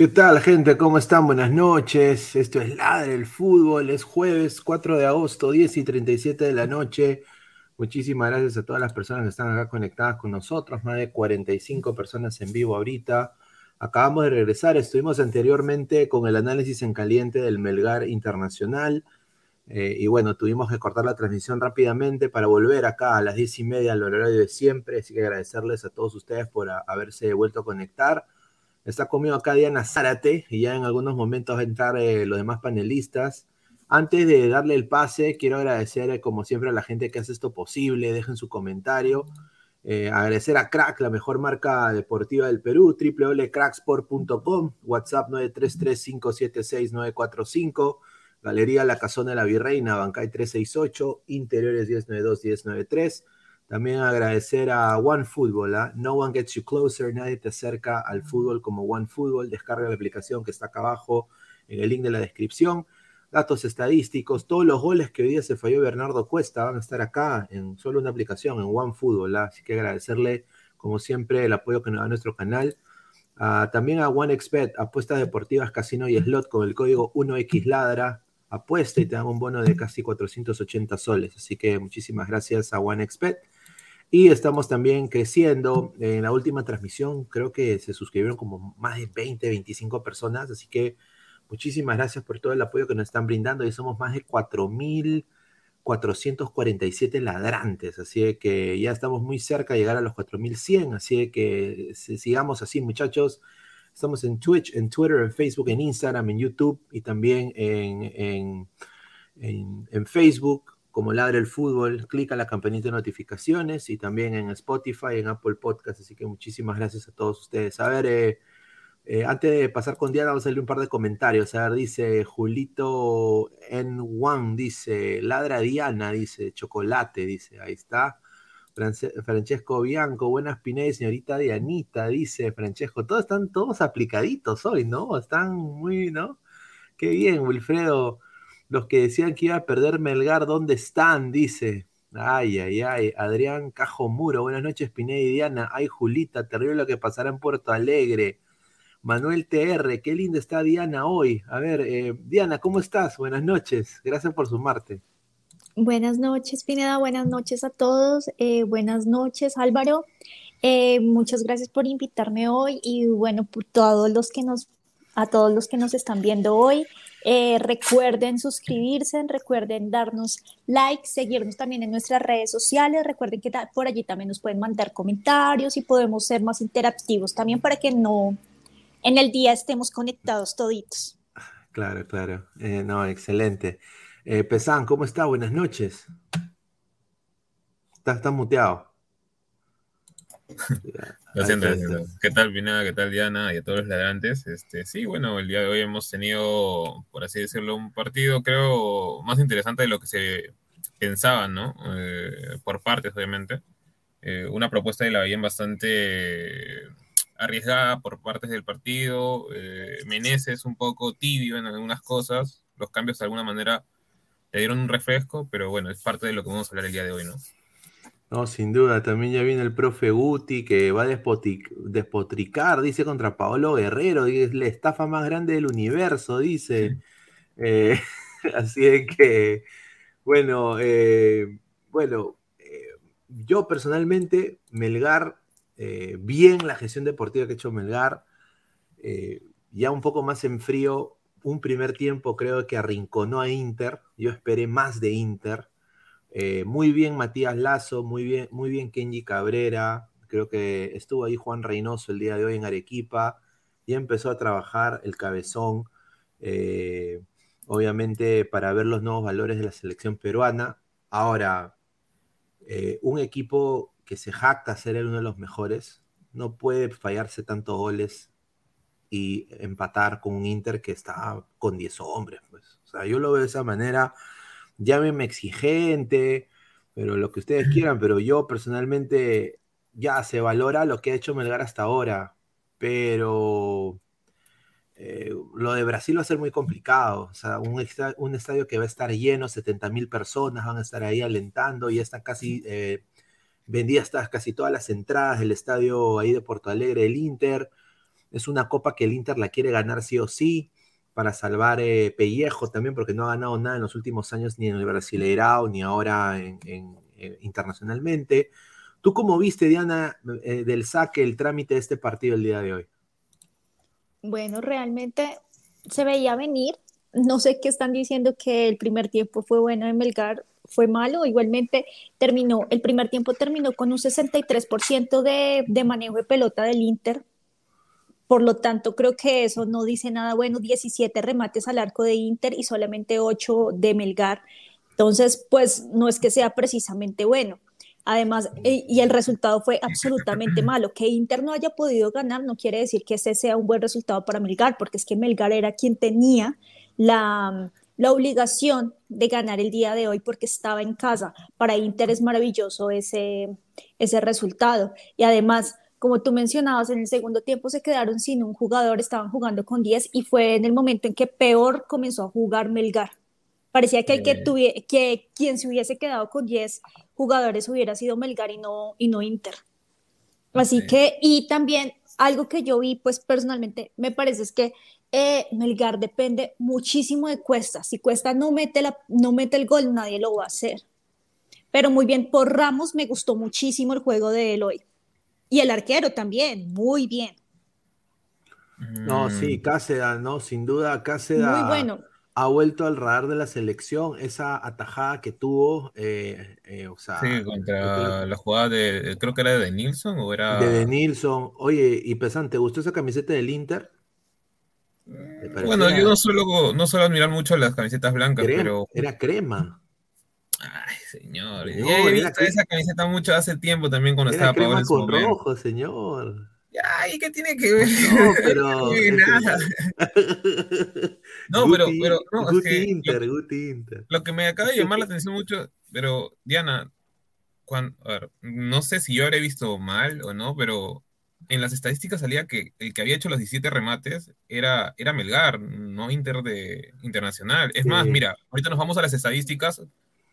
¿Qué tal, gente? ¿Cómo están? Buenas noches. Esto es Ladre el Fútbol. Es jueves 4 de agosto, 10 y 37 de la noche. Muchísimas gracias a todas las personas que están acá conectadas con nosotros. Más de 45 personas en vivo ahorita. Acabamos de regresar. Estuvimos anteriormente con el análisis en caliente del Melgar Internacional. Eh, y bueno, tuvimos que cortar la transmisión rápidamente para volver acá a las 10 y media al horario de siempre. Así que agradecerles a todos ustedes por haberse vuelto a conectar. Está conmigo acá Diana Zárate y ya en algunos momentos va a entrar eh, los demás panelistas. Antes de darle el pase, quiero agradecer eh, como siempre a la gente que hace esto posible. Dejen su comentario. Eh, agradecer a Crack, la mejor marca deportiva del Perú, www.cracksport.com, WhatsApp 933-576-945, Galería La Casona de la Virreina, Bancay 368, Interiores 1092-1093. También agradecer a One Football, ¿ah? No one gets you closer, nadie te acerca al fútbol como One Football. Descarga la aplicación que está acá abajo en el link de la descripción. Datos estadísticos, todos los goles que hoy día se falló Bernardo Cuesta van a estar acá en solo una aplicación, en One Football. ¿ah? Así que agradecerle, como siempre, el apoyo que nos da nuestro canal. Ah, también a OneXBet, apuestas deportivas, casino y slot con el código 1XLadra. Apuesta y te dan un bono de casi 480 soles. Así que muchísimas gracias a OneXBet. Y estamos también creciendo. En la última transmisión creo que se suscribieron como más de 20, 25 personas. Así que muchísimas gracias por todo el apoyo que nos están brindando. Y somos más de 4.447 ladrantes. Así que ya estamos muy cerca de llegar a los 4.100. Así que sigamos así, muchachos. Estamos en Twitch, en Twitter, en Facebook, en Instagram, en YouTube y también en, en, en, en Facebook como Ladre el Fútbol, clica la campanita de notificaciones y también en Spotify, en Apple Podcast. Así que muchísimas gracias a todos ustedes. A ver, eh, eh, antes de pasar con Diana, vamos a leer un par de comentarios. A ver, dice Julito N1, dice Ladra Diana, dice Chocolate, dice, ahí está. Francesco Bianco, buenas Pineda señorita Dianita, dice Francesco. Todos están todos aplicaditos hoy, ¿no? Están muy, ¿no? Qué bien, Wilfredo. Los que decían que iba a perder Melgar, ¿dónde están? Dice. Ay, ay, ay. Adrián Cajo Muro, buenas noches, Pineda y Diana. Ay, Julita, terrible lo que pasará en Puerto Alegre. Manuel TR, qué linda está Diana hoy. A ver, eh, Diana, ¿cómo estás? Buenas noches. Gracias por sumarte. Buenas noches, Pineda. Buenas noches a todos. Eh, buenas noches, Álvaro. Eh, muchas gracias por invitarme hoy y bueno, por todos los que nos, a todos los que nos están viendo hoy. Eh, recuerden suscribirse, recuerden darnos like, seguirnos también en nuestras redes sociales. Recuerden que por allí también nos pueden mandar comentarios y podemos ser más interactivos también para que no en el día estemos conectados toditos. Claro, claro. Eh, no, excelente. Eh, Pesan, ¿cómo está? Buenas noches. Está, está muteado. Lo siento, ¿Qué tal, Pineda? ¿Qué tal, Diana? Y a todos los ladrantes. Este, sí, bueno, el día de hoy hemos tenido, por así decirlo, un partido, creo, más interesante de lo que se pensaba, ¿no? Eh, por partes, obviamente. Eh, una propuesta de la bien bastante arriesgada por partes del partido. Eh, Meneses un poco tibio en algunas cosas. Los cambios de alguna manera le dieron un refresco, pero bueno, es parte de lo que vamos a hablar el día de hoy, ¿no? No, sin duda, también ya viene el profe Guti que va a despotricar, dice, contra Paolo Guerrero, es la estafa más grande del universo, dice. Eh, así es que, bueno, eh, bueno, eh, yo personalmente, Melgar, bien la gestión deportiva que ha hecho Melgar, ya un poco más en frío, un primer tiempo creo que arrinconó a Inter, yo esperé más de Inter, eh, muy bien Matías Lazo, muy bien, muy bien Kenji Cabrera. Creo que estuvo ahí Juan Reynoso el día de hoy en Arequipa. y empezó a trabajar el cabezón, eh, obviamente para ver los nuevos valores de la selección peruana. Ahora, eh, un equipo que se jacta ser uno de los mejores, no puede fallarse tantos goles y empatar con un Inter que está con 10 hombres. Pues. O sea, yo lo veo de esa manera llámeme exigente, pero lo que ustedes quieran, pero yo personalmente ya se valora lo que ha hecho Melgar hasta ahora, pero eh, lo de Brasil va a ser muy complicado, o sea, un, un estadio que va a estar lleno, 70 mil personas van a estar ahí alentando, y están casi eh, vendidas casi todas las entradas del estadio ahí de Porto Alegre, el Inter, es una copa que el Inter la quiere ganar sí o sí para salvar eh, pellejo también, porque no ha ganado nada en los últimos años, ni en el Brasileirao, ni ahora eh, internacionalmente. ¿Tú cómo viste, Diana, eh, del saque, el trámite de este partido el día de hoy? Bueno, realmente se veía venir. No sé qué están diciendo que el primer tiempo fue bueno en Melgar, fue malo. Igualmente terminó, el primer tiempo terminó con un 63% de, de manejo de pelota del Inter, por lo tanto, creo que eso no dice nada bueno. 17 remates al arco de Inter y solamente 8 de Melgar. Entonces, pues no es que sea precisamente bueno. Además, y el resultado fue absolutamente malo. Que Inter no haya podido ganar no quiere decir que ese sea un buen resultado para Melgar, porque es que Melgar era quien tenía la, la obligación de ganar el día de hoy porque estaba en casa. Para Inter es maravilloso ese, ese resultado. Y además, como tú mencionabas, en el segundo tiempo se quedaron sin un jugador, estaban jugando con 10 y fue en el momento en que peor comenzó a jugar Melgar. Parecía que, el que, tuviera, que quien se hubiese quedado con 10 jugadores hubiera sido Melgar y no, y no Inter. Así que, y también algo que yo vi, pues personalmente me parece es que eh, Melgar depende muchísimo de Cuesta. Si Cuesta no mete, la, no mete el gol, nadie lo va a hacer. Pero muy bien, por Ramos me gustó muchísimo el juego de él hoy. Y el arquero también, muy bien. No, sí, mm. Cáceda, ¿no? Sin duda, Cáceda muy bueno. ha vuelto al radar de la selección. Esa atajada que tuvo, eh, eh, o sea. Sí, contra la jugada de, creo que era de Nilsson o era. De, Nilsson. Oye, y Pesante, ¿te gustó esa camiseta del Inter? Bueno, yo no suelo, no suelo admirar mucho las camisetas blancas, pero. Era crema. Señor. No, ya he visto esa camiseta mucho hace tiempo también cuando estaba crema con rojo, señor. Ay, ¿qué tiene que ver? No, pero. no, pero, pero no, es que Inter, lo, Inter. lo que me acaba de llamar la atención mucho, pero Diana, cuando, a ver, no sé si yo habré visto mal o no, pero en las estadísticas salía que el que había hecho los 17 remates era, era Melgar, no Inter de Internacional. Es más, mira, ahorita nos vamos a las estadísticas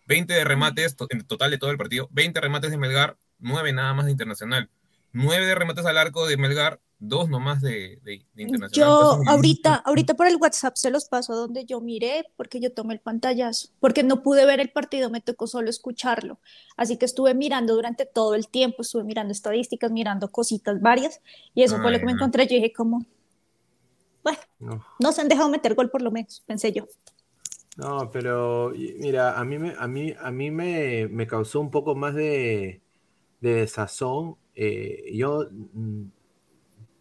20 de remates en total de todo el partido, 20 remates de Melgar, 9 nada más de Internacional. 9 de remates al arco de Melgar, 2 nomás de, de, Internacional. Yo ahorita, ahorita por el WhatsApp se los paso a donde yo miré, porque yo tomé el pantallazo, porque no pude ver el partido, me tocó solo escucharlo. Así que estuve mirando durante todo el tiempo, estuve mirando estadísticas, mirando cositas varias, y eso fue lo que me encontré. Yo dije como, bueno, no se han dejado meter gol por lo menos, pensé yo. No, pero mira, a mí me, a mí, a mí me, causó un poco más de, de desazón. Eh, yo, mm,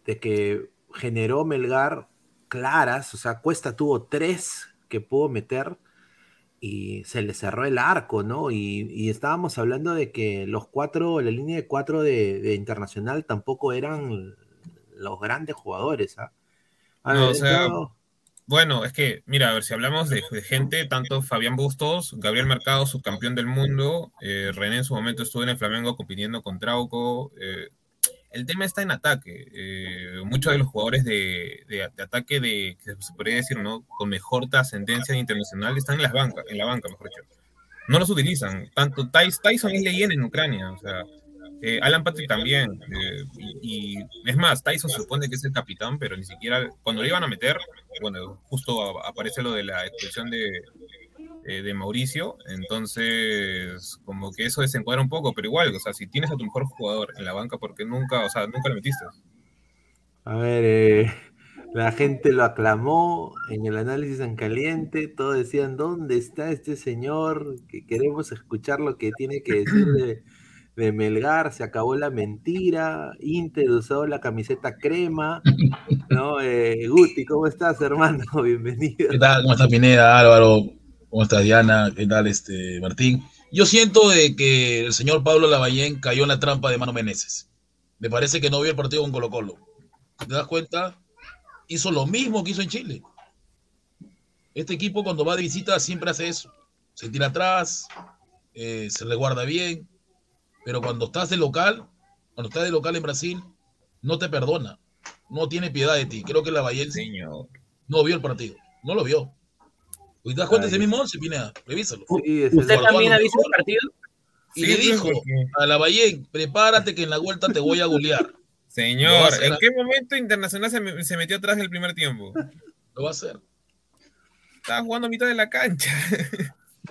de que generó Melgar claras, o sea, Cuesta tuvo tres que pudo meter y se le cerró el arco, ¿no? Y, estábamos hablando de que los cuatro, la línea de cuatro de, Internacional tampoco eran los grandes jugadores, ¿ah? no, o sea, bueno, es que, mira, a ver, si hablamos de, gente, tanto Fabián Bustos, Gabriel Mercado, subcampeón del mundo, eh, René en su momento estuvo en el Flamengo compitiendo con Trauco. Eh, el tema está en ataque. Eh, muchos de los jugadores de, ataque de, se podría decir, ¿no? Con mejor trascendencia internacional están en las bancas, en la banca, mejor dicho. No los utilizan. Tanto Tyson es leyenda en Ucrania, o sea, eh, Alan Patrick también. Eh, y, es más, Tyson supone que es el capitán, pero ni siquiera cuando lo iban a meter, bueno, justo aparece lo de la expulsión de, eh, de Mauricio, entonces como que eso desencuadra un poco, pero igual, o sea, si tienes a tu mejor jugador en la banca, porque nunca, o sea, nunca lo metiste? A ver, la gente lo aclamó en el análisis en caliente, todos decían, ¿dónde está este señor? Que queremos escuchar lo que tiene que decir de de Melgar, se acabó la mentira, Inter usó la camiseta crema, ¿no? Eh, Guti, ¿cómo estás, hermano? Bienvenido. ¿Qué tal? ¿Cómo estás, Pineda, Álvaro? ¿Cómo estás, Diana? ¿Qué tal, este, Martín? Yo siento de que el señor Pablo Lavallén cayó en la trampa de Mano Meneses. Me parece que no vio el partido con Colo Colo. ¿Te das cuenta? Hizo lo mismo que hizo en Chile. Este equipo cuando va de visita siempre hace eso. Se tira atrás, eh, se le guarda bien, pero cuando estás de local, cuando estás de local en Brasil, no te perdona, no tiene piedad de ti. Creo que la Bayern no vio el partido, no lo vio. ¿Y te das cuenta de ese mismo once, Pineda? Revísalo. ¿Usted también ha visto el partido? Y le dijo a la Bayern, prepárate que en la vuelta te voy a golear. Señor, ¿en qué momento Internacional se, se, metió atrás del primer tiempo? Lo va a hacer. Estaba jugando a mitad de la cancha.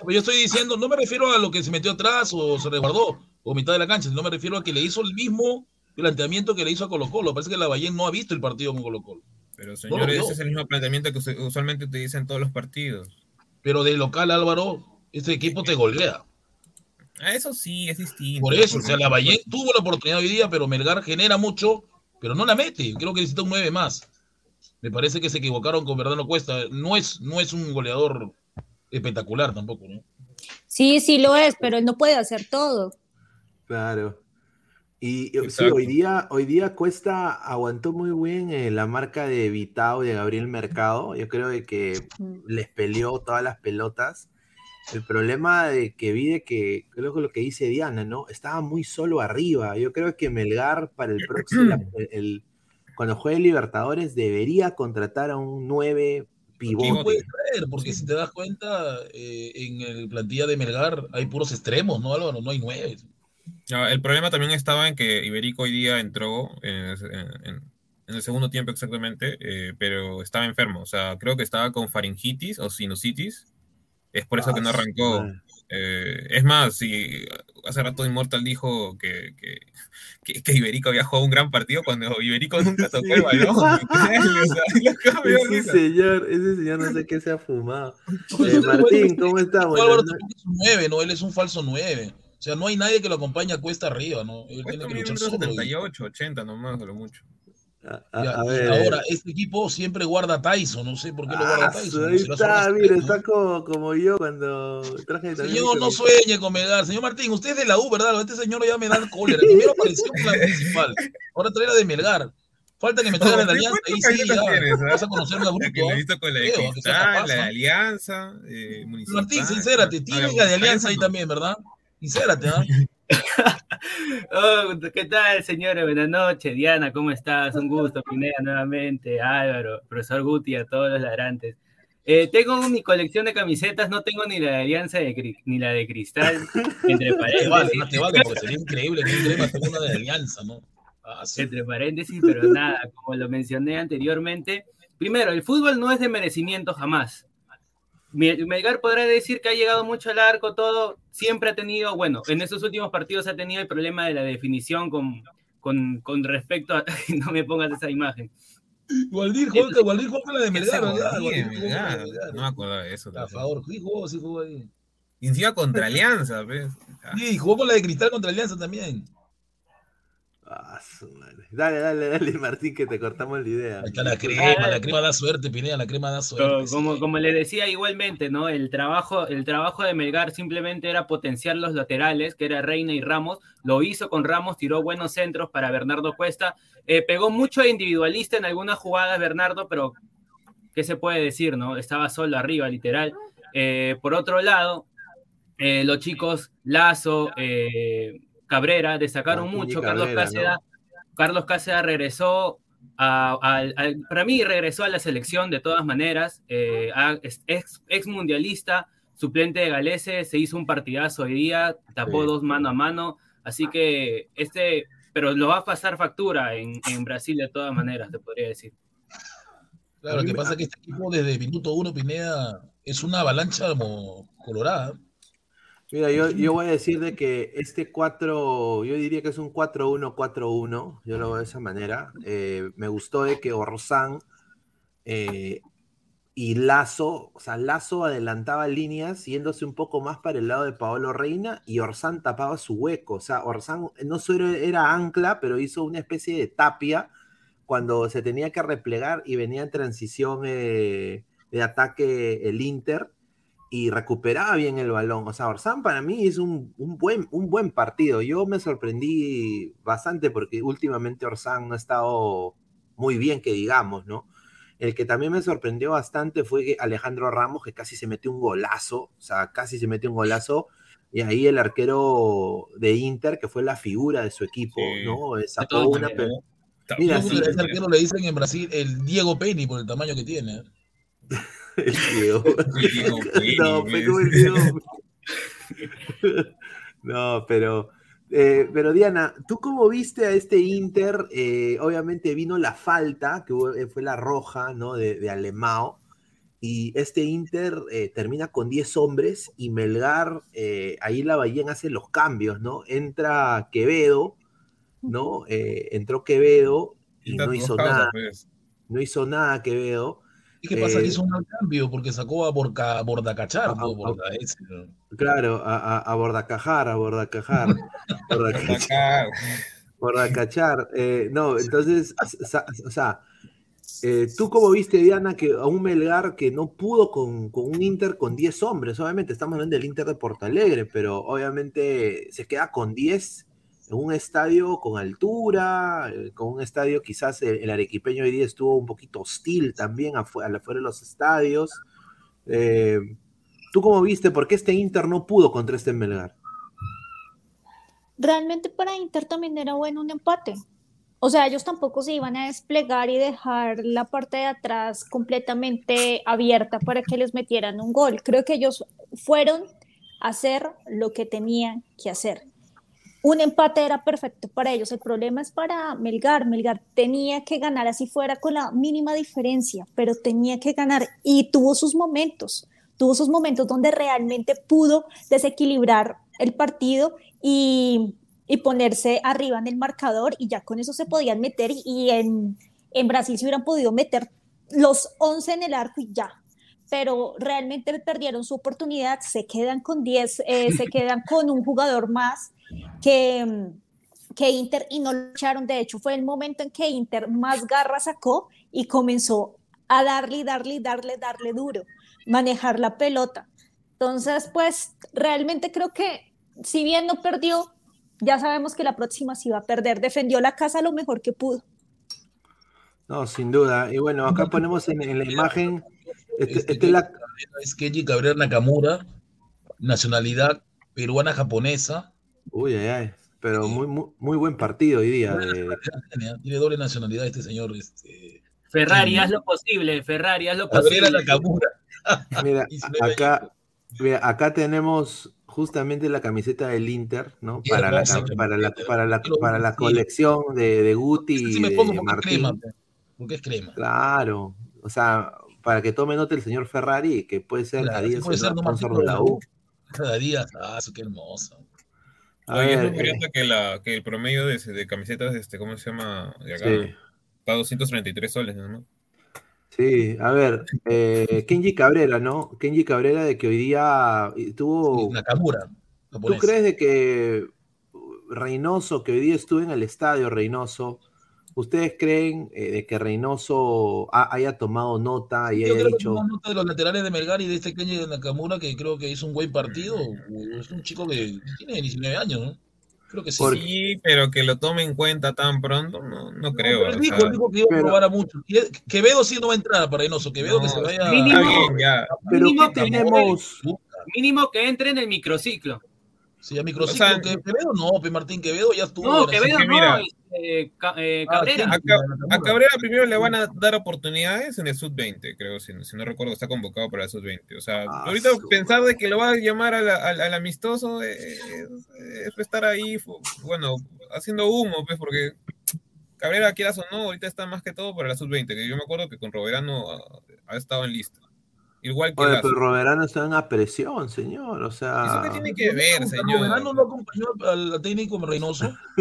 Yo estoy diciendo, no me refiero a lo que se metió atrás o se resguardó o mitad de la cancha, no me refiero a que le hizo el mismo planteamiento que le hizo a Colo Colo. Parece que la Ballén no ha visto el partido con Colo Colo. Pero señores, ese es el mismo planteamiento que usualmente utilizan todos los partidos. Pero de local, Álvaro, este equipo te golea. Ah, eso sí, es distinto. Por eso, o sea, la Ballén tuvo la oportunidad hoy día, pero Melgar genera mucho, pero no la mete. Creo que necesita un 9 más. Me parece que se equivocaron con Verdano Cuesta. No es, no es un goleador espectacular tampoco, ¿no? Sí, sí lo es, pero él no puede hacer todo. Claro. Y sí, hoy día, hoy día Cuesta aguantó muy bien eh, la marca de Vitao y de Gabriel Mercado. Yo creo que les peleó todas las pelotas. El problema de que vi de que, creo que lo que dice Diana, ¿no? Estaba muy solo arriba. Yo creo que Melgar para el próximo, el, cuando juegue Libertadores, debería contratar a un 9 pivote. No puede creer, porque si te das cuenta, eh, en el plantilla de Melgar hay puros extremos, ¿no, Álvaro? No hay nueve. El problema también estaba en que Iberico hoy día entró en, el segundo tiempo exactamente, eh, pero estaba enfermo. O sea, creo que estaba con faringitis o sinusitis. Es por eso que no ah, arrancó. Eh, es más, si hace rato Immortal dijo que, que, que, Iberico había jugado un gran partido cuando Iberico nunca tocó el balón. ese señor, ese señor no sé qué se ha fumado. Eh, Martín, ¿cómo estamos? Es un 9, ¿no? Él es un falso 9. O sea, no hay nadie que lo acompañe a cuesta arriba, ¿no? Él tiene que luchar solo. 78, 80 nomás, de lo mucho. A, a, ver. Ahora, este equipo siempre guarda Tyson, no sé por qué lo guarda ah, Tyson. Ahí está, mire, está como, como, yo cuando traje Señor, no sueñe con Melgar. Señor Martín, usted es de la U, ¿verdad? Este señor ya me da cólera. Primero apareció con la principal, ahora trae la de Melgar. Falta que me traigan la alianza. Ahí sí, ya tienes, vas a conocer la grupo. La, visto con la de Cristal, la de Alianza. Eh, Martín, sincérate, tienes la de Alianza ahí también, ¿verdad? Sincérate, ¿ah? oh, ¿Qué tal, señora? Buenas noches. Diana, ¿cómo estás? Un gusto, Pineda, nuevamente. Álvaro, profesor Guti, a todos los ladrantes. Eh, tengo mi colección de camisetas, no tengo ni la de Alianza ni la de Cristal, entre paréntesis. Vale, no te vale, porque sería increíble que tenga una de Alianza, ¿no? Ah, entre paréntesis, pero nada, como lo mencioné anteriormente. Primero, el fútbol no es de merecimiento jamás. Melgar podrá decir que ha llegado mucho al arco, todo, siempre ha tenido, bueno, en esos últimos partidos ha tenido el problema de la definición con, con, con respecto a, no me pongas esa imagen. Waldir jugó, Waldir jugó con la de Melgar, No me acuerdo de eso. A favor, sí jugó, sí jugó ahí. Y encima contra Alianza, ¿ves? Sí, jugó con la de Cristal contra Alianza también. Ah, dale, dale, dale, Martín, que te cortamos la idea. Ahí está la crema, la crema da suerte, Pineda, la crema da suerte. Como, como le decía igualmente, ¿no? El trabajo, el trabajo de Melgar simplemente era potenciar los laterales, que era Reina y Ramos. Lo hizo con Ramos, tiró buenos centros para Bernardo Cuesta. Eh, pegó mucho individualista en algunas jugadas, Bernardo, pero ¿qué se puede decir, no? Estaba solo arriba, literal. Eh, por otro lado, eh, los chicos Lazo, Cabrera destacaron mucho. Carlos Cáceres Carlos Cáceres regresó a, para mí regresó a la selección de todas maneras, eh, ex, mundialista, suplente de Galese, se hizo un partidazo hoy día, tapó dos mano a mano, así que este, pero lo va a pasar factura en, en Brasil de todas maneras, te podría decir. Claro, lo que pasa es que este equipo desde minuto uno, Pineda, es una avalancha como colorada. Mira, yo, yo voy a decir de que este 4, yo diría que es un 4-1-4-1, yo lo veo de esa manera. Eh, me gustó de que Orzán eh, y Lazo, o sea, Lazo adelantaba líneas yéndose un poco más para el lado de Paolo Reina y Orzán tapaba su hueco. O sea, Orzán no solo era ancla, pero hizo una especie de tapia cuando se tenía que replegar y venía en transición eh, de ataque el Inter y recuperaba bien el balón. O sea, Orsán para mí es un, buen, un buen partido. Yo me sorprendí bastante porque últimamente Orsán no ha estado muy bien, que digamos, ¿no? El que también me sorprendió bastante fue Alejandro Ramos, que casi se metió un golazo, o sea, casi se metió un golazo. Y ahí el arquero de Inter, que fue la figura de su equipo, ¿no? Sacó una. Mira, sí, ese arquero le dicen en Brasil el Diego Penny por el tamaño que tiene. El Diego. no, pero el Diego. no, pero, Eh, pero Diana, ¿tú cómo viste a este Inter? Eh, obviamente vino la falta, que eh, fue la roja, ¿no? De, de Alemao. Y este Inter termina con 10 hombres y Melgar, ahí la Ballén hace los cambios, ¿no? Entra Quevedo, ¿no? entró Quevedo y no hizo nada. Pues. No hizo nada Quevedo. ¿Y qué pasa? hizo un mal cambio porque sacó a Borca, Bordacachar. Claro, a, a, Bordacajar, a Bordacajar. Bordacachar. Bordacachar. Eh, no, entonces, o sea, eh, ¿tú cómo viste, Diana, que a un Melgar que no pudo con, con, un Inter con 10 hombres? Obviamente estamos hablando del Inter de Porto Alegre, pero obviamente se queda con 10 un estadio con altura, eh, con un estadio quizás el, arequipeño hoy día estuvo un poquito hostil también afuera, afuera de los estadios. Eh, ¿Tú cómo viste? ¿Por qué este Inter no pudo contra este Melgar? Realmente para Inter también era bueno un empate. O sea, ellos tampoco se iban a desplegar y dejar la parte de atrás completamente abierta para que les metieran un gol. Creo que ellos fueron a hacer lo que tenían que hacer. Un empate era perfecto para ellos. El problema es para Melgar. Melgar tenía que ganar así fuera con la mínima diferencia, pero tenía que ganar y tuvo sus momentos tuvo sus momentos donde realmente pudo desequilibrar el partido y, ponerse arriba en el marcador y ya con eso se podían meter y en, Brasil se hubieran podido meter los 11 en el arco y ya. Pero realmente perdieron su oportunidad, se quedan con 10, eh, se quedan con un jugador más que, que Inter y no lucharon. De hecho, fue el momento en que Inter más garra sacó y comenzó a darle, darle, darle, darle duro manejar la pelota. Entonces, pues realmente creo que si bien no perdió, ya sabemos que la próxima sí va a perder. Defendió la casa lo mejor que pudo. No, sin duda. Y bueno, acá ponemos en, la imagen. Este, este la... Es Kenji Cabrera Nakamura, nacionalidad peruana japonesa. Uy, ay, ay. Pero muy, muy, buen partido hoy día. Tiene doble nacionalidad este señor. Este... Ferrari, haz lo posible. Ferrari, haz lo posible. Cabrera Nakamura. Mira, acá, acá tenemos justamente la camiseta del Inter, ¿no? Para la, para la, para la, para la colección de, de Guti sí, me pongo y Martín. Crema, porque es crema. Claro, o sea, para que tome nota el señor Ferrari, que puede ser claro, a puede ser sponsor de la U. Cada día, ah, qué hermoso. Oye, es muy curioso eh, que, la, que el promedio de, de camisetas, este, ¿cómo se llama? De acá, sí. está 233 soles, ¿no? Sí, a ver, eh, Kenji Cabrera, ¿no? Kenji Cabrera de que hoy día tuvo... Nakamura. ¿Tú crees de que Reynoso, que hoy día estuvo en el estadio Reynoso, ¿ustedes creen eh, de que Reynoso haya tomado nota y Yo haya dicho... Que nota de los laterales de Melgar y de este Kenji de Nakamura que creo que hizo un buen partido? Es un chico que tiene 19 años, ¿no? Creo que sí. pero que lo tome en cuenta tan pronto, no, no, creo. Pero dijo, dijo que iba a probar a mucho. Quevedo sí no va a entrar para Reynoso. Quevedo que se vaya. Mínimo, mínimo, que tenemos, mínimo que entre en el microciclo. Sí, a microciclo. O sea, que Quevedo no, Martín Quevedo ya estuvo. No, Quevedo no. Eh, eh, ah, Cabrera. a, Cabrera primero le van a dar oportunidades en el Sub-20, creo, si, no recuerdo, está convocado para el Sub-20. O sea, ah, ahorita pensar de que lo va a llamar al, amistoso es, estar ahí, bueno, haciendo humo, pues, porque Cabrera, quieras o no, ahorita está más que todo para la Sub-20, que yo me acuerdo que con Roberano ha, estado en lista. Igual que Oye, pero Roberano está en a presión, señor. O sea. ¿Eso qué tiene que ver, señor? Roberano no acompañó al técnico Reynoso.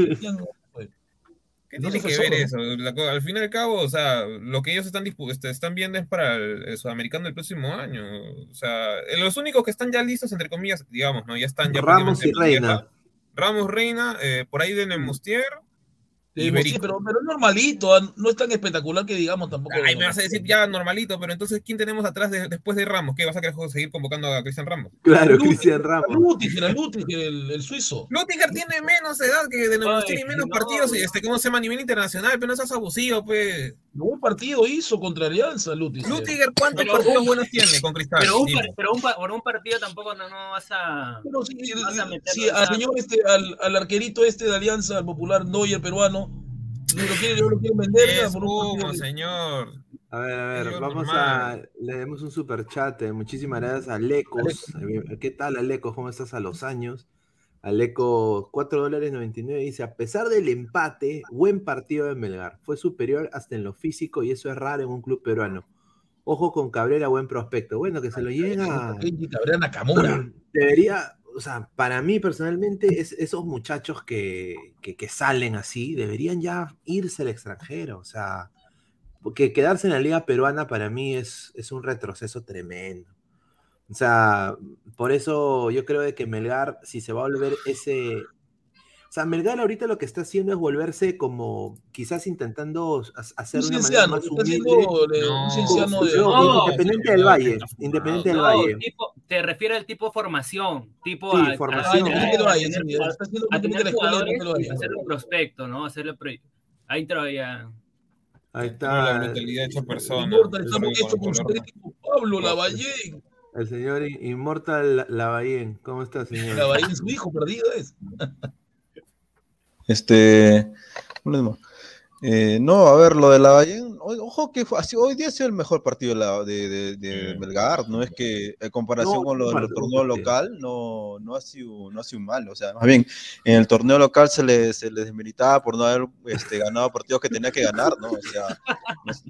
¿Qué tiene que ver eso? al fin y al cabo, o sea, lo que ellos están, este, están viendo es para el, sudamericano del próximo año. O sea, los únicos que están ya listos, entre comillas, digamos, ¿no? Ya están ya. Ramos y Reina. Ramos, Reina, eh, por ahí de Nemostier Sí, pero, pero normalito, ah, no es tan espectacular que digamos tampoco. Ay, me vas a decir ya normalito, pero entonces, ¿quién tenemos atrás después de Ramos? ¿Qué vas a querer seguir convocando a Cristian Ramos? Claro, Cristian Ramos. Lutiger, Lutiger, el, el suizo. Lutiger tiene menos edad que de nuevo, tiene menos partidos, y este, ¿cómo se llama? A nivel internacional, pero no seas abusivo, pues. Un partido hizo contra Alianza, Lutiger. Lutiger, ¿cuántos partidos buenos tiene con Cristal? Pero, un, pero un, por un partido tampoco no, vas a. Pero sí, sí al señor este, al, al arquerito este de Alianza, al popular Noyer peruano lo quiere, lo quiere vender. por señor. A ver, a ver, vamos a. Le demos un super chat. Eh, muchísimas gracias a Lecos. Eh, ¿Qué tal, Alecos? ¿Cómo estás a los años? Aleco, 4 dólares 99, dice, a pesar del empate, buen partido de Melgar. Fue superior hasta en lo físico y eso es raro en un club peruano. Ojo con Cabrera, buen prospecto. Bueno, que se lo llega. Cabrera Nakamura. Debería, o sea, para mí personalmente, es, esos muchachos que, que, salen así, deberían ya irse al extranjero. O sea, porque quedarse en la liga peruana para mí es, es un retroceso tremendo. O sea, por eso yo creo de que Melgar, si se va a volver ese... O sea, Melgar ahorita lo que está haciendo es volverse como, quizás intentando hacer un una manera más humilde. un independiente del Valle. Independiente del Valle. te refiere al tipo formación. Tipo sí, a, formación. A, tener jugadores y prospecto, ¿no? Hacerlo Ahí todavía... Ahí está. La mentalidad hecha persona. Estamos hechos con su Pablo Lavallén. El señor Inmortal Lavallén. ¿Cómo está, señor? Lavallén, su hijo perdido es. Este. Eh, no, a ver, lo de la ojo que hoy día ha sido el mejor partido de, de, Belgar, no es que en comparación con lo del torneo local, no, no, ha sido, no ha sido mal, o sea, más bien, en el torneo local se les, se les desmeritaba por no haber este, ganado partidos que tenía que ganar, ¿no? O sea,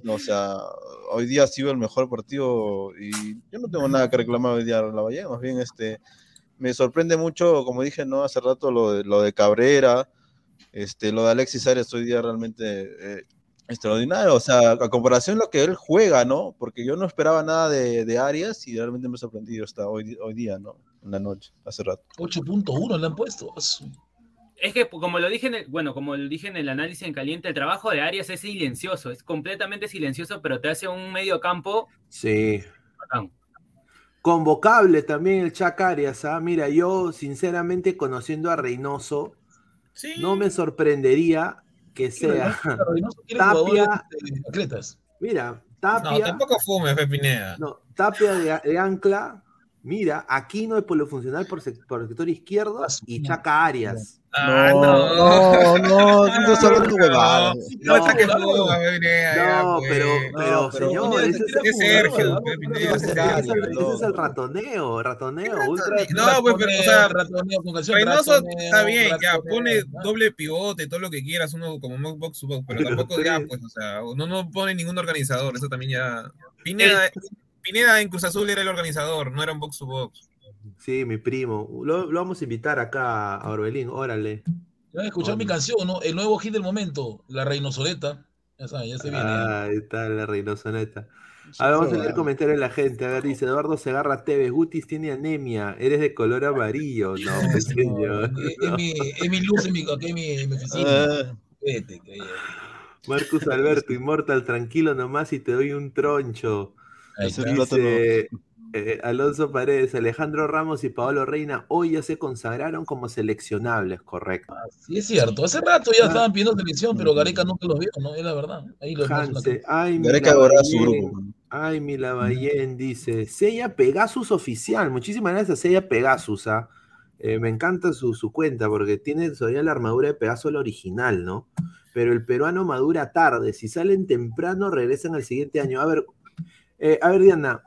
o sea, hoy día ha sido el mejor partido y yo no tengo nada que reclamar hoy día a la Valle, más bien, este, me sorprende mucho, como dije, ¿no? Hace rato lo de, lo de Cabrera, este, lo de Alexis Arias hoy día realmente eh, extraordinario. O sea, a comparación de lo que él juega, ¿no? Porque yo no esperaba nada de, de Arias y realmente me ha sorprendido hasta hoy, hoy día, ¿no? En la noche, hace rato. 8.1 le han puesto. Es que, como lo dije en el, bueno, como lo dije en el análisis en caliente, el trabajo de Arias es silencioso, es completamente silencioso, pero te hace un medio campo. Sí. Convocable también el Chac Arias, ¿ah? Mira, yo sinceramente conociendo a Reynoso, no me sorprendería que sea Tapia. Mira, Tapia. No, tampoco fume, Pepineda. No, Tapia de, ancla. Mira, aquí no es por lo funcional por, por el sector izquierdo y Chaca Arias. Ah, no, no, no, no. No, no, no, pero, pero, señor, ese es Sergio. Ese es el ratoneo, ratoneo, ultra. No, pues, pero, o sea, Reynoso está bien, ya, pone doble pivote, todo lo que quieras, uno como box, pero tampoco ya, pues, o sea, no, no pone ningún organizador, eso también ya. Pineda, Pineda en Cruz Azul era el organizador, no era un box to box. Sí, mi primo. Lo, vamos a invitar acá a Orbelín, órale. Ya a escuchar mi canción, ¿no? El nuevo hit del momento, La Reinosoleta. Ya sabes, ya se viene. Ah, ahí está la Reinosoleta. A ver, vamos a leer comentarios de la gente. A ver, dice Eduardo Segarra Tevez, Gutis tiene anemia, eres de color amarillo. No, señor. Es, mi, es mi luz en mi, aquí mi, mi oficina. Ah. Marcus Alberto, Inmortal, tranquilo nomás y te doy un troncho. Dice, eh, Alonso Paredes, Alejandro Ramos y Paolo Reina hoy ya se consagraron como seleccionables, correcto. sí, es cierto. Hace rato ya estaban pidiendo selección, pero Gareca nunca los vio, ¿no? Es la verdad. Ahí los Hanse, ay, Gareca ahora su grupo. Ay, mi Lavallén dice, Sella Pegasus oficial. Muchísimas gracias, Sella Pegasus. ¿ah? Eh, me encanta su, su, cuenta porque tiene todavía la armadura de Pegasus, la original, ¿no? Pero el peruano madura tarde. Si salen temprano, regresan al siguiente año. A ver, eh, a ver, Diana,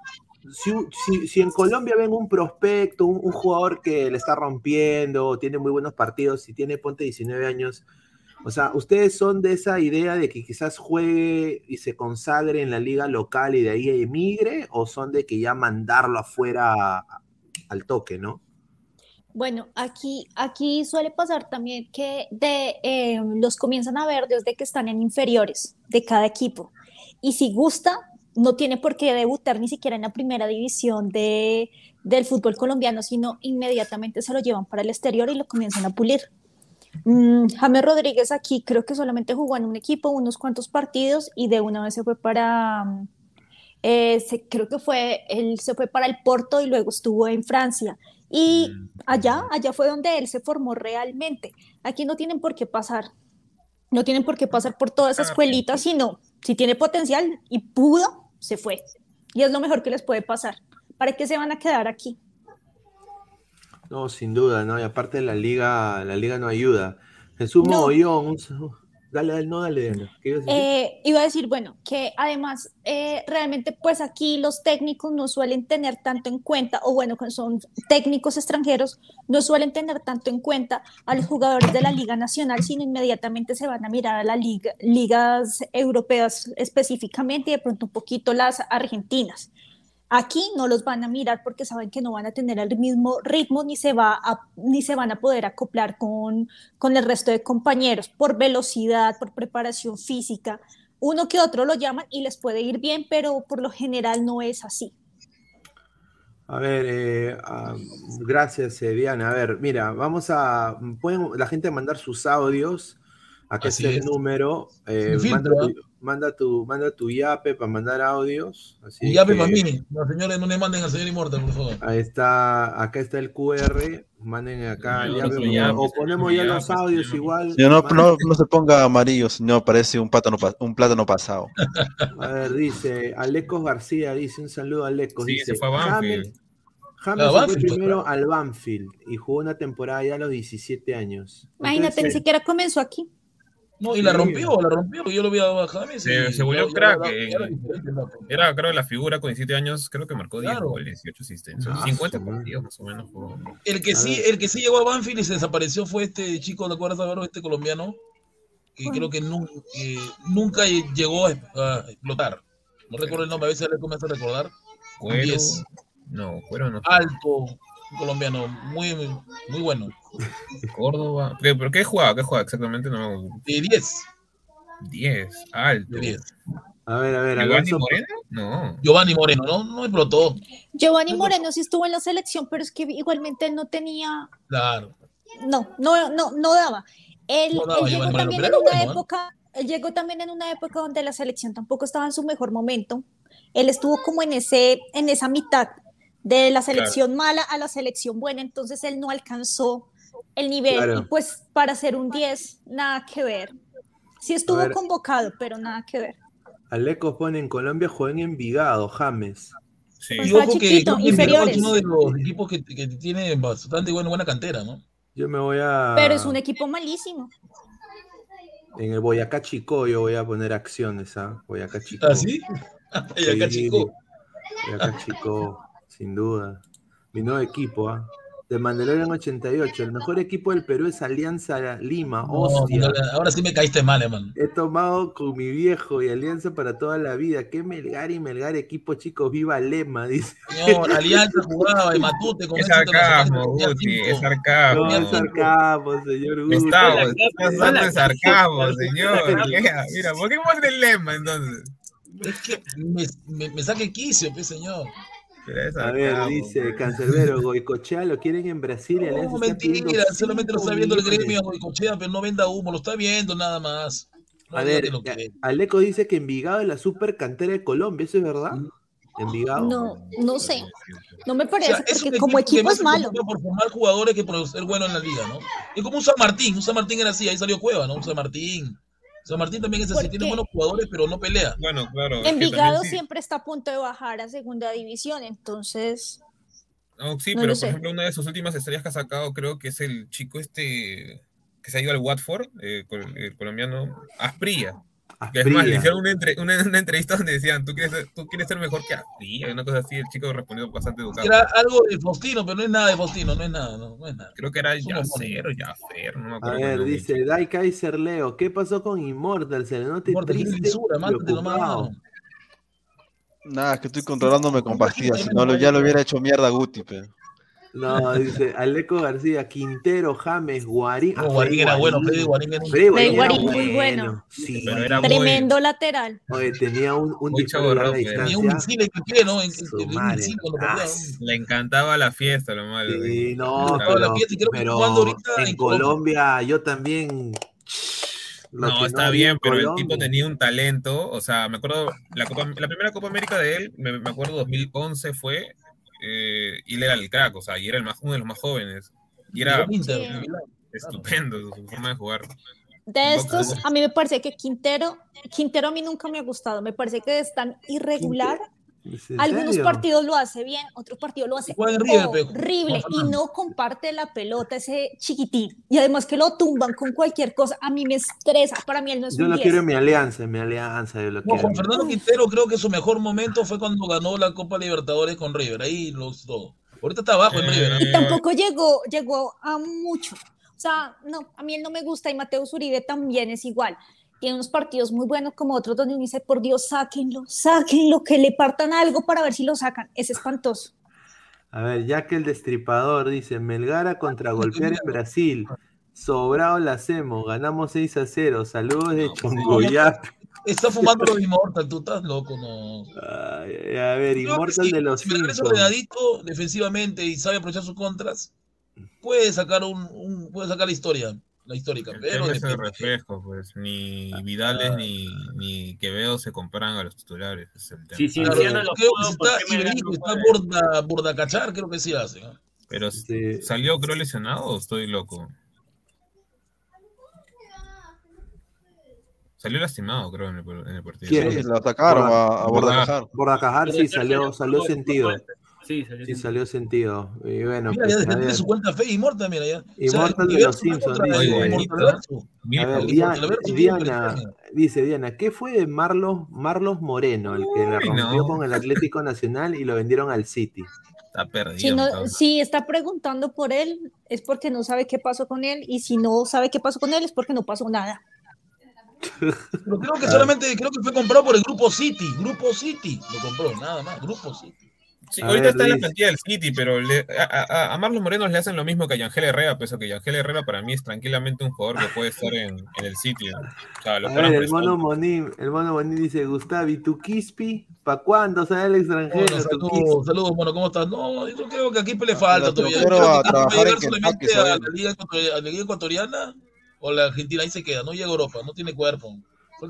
si, en Colombia ven un prospecto, un, jugador que le está rompiendo, tiene muy buenos partidos, si tiene ponte 19 años, o sea, ¿ustedes son de esa idea de que quizás juegue y se consagre en la liga local y de ahí emigre? ¿O son de que ya mandarlo afuera al toque, no? Bueno, aquí, aquí suele pasar también que de, eh, los comienzan a ver desde que están en inferiores de cada equipo. Y si gusta, no tiene por qué debutar ni siquiera en la primera división de, del fútbol colombiano, sino inmediatamente se lo llevan para el exterior y lo comienzan a pulir. Mm, James Rodríguez aquí creo que solamente jugó en un equipo unos cuantos partidos y de una vez se fue para, mm, eh, creo que fue, él se fue para el Porto y luego estuvo en Francia. Y mm, allá, allá fue donde él se formó realmente. Aquí no tienen por qué pasar, no tienen por qué pasar por toda esa escuelita, sino si tiene potencial y pudo, se fue. Y es lo mejor que les puede pasar. ¿Para qué se van a quedar aquí? No, sin duda, ¿no? Y aparte la liga, la liga no ayuda. Jesús no. Dale, dale, no, dale. Eh, iba a decir, bueno, que además eh, realmente pues aquí los técnicos no suelen tener tanto en cuenta, o bueno, cuando son técnicos extranjeros, no suelen tener tanto en cuenta a los jugadores de la Liga Nacional, sino inmediatamente se van a mirar a las liga, ligas europeas específicamente y de pronto un poquito las argentinas. Aquí no los van a mirar porque saben que no van a tener el mismo ritmo ni se, va ni se van a poder acoplar con, con el resto de compañeros por velocidad, por preparación física. Uno que otro lo llaman y les puede ir bien, pero por lo general no es así. A ver, eh, ah, gracias eh, Diana. A ver, mira, vamos a, pueden la gente mandar sus audios. Acá está el número. Eh, manda tu, manda tu yape para mandar audios. Así yape para mí. Los señores no le manden al señor Inmortal, por favor. Ahí está, acá está el QR. Manden acá el yape, o ponemos ya los audios igual. no, no, no, se ponga amarillo, no parece un plátano, un plátano pasado. A ver, dice Alecos García, dice un saludo a Alecos. Sí, dice, se fue a Banfield. James, fue pues, primero al Banfield y jugó una temporada ya a los 17 años. Imagínate, ni siquiera comenzó aquí. No, y la rompió, la rompió, yo lo vi a James. Se, se volvió crack. Era, creo, la figura con 17 años, creo que marcó 10 goles, 18 asistencias. 50 ah, partidos más o menos. El que, sí, el que sí llegó a Banfield y se desapareció fue este chico, ¿te acuerdas, Álvaro? Este colombiano, que creo que nunca, nunca llegó a, explotar. No recuerdo el nombre, a veces le comienza a recordar. Cuero. No, Cuero no. Alto, colombiano, muy, muy bueno. Córdoba. ¿Pero qué jugaba? ¿Qué jugaba exactamente? No. 10. 10, alto. 10. A ver, a ver. ¿Giovanni Moreno? No. Giovanni Moreno, no, no explotó. Giovanni Moreno sí estuvo en la selección, pero es que igualmente él no tenía. Claro. No, no, no, no daba. Él, llegó también en una ¿eh? época. Él llegó también en una época donde la selección tampoco estaba en su mejor momento. Él estuvo como en ese, en esa mitad de la selección mala a la selección buena, entonces él no alcanzó el nivel y pues para ser un 10, nada que ver. Sí estuvo convocado, pero nada que ver. Aleco pone en Colombia juega en Envigado, James. Sí. Pues y ojo chiquito, que, inferiores. es uno de los equipos que, que tiene bastante buena, buena cantera, ¿no? Yo me voy a... Pero es un equipo malísimo. En el Boyacá Chico yo voy a poner acciones, ¿ah? Boyacá Chico. ¿Ah, sí? Boyacá Chico. Boyacá Chico. Sin duda. Mi nuevo equipo, ¿ah? De Mandalorian 88. El mejor equipo del Perú es Alianza Lima. hostia. ahora sí me caíste mal, hermano. He tomado con mi viejo y Alianza para toda la vida. ¿Qué Melgar y Melgar, equipo, chicos? Viva Lema, dice. Señor, Alianza jugaba y Matute con Es sarcasmo, Guti, es sarcasmo. No, es sarcasmo, señor Guti. Está, estás usando el sarcasmo, señor. Mira, ¿por qué muerde el Lema entonces? Es que me, me, me saque quicio, pues, señor. A ver, dice Cancerbero, Goicochea lo quieren en Brasil. No, mentira, solamente lo está viendo el gremio Goicochea, pero no venda humo, lo está viendo nada más. a ver, Aleco dice que Envigado es la super cantera de Colombia, ¿eso es verdad? Envigado. No, no sé. No me parece, porque como equipo, es malo. Por formar jugadores que por ser bueno en la liga, ¿no? Es como un San Martín, un San Martín era así, ahí salió Cueva, ¿no? Un San Martín. San Martín también es así, tiene buenos jugadores, pero no pelea. Bueno, claro. Envigado siempre está a punto de bajar a segunda división, entonces. sí, pero por ejemplo, una de sus últimas estrellas que ha sacado, creo que es el chico este que se ha ido al Watford, eh, el colombiano Aspría. Es más, le hicieron una, una, entrevista donde decían, ¿tú quieres, tú quieres ser mejor que Aspría, una cosa así, el chico respondió bastante educado. Era algo de Faustino, pero no es nada de Faustino, no es nada, no, no es nada. Creo que era Yacer o Yacer, no me acuerdo. A ver, dice Dai Kaiser Leo, ¿qué pasó con Immortal? Se le nota triste, Nada, es que estoy controlándome con pastillas, si no ya lo hubiera hecho mierda Guti, pero... No, dice Aleco García, Quintero, James, Guarín. Ah, Guarín era bueno, Freddy Guarín era, Freddy Guarín muy bueno. Sí, era Tremendo lateral. Oye, tenía un, un disparo a Tenía un misil en pie, ¿no? En, Le encantaba la fiesta, lo malo. Sí, no, pero, la fiesta, pero ahorita en, Colombia, yo también no, está bien, pero el tipo tenía un talento. O sea, me acuerdo, la, la primera Copa América de él, me, me acuerdo 2011 fue, eh, y él era el crack, o sea, y era el más, uno de los más jóvenes. Y era estupendo su forma de jugar. De estos, a mí me parece que Quintero, Quintero a mí nunca me ha gustado, me parece que es tan irregular. Algunos partidos lo hace bien, otros partidos lo hace horrible y no comparte la pelota ese chiquitín. Y además que lo tumban con cualquier cosa, a mí me estresa. Para mí él no es Yo lo quiero en mi alianza, en mi alianza. Yo lo no, Juan Fernando Quintero creo que su mejor momento fue cuando ganó la Copa Libertadores con River. Ahí los dos. Ahorita está abajo en River. Y tampoco llegó, llegó a mucho. O sea, no, a mí él no me gusta y Mateo Zuribe también es igual tiene unos partidos muy buenos como otros donde uno dice, por Dios, sáquenlo, sáquenlo, que le partan algo para ver si lo sacan. Es espantoso. A ver, ya que el destripador dice, Melgara contra golpear en Brasil. Sobrado la hacemos, ganamos 6 a 0. Saludos de Chongoyap. Está fumando lo Immortal, tú estás loco, no. a ver, Immortal de los si cinco. ordenadito defensivamente y sabe aprovechar sus contras, puede sacar un puede sacar la historia la histórica. pero es el reflejo, pues. Ni ah, Vidales ni, ni Quevedo se comparan a los titulares. Es el tema. Sí, sí, claro, creo que está Iberico, está Borda, Borda Cachar, creo que sí hace. ¿no? Pero sí. ¿salió creo lesionado o estoy loco? Salió lastimado, creo, en el, en el partido. Sí, lo atacaron a, a Bordacajar. Bordacajar sí salió, salió sentido. Sí, salió, sí, salió sentido. Y bueno, mira, pues, ya tiene su cuenta fe Immortal, mira ya. Immortal o sea, de los Simpsons. Dice, a ver, Diana, Diana, dice Diana, ¿qué fue de Marlos, Marlos Moreno, el que le rompió no. con el Atlético Nacional y lo vendieron al City? Está perdido. Si, no, si, está preguntando por él, es porque no sabe qué pasó con él, y si no sabe qué pasó con él, es porque no pasó nada. Pero creo que solamente creo que fue comprado por el Grupo City. Grupo City lo compró, nada más. Grupo City. Sí, ahorita está en la plantilla del City, pero le, a, a, Marlos Morenos le hacen lo mismo que a Yangel Herrera, pese que Yangel Herrera para mí es tranquilamente un jugador que puede estar en, en el City. O sea, a ver, el mono, Monín, el mono Monín dice, Gustavi, ¿tu Quispi? ¿Para cuándo sale el extranjero? Bueno, saludos, saludos, mono, ¿cómo estás? No, yo creo que aquí le falta todavía. Trabajar en a la, Liga, a la Liga Ecuatoriana o la Argentina, ahí se queda, no llega a Europa, no tiene cuerpo.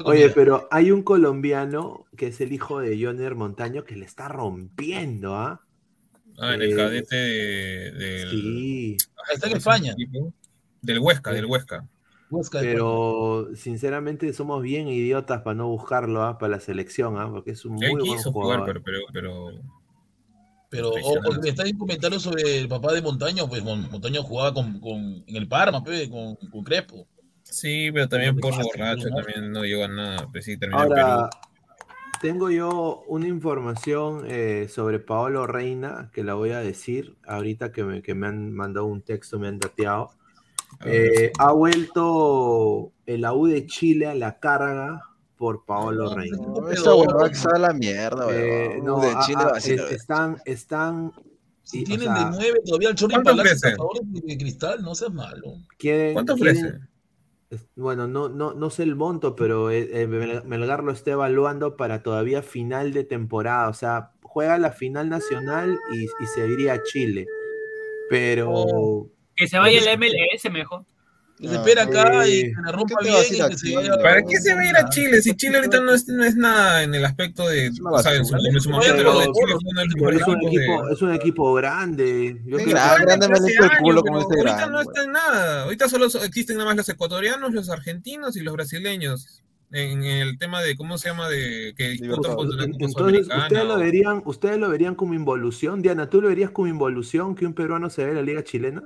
Oye, pero hay un colombiano que es el hijo de Joner Montaño que le está rompiendo, ¿ah? Ah, en el eh, cadete del. Sí. Ah, está en España. Del Huesca, del Huesca. pero sinceramente somos bien idiotas para no buscarlo ¿ah? para la selección, ¿ah? porque es un muy buen jugador. Jugar, pero, pero, pero o, me está en comentarios sobre el papá de Montaño, pues Montaño jugaba con, con en el Parma, pues, con, con Crespo. Sí, pero también por borracho, también no llegó a nada. Pues sí, Ahora, tengo yo una información eh, sobre Paolo Reina que la voy a decir ahorita que me, que me han mandado un texto, me han dateado. Eh, ha vuelto el AU de Chile a la carga por Paolo Reina. Esa huevada que sale la mierda, eh, no, de Chile a, a, están, están si tienen o sea, de nueve todavía el Chorri Palacio de cristal, no seas malo. ¿Cuánto ofrece? Bueno, no, no, no sé el monto, pero eh, eh, Melgar lo está evaluando para todavía final de temporada. O sea, juega la final nacional y, y se iría a Chile. Pero. Oh, que se vaya el MLS mejor. Que se espera acá y que la rompa bien y que se vaya ¿Para qué se va a ir a Chile? Si Chile ahorita no es, no es nada en el aspecto de. O sea, en su, en su momento lo de Chile fue es, un equipo, de... es un equipo grande. Yo creo grande, grande me el culo como este Ahorita grande, no está en nada. Ahorita solo existen nada más los ecuatorianos, los argentinos y los brasileños en el tema de cómo se llama de que disputan contra Entonces, ustedes lo verían, ustedes lo verían como involución, Diana, ¿tú lo verías como involución que un peruano se ve en la liga chilena?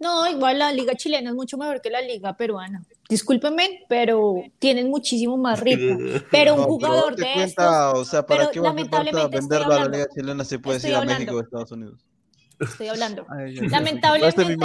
No, igual la liga chilena es mucho mejor que la liga peruana. Discúlpenme, pero tienen muchísimo más ritmo. Pero un jugador de cuenta, estos, o sea, ¿para qué lamentablemente venderlo a la liga chilena se puede decir a México o Estados Unidos? Estoy hablando. Ay, lamentablemente.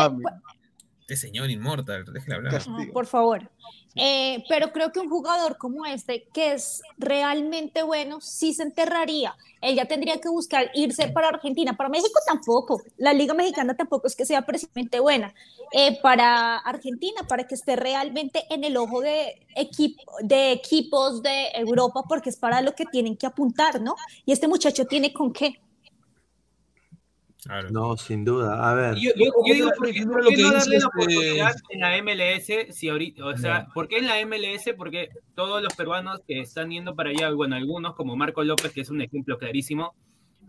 Este señor inmortal, déjale hablar. por favor. Eh, pero creo que un jugador como este, que es realmente bueno, sí se enterraría. Él ya tendría que buscar irse para Argentina. Para México tampoco. La Liga Mexicana tampoco es que sea precisamente buena. Eh, para Argentina, para que esté realmente en el ojo de, equipo, de equipos de Europa, porque es para lo que tienen que apuntar, ¿no? Y este muchacho tiene con qué. Claro. No, sin duda. A ver. Yo, yo, yo digo, ¿por qué, ¿por qué no darle la oportunidad en la MLS? Si ahorita, o sea, ¿por qué en la MLS? Porque todos los peruanos que están yendo para allá, bueno, algunos como Marco López, que es un ejemplo clarísimo,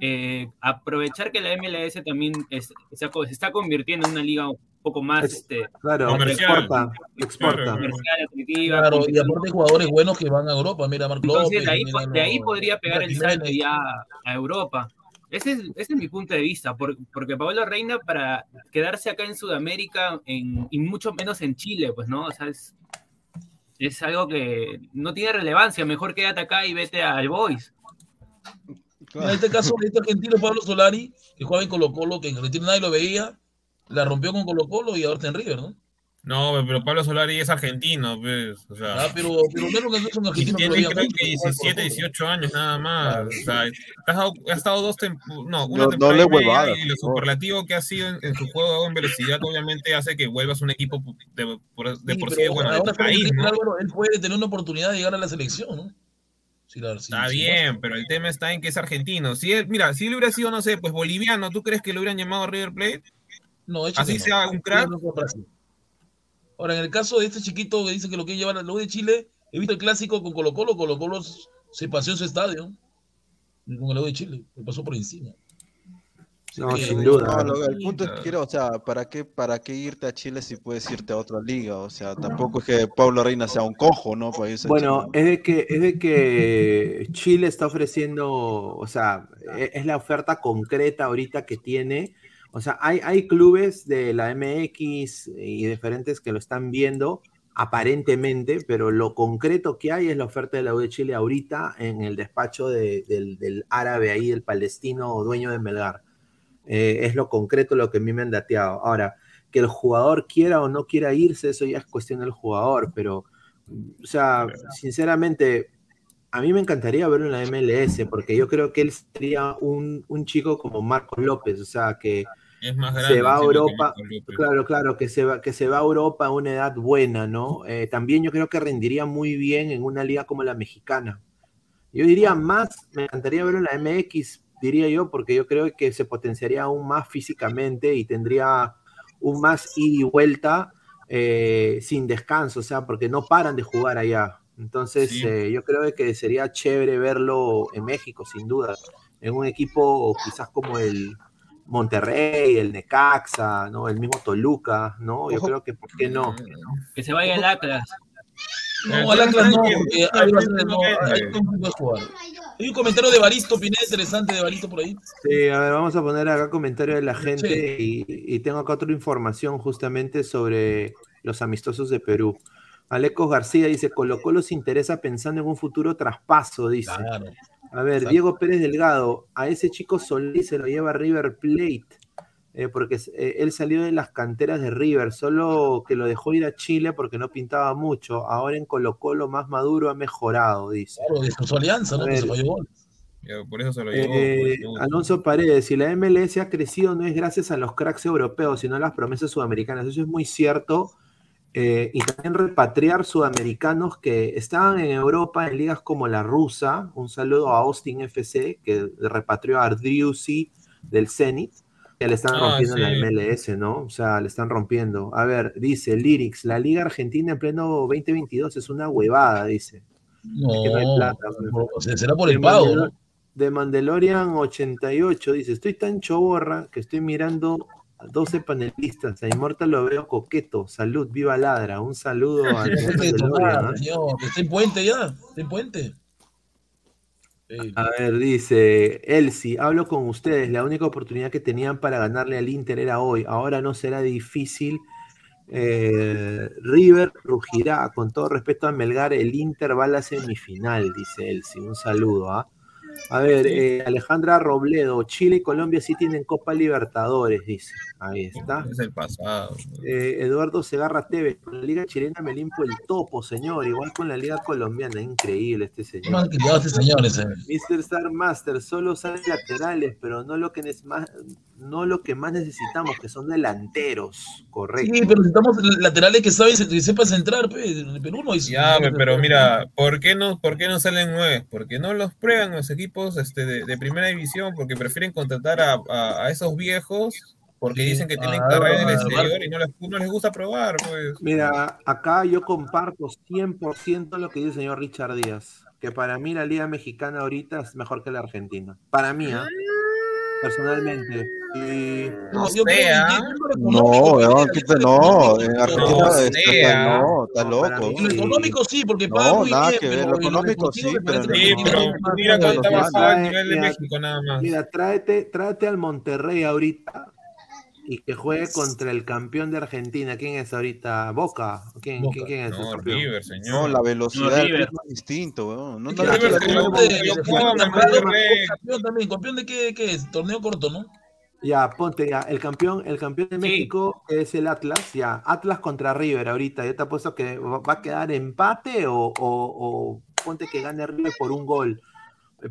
eh, aprovechar que la MLS también es, se está convirtiendo en una liga poco más este, claro, comercial. exporta, exporta. comercial, atractiva. Claro, y aparte jugadores buenos que van a Europa. Mira, Marco Entonces, López. de ahí, mira, de ahí no, podría pegar el salto ya a Europa. Ese es, ese es mi punto de vista, por- porque Pablo Reina para quedarse acá en Sudamérica y mucho menos en Chile, pues, ¿no? O sea, es, algo que no tiene relevancia. Mejor quédate acá y vete al Boys. En este caso, este argentino Pablo Solari, que juega en Colo Colo, que en Argentina nadie lo veía, la rompió con Colo Colo y ahora está en River, ¿no? No, pero Pablo Solari es argentino, pues. O sea, Ah, pero, pero claro que es un argentino tiene creo que que juega en 17, Colo-Colo. 18 años nada más. Claro. O sea, ha estado, ha estado dos temporadas, no, una No- no temporada le y lo superlativo que ha sido en, en su juego en velocidad obviamente hace que vuelvas un equipo de, por, de Sí, por sí, pero bueno, de ahora el país, ¿no? Álvaro, él puede tener una oportunidad de llegar a la selección, ¿no? Sí, la- sí, Está sí, bien, pero el tema está en que es argentino. Si él, mira, si él hubiera sido, no sé, pues boliviano, ¿tú crees que lo hubieran llamado River Plate? No, de hecho Así que no. sea un crack. No, no, no, no. Ahora, en el caso de este chiquito que dice que lo quiere llevar a la U de Chile, he visto el clásico con Colo Colo, Colo Colo se paseó en su estadio con el U de Chile, le pasó por encima. Así No, que- sin duda. No, lo- el punto es que, quiero, o sea, ¿para qué, ¿para qué irte a Chile si puedes irte a otra liga? O sea, tampoco es que Pablo Reina sea un cojo, ¿no? Para irse a Bueno, es de que es de que Chile está ofreciendo, o sea, e- es la oferta concreta ahorita que tiene. O sea, hay, hay clubes de la MX y diferentes que lo están viendo aparentemente, pero lo concreto que hay es la oferta de la U de Chile ahorita en el despacho de- del, del árabe ahí, el palestino dueño de Melgar. Eh, es lo concreto lo que a mí me han dateado. Ahora, que el jugador quiera o no quiera irse, eso ya es cuestión del jugador, pero, o sea, sinceramente, a mí me encantaría verlo en la MLS, porque yo creo que él sería un, un chico como Marcos López, o sea, que Es más grande. se va a Europa, claro, claro, que se va, que se va a Europa a una edad buena, ¿no? Eh, también yo creo que rendiría muy bien en una liga como la mexicana. Yo diría más, me encantaría verlo en la MX, diría yo, porque yo creo que se potenciaría aún más físicamente y tendría un más ida y vuelta eh, sin descanso, o sea, porque no paran de jugar allá. Entonces, Sí. eh, yo creo que sería chévere verlo en México, sin duda, en un equipo quizás como el Monterrey, el Necaxa, ¿no? El mismo Toluca, ¿no? Yo Ojo. creo que, ¿por qué no? Que se vaya al Atlas. No, al Atlas no, porque ahí va a ser- no, jugar. Hay un comentario de Baristo, Pineda, interesante de Baristo por ahí. Sí, a ver, vamos a poner acá comentarios de la gente y, y tengo acá otra información justamente sobre los amistosos de Perú. Alecos García dice, Colo Colo se interesa pensando en un futuro traspaso, dice. Claro. A ver, Exacto. Diego Pérez Delgado, a ese chico Solís se lo lleva River Plate, eh, porque eh, él salió de las canteras de River, solo que lo dejó ir a Chile porque no pintaba mucho. Ahora en Colo Colo más maduro ha mejorado, dice. Claro, de su alianza, ¿no? Que se Por eso se lo llevó. Eh, pues, Alonso Paredes, si la MLS ha crecido no es gracias a los cracks europeos, sino a las promesas sudamericanas. Eso es muy cierto. Eh, y también repatriar sudamericanos que estaban en Europa en ligas como la rusa. Un saludo a Austin FC, que repatrió a Ardriusi del Zenit. Que le están Ah, rompiendo en sí. la MLS, ¿no? O sea, le están rompiendo. A ver, dice Lyrics, la Liga Argentina en pleno 2022 es una huevada, dice. No, que no hay plata, por- o sea, será por el De pago, Mandalor- ¿no? De Mandalorian 88 dice, estoy tan choborra que estoy mirando 12 panelistas. A Immortal lo veo coqueto. Salud, viva ladra. Un saludo a señor, está en puente ya, está en puente. A ver, dice Elsie, hablo con ustedes. La única oportunidad que tenían para ganarle al Inter era hoy. Ahora no será difícil. Eh, River rugirá. Con todo respeto a Melgar, el Inter va a la semifinal, dice Elsie. Un saludo. ¿ah? A ver, eh, Alejandra Robledo, Chile y Colombia sí tienen Copa Libertadores, dice. Ahí está. Es el pasado. Eh, Eduardo Segarra Tevez, con la Liga Chilena me limpo el topo, señor. Igual con la Liga Colombiana, increíble este señor. Criado este señor ese. Mr. Star Master solo salen laterales, pero no lo que es más, no lo que más necesitamos, que son delanteros, correcto. Sí, pero necesitamos laterales que saben, que sepan centrar, pe. En el Perú no hay- Ya, pe, pero mira, ¿por qué no, por qué no salen nueve? Porque no los prueban los equipos este, de, de primera división, porque prefieren contratar a, a- a esos viejos, porque Sí. dicen que tienen Ah, carrera en el ah, exterior y no les, no les gusta probar, pues. Mira, acá yo comparto 100% lo que dice el señor Richard Díaz, que para mí la Liga Mexicana ahorita es mejor que la Argentina. Para mí, ¿ah? Personalmente. Y... No yo creo sea. que lo No, quita- no, en Argentina No, está, sea. no, está No, loco. para mí En lo económico sí, porque paga No, muy nada bien, que ver, pero lo en lo económico sí, pero Sí, mira nivel de México nada más. Mira, tráete, tráete al Monterrey ahorita y que juegue contra el campeón de Argentina. ¿Quién es ahorita? ¿Boca? ¿Quién, Boca. ¿quién, quién es el No, campeón? River, No, señor. la velocidad No, es distinto, weón. No, no, River campeón también, campeón de qué, qué es, torneo corto, ¿no? Ya, ponte ya. El campeón, el campeón de Sí. México es el Atlas. Ya, Atlas contra River ahorita. Yo te apuesto que va va a quedar empate o, o- o ponte que gane River por un gol.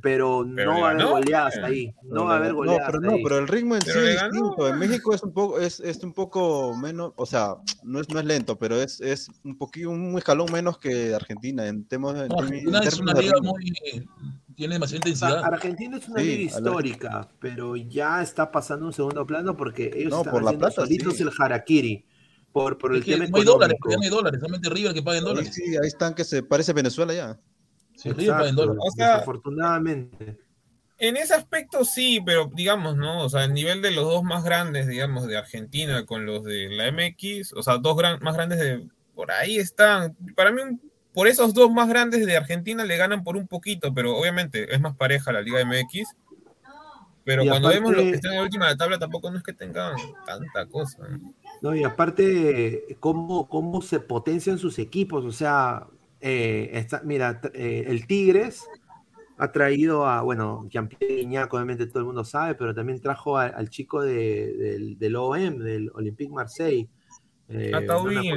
Pero, Pero no va a haber goleadas ahí. No va a haber le- goleadas pero no, pero el ritmo en sí es distinto. En. México es un poco, es, es un poco menos, o sea, no es, no es lento, pero es, es un poquito, un escalón menos que Argentina en temas No, Argentina en es una liga muy. Tiene demasiada intensidad. Argentina es una Sí, liga a la- histórica, pero ya está pasando a un segundo plano porque ellos No, están por la haciendo plata, solitos sí. el harakiri por, por el Es que tema no hay dólares, económico. ya no hay dólares, solamente River que paga en Ahí dólares. sí, ahí están que se parece Venezuela ya. Paga en Exacto, dólares. O sea- desafortunadamente. En ese aspecto sí, pero digamos, ¿no? O sea, el nivel de los dos más grandes, digamos, de Argentina con los de la MX, o sea, dos gran, más grandes de... Por ahí están. Para mí, un- por esos dos más grandes de Argentina le ganan por un poquito, pero obviamente es más pareja la Liga MX. Pero Y cuando aparte- vemos los que están en la última de la tabla, tampoco no es que tengan tanta cosa. ¿no? No, y aparte, cómo, cómo se potencian sus equipos. O sea, eh, está- mira, eh, el Tigres ha traído a, bueno, Jean-Pierre Gignac, obviamente todo el mundo sabe, pero también trajo a- al chico de- del, del OM, del Olympique Marseille. Eh,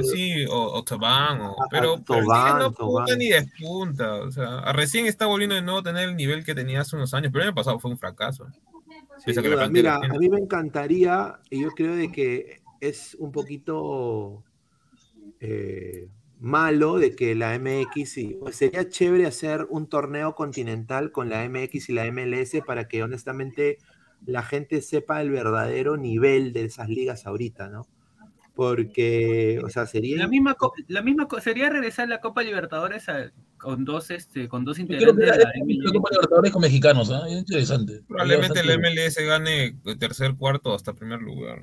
sí, o, o Tobán, o- A- pero, a pero Tobán, no punta ni despunta. O sea, recién está volviendo de nuevo a tener el nivel que tenía hace unos años, pero el año pasado fue un fracaso. A que duda. Mira, a mí me encantaría, y yo creo de que es un poquito eh, malo de que la MX, sí, pues sería chévere hacer un torneo continental con la MX y la MLS para que honestamente la gente sepa el verdadero nivel de esas ligas ahorita, ¿no? Porque, o sea, sería... La misma, la misma sería regresar la Copa Libertadores a- con dos este con dos integrantes de la la MLS. Copa Libertadores con mexicanos, ¿ah? Es interesante. Probablemente el Bastante- MLS gane tercer, cuarto hasta primer lugar.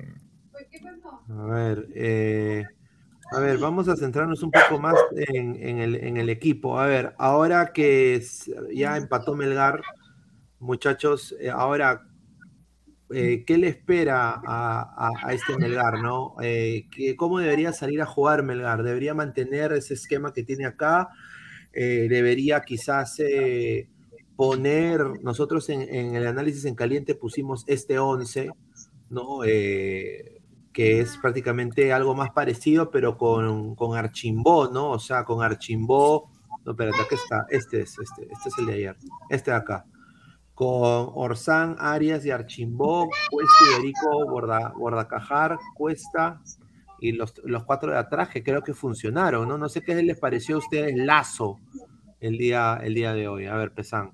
A ver, eh, a ver, vamos a centrarnos un poco más en, el, equipo. A ver, ahora que ya empató Melgar, muchachos, eh, ahora, eh, ¿qué le espera a, este Melgar, no? Eh, ¿qué- ¿Cómo debería salir a jugar Melgar? ¿Debería mantener ese esquema que tiene acá? Eh, ¿Debería quizás poner, nosotros en, el análisis en caliente pusimos este 11, ¿no? Que es prácticamente algo más parecido, pero con, con Archimbó, ¿no? O sea, con Archimbó. No, espérate, aquí está. Este es, este, este es el de ayer. Este de acá. Con Orsán, Arias y Archimbó, Cuesta, Iberico, Borda, Bordacajar, Cuesta y los, los cuatro de atrás creo que funcionaron, ¿no? No sé qué les pareció a ustedes Lazo el día, el día de hoy. A ver, Pesán.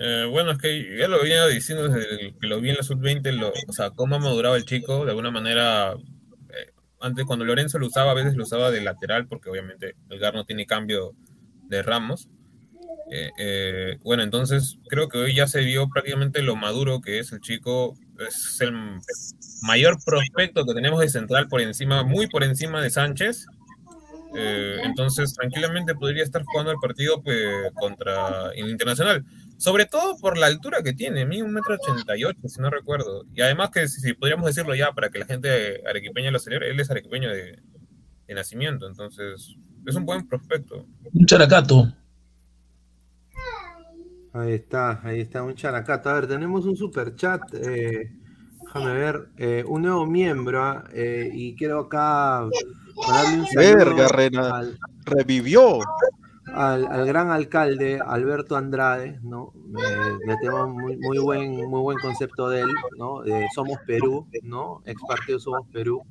Eh, bueno, es que ya lo venía diciendo desde que lo vi en la sub-20, lo- o sea, cómo ha madurado el chico, de alguna manera, eh, antes cuando Lorenzo lo usaba, a veces lo usaba de lateral, porque obviamente el GAR no tiene cambio de Ramos. Eh, eh, bueno, entonces creo que hoy ya se vio prácticamente lo maduro que es el chico, es el mayor prospecto que tenemos de central por encima, muy por encima de Sánchez. Entonces, tranquilamente podría estar jugando el partido pues, contra el Internacional. Sobre todo por la altura que tiene, mí un metro ochenta y ocho, si no recuerdo. Y además que, si, si podríamos decirlo ya, para que la gente arequipeña lo celebre, él es arequipeño de, de nacimiento. Entonces, es un buen prospecto. Un characato. Ahí está, ahí está un characato. A ver, tenemos un super chat. eh, déjame ver. eh, un nuevo miembro. eh, y quiero acá darle un saludo Verga, Rena. al, Revivió. Al, al gran alcalde Alberto Andrade, ¿no? Me, me tengo muy, muy buen, muy buen concepto de él, ¿no? Somos Perú, ¿no? Ex partido Somos Perú.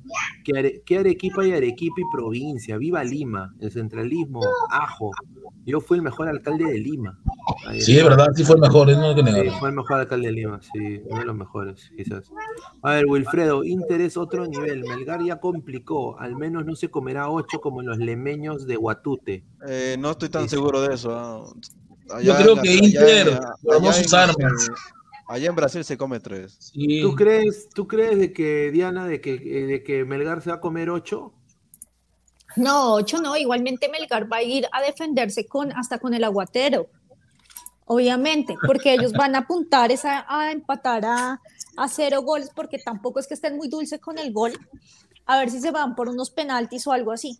Que, Are- que Arequipa y Arequipa y provincia. Viva Lima, el centralismo, ajo. Yo fui el mejor alcalde de Lima. Ahí Sí, es verdad, sí fue el mejor, no hay que Sí, negarlo. fue el mejor alcalde de Lima, sí, uno de los mejores, quizás. A ver, Wilfredo, interés otro nivel. Melgar ya complicó, al menos no se comerá ocho como los lemeños de Guatute. Eh, no estoy tan Sí. seguro de eso. Yo creo que allá Inter formó allá sus armas. Allá en Brasil se come tres. Sí. ¿Tú crees, tú crees de que, Diana, de que, de que Melgar se va a comer ocho? No, ocho no. Igualmente Melgar va a ir a defenderse con, hasta con el aguatero. Obviamente, porque ellos van a apuntar a empatar a, a cero goles, porque tampoco es que estén muy dulces con el gol. A ver si se van por unos penaltis o algo así.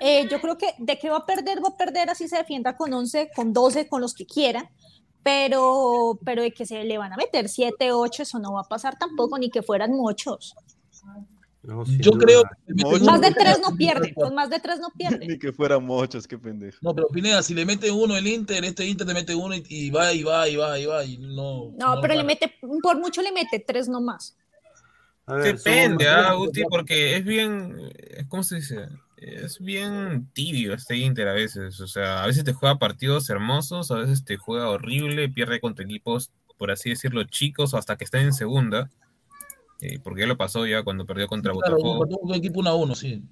Eh, yo creo que de que va a perder, va a perder así se defienda con 11, con 12, con los que quiera, pero, pero de que se le van a meter 7, 8, eso no va a pasar tampoco, ni que fueran muchos. Yo creo que más de tres no pierde, con más de tres no pierde. Ni que fueran muchos, qué pendejo. No, pero Pineda, si le mete uno el Inter, este Inter te mete uno y, va y va y va y va y no. No, pero le mete, por mucho le mete tres nomás. Depende, ah, Guti, porque es bien, ¿cómo se dice? es bien tibio este Inter a veces. O sea, a veces te juega partidos hermosos, a veces te juega horrible, pierde contra equipos, por así decirlo, chicos o hasta que estén en segunda. Eh, porque ya lo pasó ya cuando perdió contra claro, Botafogo. Un equipo 1 a 1, sí.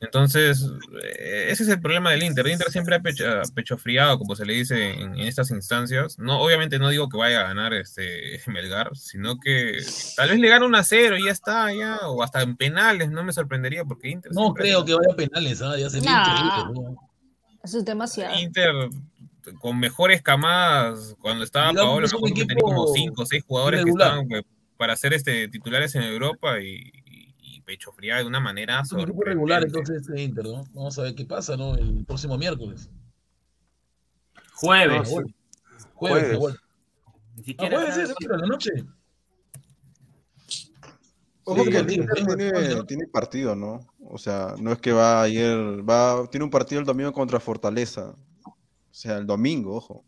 Entonces, eh, ese es el problema del Inter. El Inter siempre ha pecho, pecho friado, como se le dice en, estas instancias. No, obviamente no digo que vaya a ganar este Melgar, sino que tal vez le gane un a 0 y ya está, ya, o hasta en penales, no me sorprendería porque Inter. No creo que vaya a penales, ¿ah? ya se Eso es demasiado. Inter con mejores camadas, cuando estaba Paolo, tenía como 5 o 6 jugadores que estaban pues, para ser este, titulares en Europa y, pecho fría de una manera. Es un equipo regular entonces este Inter, ¿no? Vamos a ver qué pasa, ¿no? El próximo miércoles. Jueves. jueves. Jueves. Ni siquiera. jueves es, la noche. Ojo que el Inter tiene, tiene, partido, ¿no? O sea, no es que va ayer, va, tiene un partido el domingo contra Fortaleza. O sea, el domingo, ojo.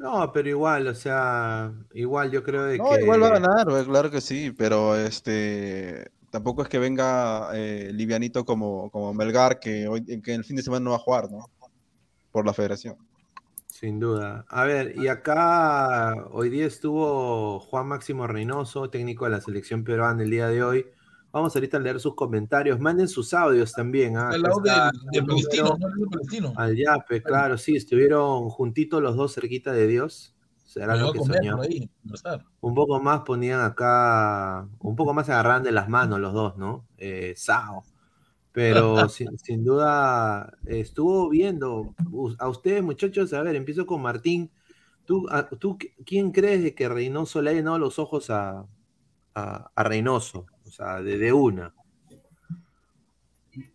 No, pero igual, o sea, igual yo creo de no, igual va a ganar, claro que sí, pero este tampoco es que venga eh, livianito como, como Melgar, que hoy que el fin de semana no va a jugar, ¿no? Por la federación. Sin duda. A ver, y acá hoy día estuvo Juan Máximo Reynoso, técnico de la selección peruana el día de hoy. Vamos ahorita a leer sus comentarios. Manden sus audios también. ¿ah? El audio del, palestino, Al Yape, claro, sí, estuvieron juntitos los dos cerquita de Dios. Será lo que soñó. un poco más ponían acá, un poco más se agarraban de las manos los dos, ¿no? Eh, Sao. Pero sin, duda estuvo viendo a ustedes, muchachos. A ver, empiezo con Martín. ¿Tú, tú quién crees de que Reynoso le ha llenado los ojos a, a, a Reynoso? O sea, de, una.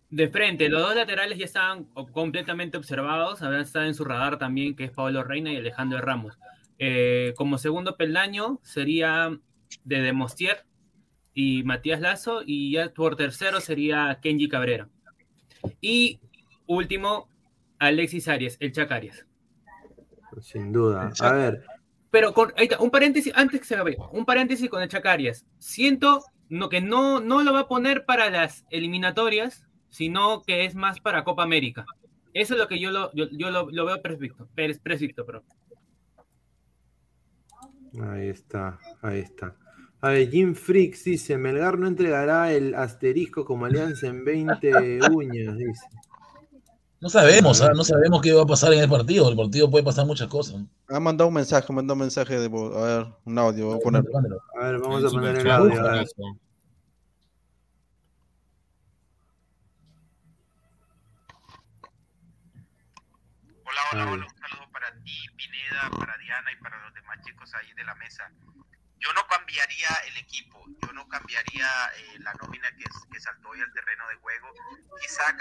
De frente, los dos laterales ya estaban completamente observados, habían estado en su radar también, que es Pablo Reina y Alejandro Ramos. Eh, como segundo peldaño sería de Demostier y Matías Lazo, y ya por tercero sería Kenji Cabrera. Y último, Alexis Arias, el Chacarias. Sin duda. A ver. Pero con, ahí está, un paréntesis, antes que se acabe, un paréntesis con el Chacarias. Siento no, que no, no lo va a poner para las eliminatorias, sino que es más para Copa América. Eso es lo que yo lo, yo, lo, veo perfecto, perfecto, pero. Ahí está, ahí está. A ver, Jim Freaks dice, Melgar no entregará el asterisco como alianza en 20 uñas, dice. No sabemos, ¿ah? no sabemos qué va a pasar en el partido. El partido puede pasar muchas cosas. Ha mandado un mensaje, mandado un mensaje de A ver, un audio, voy a poner. A ver, vamos a poner el audio. Hola, hola, hola. Un saludo para ti, Pineda, para Diana y para los demás chicos ahí de la mesa yo no cambiaría el equipo, yo no cambiaría eh, la nómina que, que, saltó hoy al terreno de juego. Quizá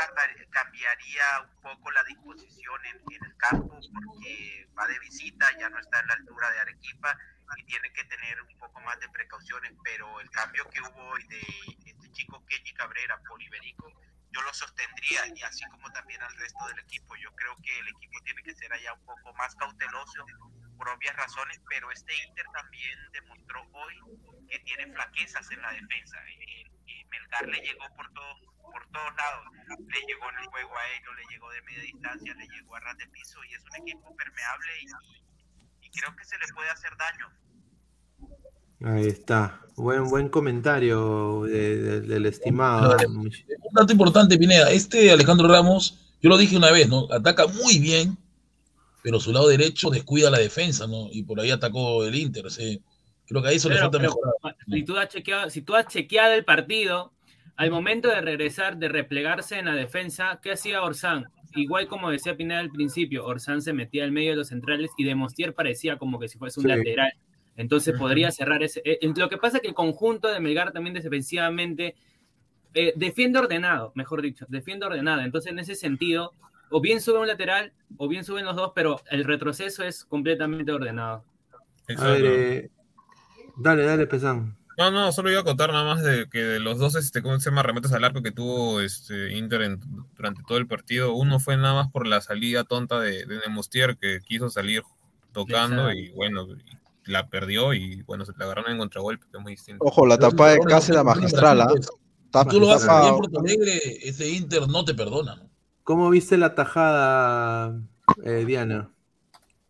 cambiaría un poco la disposición en, el campo porque va de visita, ya no está en la altura de Arequipa y tiene que tener un poco más de precauciones, pero el cambio que hubo hoy de este chico Kenji Cabrera por Iberico, yo lo sostendría y así como también al resto del equipo. Yo creo que el equipo tiene que ser allá un poco más cauteloso por obvias razones, pero este Inter también demostró hoy que tiene flaquezas en la defensa. Y, Melgar le llegó por todos por todos lados. Le llegó en el juego aéreo, le llegó de media distancia, le llegó a ras de piso y es un equipo permeable y, creo que se le puede hacer daño. Ahí está. Buen, buen comentario del estimado. Un dato importante, Pineda. Este Alejandro Ramos, yo lo dije una vez, ¿no? Ataca muy bien, pero su lado derecho descuida la defensa, ¿no? Y por ahí atacó el Inter, sí. Creo que ahí eso le falta pero, mejorar. Si tú, has chequeado, si tú has chequeado el partido, al momento de regresar, de replegarse en la defensa, ¿qué hacía Orsán? Igual como decía Pineda al principio, Orsán se metía al medio de los centrales y Demostier parecía como que si fuese un Sí. lateral. Entonces podría cerrar ese. eh, eh, lo que pasa es que el conjunto de Melgar también defensivamente eh, defiende ordenado, mejor dicho, defiende ordenado. Entonces, en ese sentido, o bien sube un lateral, o bien suben los dos, pero el retroceso es completamente ordenado. A ver, eh, dale, dale, Pesán. No, no, solo iba a contar nada más de que de los dos, este, ¿cómo se llama? Remetes al arco que tuvo este, Inter en- durante todo el partido. Uno fue nada más por la salida tonta de, de Nemostier, que quiso salir tocando y bueno, y la perdió y bueno, se la agarraron en contragolpe, que es muy distinto. Ojo, la tapada de Cáceres magistral, ¿ah? Tapa- Tú lo haces tapa- bien en Porto Alegre, ese Inter no te perdona. ¿no? ¿Cómo viste la tajada, eh, Diana?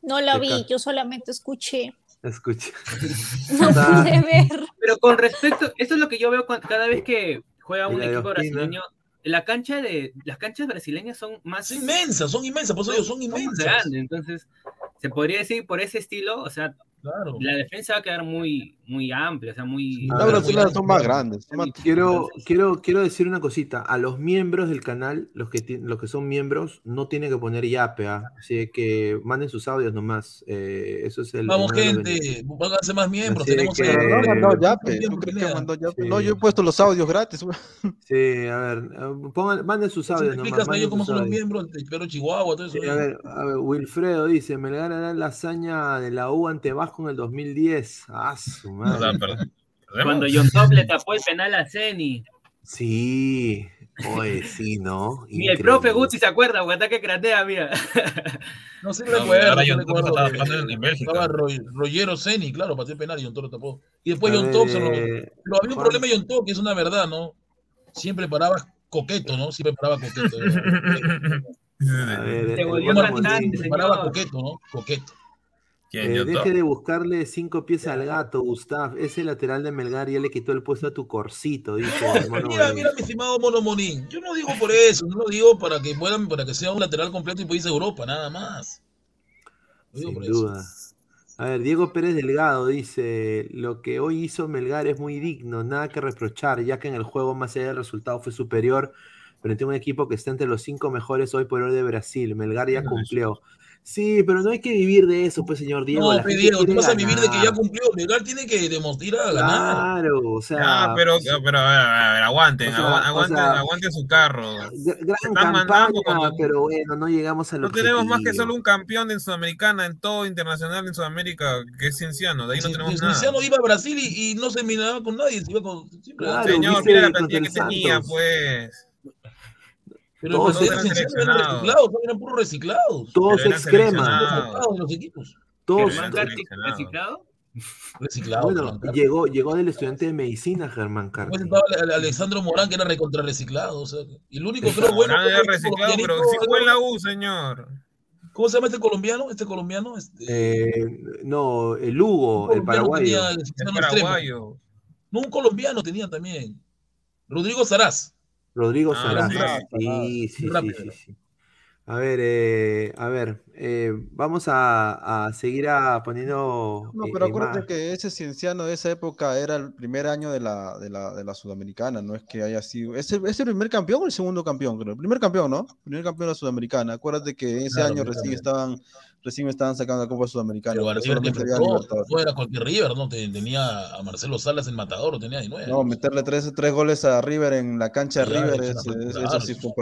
No la vi, yo solamente escuché. Escucha. No Está- pude ver. Pero con respecto, esto es lo que yo veo cada vez que juega un equipo brasileño. La cancha de las canchas brasileñas son más Son inmensas, son inmensas, por eso son son inmensas. grandes, entonces se podría decir por ese estilo, o sea, Claro. la defensa va a quedar muy muy amplia, o sea, muy Las brasileñas son más grandes. son más- Quiero, quiero, quiero decir una cosita. A los miembros del canal, los que, los que son miembros, no tienen que poner yape, ¿ah? Así que manden sus audios nomás. Eh, eso es el. Vamos, gente, pónganse más miembros. Así Tenemos que- no. No, yo he puesto los audios gratis. Sí, a ver, eh, pongan, manden sus Si me audios nomás. explicas cómo son los miembros, espero Chihuahua, todo eso. Sí, a ver, a ver, Wilfredo dice, Melgar hará la hazaña de la U ante Vasco en el 2010. Ah, su madre. per- perdemos. cuando John Top le tapó el penal a Ceni. Sí, oye, sí, ¿no? Y el profe Gucci se acuerda, porque ataque cratea, mira. No sé, No, recuerdo. ahora John estaba jugando en- Bélgica. Estaba Ro- Rogero Ceni, claro, pateó penal y John Toro tapó. Y después John ver, Thompson. lo- Pero había un problema John Top, que es una verdad, ¿no? Siempre paraba coqueto, ¿no? Siempre paraba coqueto. Se eh, volvió cantante. Paraba coqueto, ¿no? Coqueto. ¿Quién, eh, deje de buscarle cinco pies al gato, Gustav. Ese lateral de Melgar ya le quitó el puesto a tu corcito, mono mira, mira, mi estimado Mono Monín. Yo no digo por eso, no lo digo para que puedan, para que sea un lateral completo y a Europa, nada más. Digo Sin por eso. duda. A ver, Diego Pérez Delgado dice, lo que hoy hizo Melgar es muy digno, nada que reprochar, ya que en el juego más allá del resultado fue superior frente a un equipo que está entre los cinco mejores hoy por hoy de Brasil. Melgar ya cumplió. Sí, pero no hay que vivir de eso, pues, señor Diego. No, gente Diego, tú vas a vivir de que ya cumplió. Melgar tiene que demostrar a ganar. Claro, o sea, Ah, pero, pero a ver, a ver, aguanten, O sea, agua- o aguanten, sea, aguanten su carro. gr- gran están campaña, cuando- pero bueno, no llegamos al No tenemos más que solo un campeón en Sudamericana, en todo internacional en Sudamérica, que es Cienciano. De ahí no tenemos nada. Cienciano iba a Brasil y, y no se miraba con nadie, se iba con. Claro, Señor, mira la plantilla que tenía, pues. Pero Todos los eran seleccionados. reciclados, eran puros reciclados. Todos excreman. Reciclados de los equipos. todos seleccionado. reciclado. Reciclados. Bueno, llegó, llegó del estudiante de medicina, Germán Carti. estaba Ale- Alexandro Morán, que era recontra reciclado. O sea, y el único creo bueno. Morán era el reciclado, pero sí fue en la U, señor. ¿Cómo se llama este colombiano? Este colombiano. Este, Eh, no, el Hugo, el paraguayo. tenía el paraguayo. No, un colombiano tenía también. Rodrigo Saraz. Rodrigo Ah, sí. Sí, sí, sí. A ver, eh, a ver, eh, vamos a, a seguir a poniendo. No, eh, pero eh, acuérdate más. que ese cienciano de esa época era el primer año de la, de la, de la Sudamericana, no es que haya sido. ¿Es el, es el primer campeón o el segundo campeón? Creo. El primer campeón, ¿no? Primer campeón de la Sudamericana. Acuérdate que ese Claro, año recién estaban, recién estaban sacando la Copa Sudamericana. Pero a no era cualquier River, ¿no? Te- Tenía a Marcelo Salas en Matador, lo tenía ahí, ¿no? No, meterle tres, tres goles a River en la cancha de Claro, River, es claro, eso sí fue.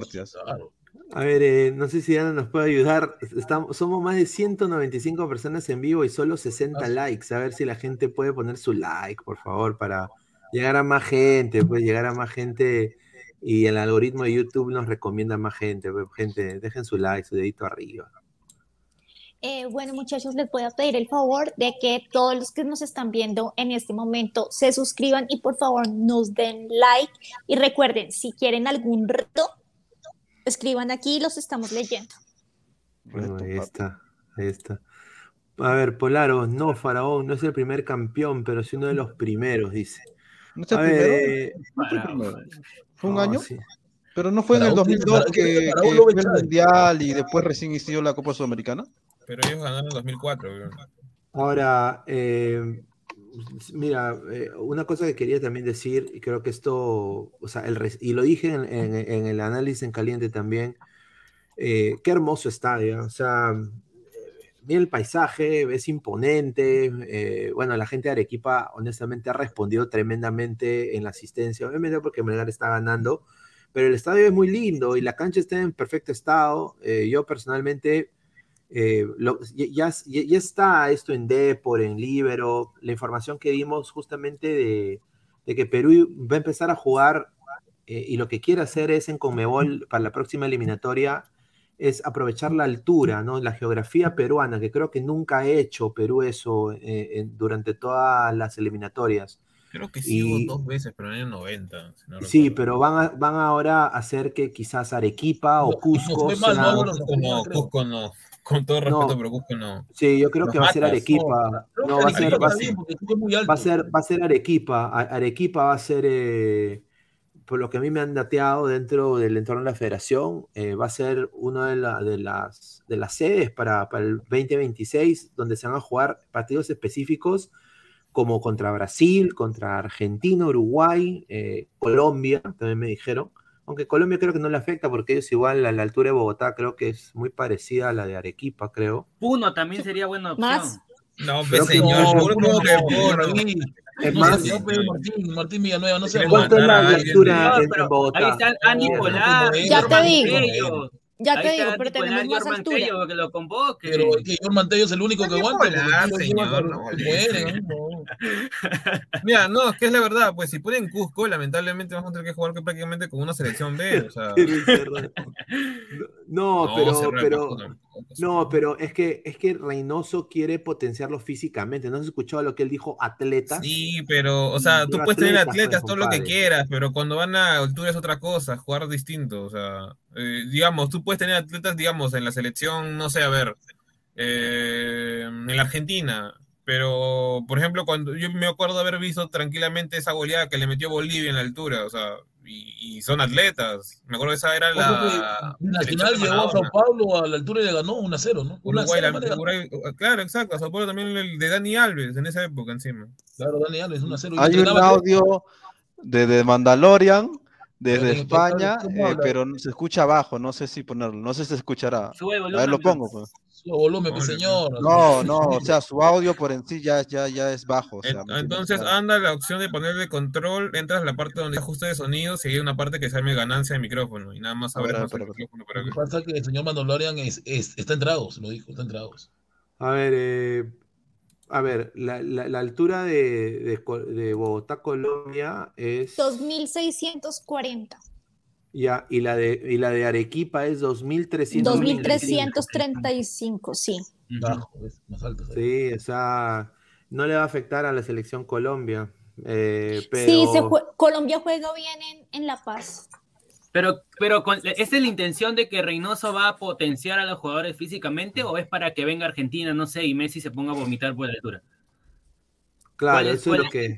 Claro. A ver, eh, no sé si Ana nos puede ayudar. Estamos, somos más de 195 personas en vivo y solo 60 Ah, likes. A ver si la gente puede poner su like, por favor, para llegar a más gente, pues llegar a más gente y el algoritmo de YouTube nos recomienda más gente. pues, gente, dejen su like, su dedito arriba. Eh, bueno, muchachos, les voy a pedir el favor de que todos los que nos están viendo en este momento se suscriban y por favor nos den like. Y recuerden, si quieren algún reto, escriban aquí y los estamos leyendo. Bueno, ahí está, ahí está. A ver, Polaro, no, Faraón, no es el primer campeón, pero sí uno de los primeros, dice. ¿No es el A ver, primero? eh, ¿No fue el Faraón. primero? ¿Fue un no, año? sí. Pero no fue en el Faraón tiene- 2002 Faraón tiene- que, que lo fue el. Mundial y después recién inició la Copa Sudamericana. Pero ellos ganaron en 2004. Ahora, eh, mira, eh, una cosa que quería también decir, y creo que esto, o sea, el, y lo dije en, en, el análisis en caliente también, eh, qué hermoso estadio, o sea, mira el paisaje, es imponente, eh, bueno, la gente de Arequipa honestamente ha respondido tremendamente en la asistencia, obviamente porque Melgar está ganando, pero el estadio es muy lindo y la cancha está en perfecto estado, yo personalmente eh, ya, ya, está esto en Depor, en Libero, la información que dimos justamente de, que Perú va a empezar a jugar eh, y lo que quiere hacer es en Conmebol para la próxima eliminatoria es aprovechar la altura, ¿no? La geografía peruana, que creo que nunca ha hecho Perú eso eh, durante todas las eliminatorias. Creo que sí hubo dos veces, pero en el 90. sí, pero van, van ahora a hacer que quizás Arequipa o Cusco. No, Cusco no. Con todo respeto, pero Cusco no. Sí, yo creo que va a ser Arequipa. No, va a ser, va, a ser, va a ser Arequipa. Arequipa va a ser, eh, por lo que a mí me han dateado dentro del entorno de la federación, eh, va a ser una de, de, las, de las sedes para, para el 2026, donde se van a jugar partidos específicos como contra Brasil, contra Argentina, Uruguay, eh, Colombia, también me dijeron. Aunque Colombia creo que no le afecta porque ellos igual a la altura de Bogotá creo que es muy parecida a la de Arequipa, creo. Puno también sería buena opción. ¿Más? No, pero señor, Puno que Es más, Martín, Martín Villanueva, no sé cuánto es la altura en Bogotá. Ahí está Anícola. Ya te digo. Ya te digo, pero tenemos más altura. que lo convoque. Pero es que Mantello es el único que aguanta. señor, no, Mira, no, es que es la verdad, pues si ponen Cusco, lamentablemente vamos a tener que jugar prácticamente con una selección B, o sea. no, pero, pero, no, pero es que es que Reynoso quiere potenciarlo físicamente. ¿No has escuchado lo que él dijo? Atletas. Sí, pero, o sea, tú puedes tener atletas pues, todo lo que quieras, pero cuando van a altura es otra cosa, jugar distinto, o sea. Eh, digamos, tú puedes tener atletas, digamos, en la selección, no sé, a ver, eh, en la Argentina, pero, por ejemplo, cuando yo me acuerdo de haber visto tranquilamente esa goleada que le metió Bolivia en la altura, o sea, y, son atletas. Me acuerdo que esa era la. La final llegó a Sao Paulo a la altura y le ganó 1 a 0, ¿no? Uruguay, claro, exacto. A Sao Paulo también el de Dani Alves en esa época encima. Claro, Dani Alves 1 a 0. Hay un audio de, de Mandalorian desde España, eh, pero se escucha abajo, no sé si ponerlo, no sé si se escuchará. a ver, lo pongo. Pues. Su volumen, pues, señor. No, no, o sea, su audio por en sí ya, ya, ya es bajo. Entonces anda la opción de ponerle control, entras a la parte donde ajuste de sonido, y hay una parte que se llama ganancia de micrófono y nada más abres el micrófono para que... Lo que pasa es que el señor Mandalorian es, es, está entrado, se lo dijo, está entrado. A ver, eh, a ver, la, la, altura de, de, Bogotá, Colombia es... 2.640. Ya, y la de, y la de Arequipa es 2.335. 2.335, sí. Bajo, es más alto. Sí, o sea, no le va a afectar a la selección Colombia. Eh, pero... Sí, Colombia juega bien en, en La Paz. Pero, pero con, ¿esa es la intención de que Reynoso va a potenciar a los jugadores físicamente o es para que venga Argentina, no sé, y Messi se ponga a vomitar por la altura? Claro, eso es lo que...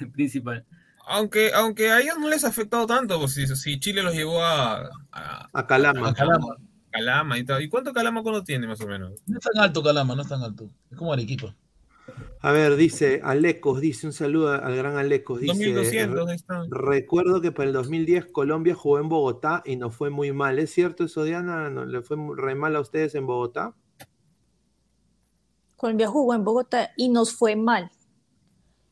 El principal. Aunque, aunque a ellos no les ha afectado tanto, pues, si, si Chile los llevó a, a, Calama. A Calama. Calama y tal. ¿Y cuánto Calama cuando tiene más o menos? No es tan alto Calama, no es tan alto. Es como Arequipa. A ver, dice Alecos, dice un saludo al gran Alecos. Dice, 2200, Recuerdo que para el 2010 Colombia jugó en Bogotá y no fue muy mal. ¿Es cierto eso, Diana? ¿No, ¿Le fue re mal a ustedes en Bogotá? Colombia jugó en Bogotá y nos fue mal.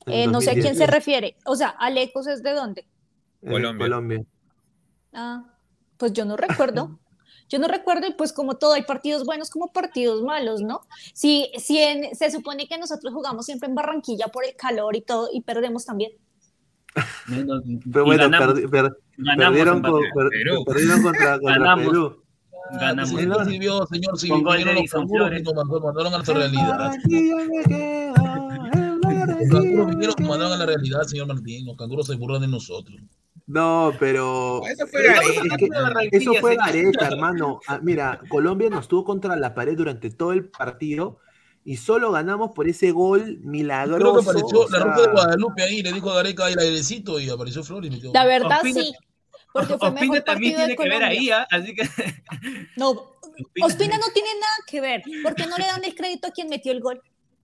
Eh, no sé a quién se refiere. O sea, Alecos es de dónde? Colombia. Colombia. Ah, pues yo no recuerdo. Yo no recuerdo, y pues como todo, hay partidos buenos como partidos malos, ¿no? Si, si se supone que nosotros jugamos siempre en Barranquilla por el calor y todo, y perdemos también. Pero bueno, perdieron, perdieron, contra, contra Perú. Ganamos. Señor Silvio, señor Silvio, los canguros que nos mandaron a la realidad. Los canguros vinieron que mandaron a la realidad, señor Martín. Los canguros se burlan de nosotros. No, pero. Eso fue Eso fue hermano. Ah, mira, Colombia nos tuvo contra la pared durante todo el partido y solo ganamos por ese gol milagroso. Creo que apareció la ruta de Guadalupe ahí, le dijo a Gareca el airecito y apareció Flores. La verdad, sí. porque fue Ospina mejor también partido de tiene que ver ahí. ¿ah? así que No, Ospina. Ospina no tiene nada que ver. ¿Por qué no le dan el crédito a quien metió el gol?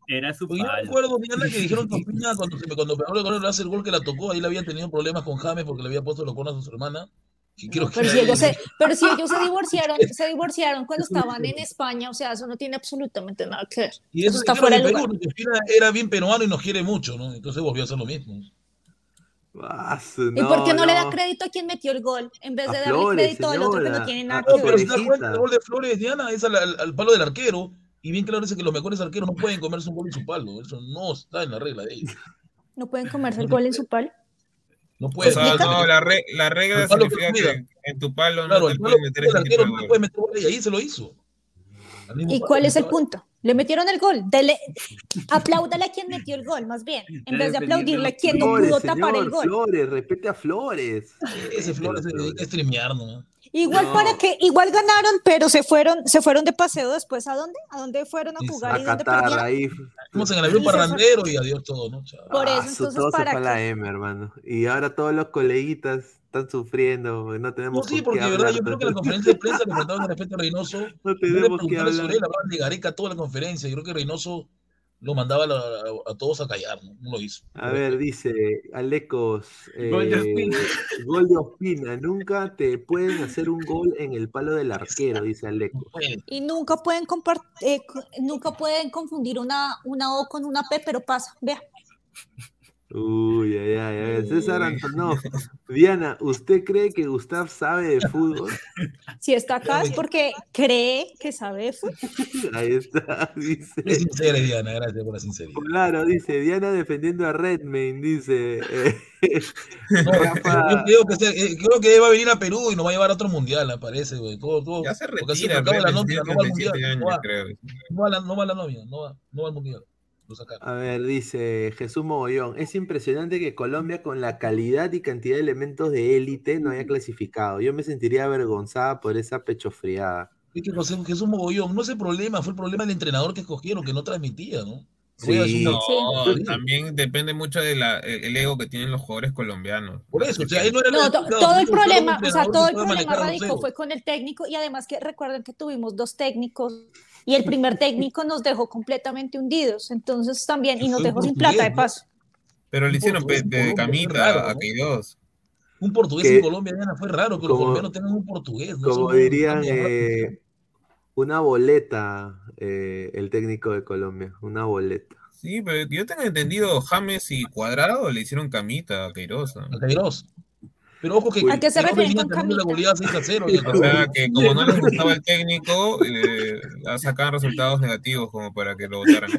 Era su Porque yo me acuerdo, Diana, que dijeron que Ospina, cuando, cuando Pablo Colón hace el gol que la tocó, ahí le habían tenido problemas con James porque le había puesto los conos a su hermana. Y creo que Pero si ellos se, pero si ellos se divorciaron, se divorciaron cuando estaban en España, o sea, eso no tiene absolutamente nada que ver. Y eso Eso está fuera de lugar. Ospina era bien peruano y nos quiere mucho, ¿no? Entonces volvió a hacer lo mismo. Ah, su- ¿Y por qué no, le da no. crédito a quien metió el gol? En vez A de darle Flores, crédito al otro que no señora. tiene A nada No, que pero ver. si te das cuenta, el gol de Flores, Diana, es al, al- al palo del arquero. Y bien claro dice que los mejores arqueros no pueden comerse un gol en su palo. Eso no está en la regla de ellos. No pueden comerse el gol en su palo. No O pueden. sea, no, la, re- la regla El que significa cuida. que en tu palo Claro, no te el palo puedes meter tipo arquero no puede meter gol ahí. Ahí se lo hizo. ¿Y palo cuál que es el punto? Le metieron el gol. Dele, apláudale a quien metió el gol, más bien. En vez de aplaudirle a quien no pudo tapar el gol. Flores, respete a Flores. Ese Flores se dedica a streamear, ¿no? Igual No. para que, igual ganaron, pero se fueron, se fueron de paseo después. ¿A dónde? ¿A dónde fueron a jugar y A dónde Qatar, perdieron? ahí. Fuimos en el avión parrandero y adiós todo, ¿no? Por eso, Ah, su- entonces, todo se ¿para fue a la qué? M, hermano. Y ahora todos los coleguitas están sufriendo, no No, tenemos sí, porque de verdad yo creo que la conferencia de prensa le faltaba el respeto a Reynoso. No tenemos que sobre hablar. él, hablaban de Gareca toda la conferencia. Yo creo que Reynoso lo mandaba a, la- a- a todos a callar, ¿no? No lo hizo. A ver, dice Alecos, Gol de eh, Ospina. gol de Ospina, nunca te pueden hacer un gol en el palo del arquero, dice Alecos. Y nunca pueden eh, nunca pueden confundir una, una O con una P, pero pasa. Vea. Uy, ay, ay, a ver, César. Antonov. Diana, ¿usted cree que Gustav sabe de fútbol? Si está acá es porque cree que sabe de fútbol. Ahí está, dice. Es sincera, Diana, gracias por la sinceridad. Claro, dice Diana defendiendo a Redmayne, dice. eh, No, Rafa- yo creo que, se- eh, creo que va a venir a Perú y nos va a llevar a otro mundial, me parece, güey. Todo, todo, Ya se porque retira, acaba la Brenes, nómina, tiene no va al mundial. 37 No años, va, creo. no va la, no va la nómina, no va, no va al mundial. Lo sacaron. A ver, dice Jesús Mogollón, es impresionante que Colombia con la calidad y cantidad de elementos de élite no haya clasificado. Yo me sentiría avergonzada por esa pechofriada. Es que José Jesús Mogollón, no es el problema, fue el problema del entrenador que escogieron, que no transmitía, ¿no? Sí. No, también depende mucho del el ego que tienen los jugadores colombianos. Por eso, o sea, él no era todo el problema, o sea, todo el problema radicó fue con el técnico y además que recuerden que tuvimos dos técnicos y el primer técnico nos dejó completamente hundidos, entonces también, y nos dejó sin plata de ¿no? paso. Pero le hicieron en de camita a ¿no? Queiroz. Un portugués Que- en Colombia, Diana, fue raro que los colombianos tengan un portugués. ¿no? Como no- dirían, no eh, una boleta, eh, el técnico de Colombia, una boleta. Sí, pero yo tengo entendido, James y Cuadrado le hicieron camita a Queiroz. ¿no? A Queiroz. Pero ojo que. ¿A qué se refieren venía con también de la camita? goleada 6 a 0. y el O sea, que como no les gustaba el técnico, eh, sacaban resultados negativos como para que lo votaran.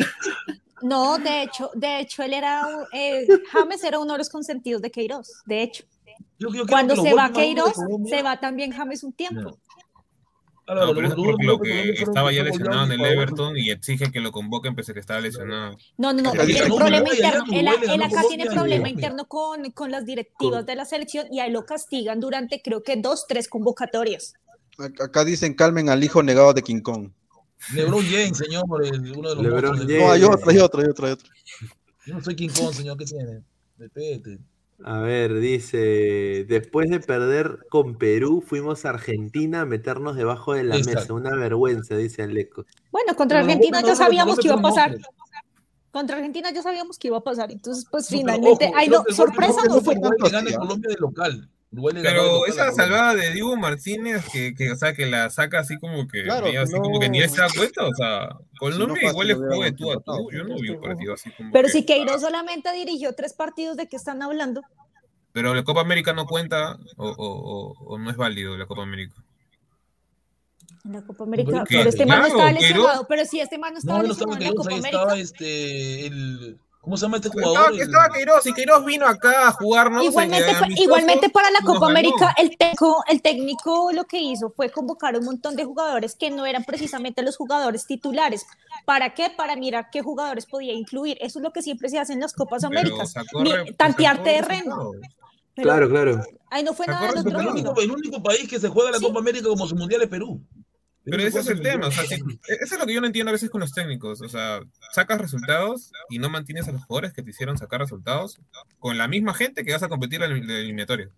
No, de hecho, de hecho, él era, eh, James era uno de los consentidos de Queiroz, de hecho. Yo- yo creo Cuando se va Queiroz, se va también James un tiempo. Claro, No, pero es porque lo que estaba ya lesionado en el Everton y exige que lo convoquen pese a que estaba lesionado. No, no, no, Acá él tiene ganó problema interno. Él, él acá tiene problema interno con, con las directivas de la selección y a él lo castigan durante creo que dos, tres convocatorias. Ac- Acá dicen calmen al hijo negado de King Kong. LeBron James, señor, el- uno de los LeBron del- No, hay James. otro, hay otro, hay otro, hay otro. Yo no soy King Kong, señor, ¿qué tiene? Respete. A ver, dice, después de perder con Perú, fuimos a Argentina a meternos debajo de la Exacto. mesa. Una vergüenza, dice Aleco. Bueno, contra Argentina ya sabíamos que iba a pasar. Contra Argentina ya sabíamos que iba a pasar. Entonces, pues finalmente, ojo, ay, creo no, que el gol que sorpresa no fue. Colombia de local. Pero esa Colombia. salvada de Diego Martínez, que, que, o sea, que la saca así como que, Claro, así como que ni se da cuenta, o sea, Colombia fácil igual le jugó de tú a tú, yo no vi un partido así como Pero que- si Queiroz solamente dirigió tres partidos, ¿de qué están hablando? Pero la Copa América no cuenta o, o, o, o no es válido la Copa América. En la Copa América, pero pero este man no claro, estaba lesionado. Pero si este man no estaba no lesionado en la Copa ahí América. estaba este, el, ¿cómo se llama este Estaba, jugador? El- estaba Queiroz y Queiroz vino acá a jugarnos. Igualmente, en para la Copa. América, el técnico, el técnico lo que hizo fue convocar un montón de jugadores que no eran precisamente los jugadores titulares. ¿Para qué? Para mirar qué jugadores podía incluir. Eso es lo que siempre se hace en las Copas Pero Américas. re- tantear terreno. Pero Claro, claro. ahí no fue ¿Te nada acuerdas otro el, único, el único país que se juega la Sí. Copa América como su mundial es Perú. Pero ese se es el tema, o sea, si- eso es lo que yo no entiendo a veces con los técnicos, o sea, sacas resultados y no mantienes a los jugadores que te hicieron sacar resultados con la misma gente que vas a competir en la eliminatoria.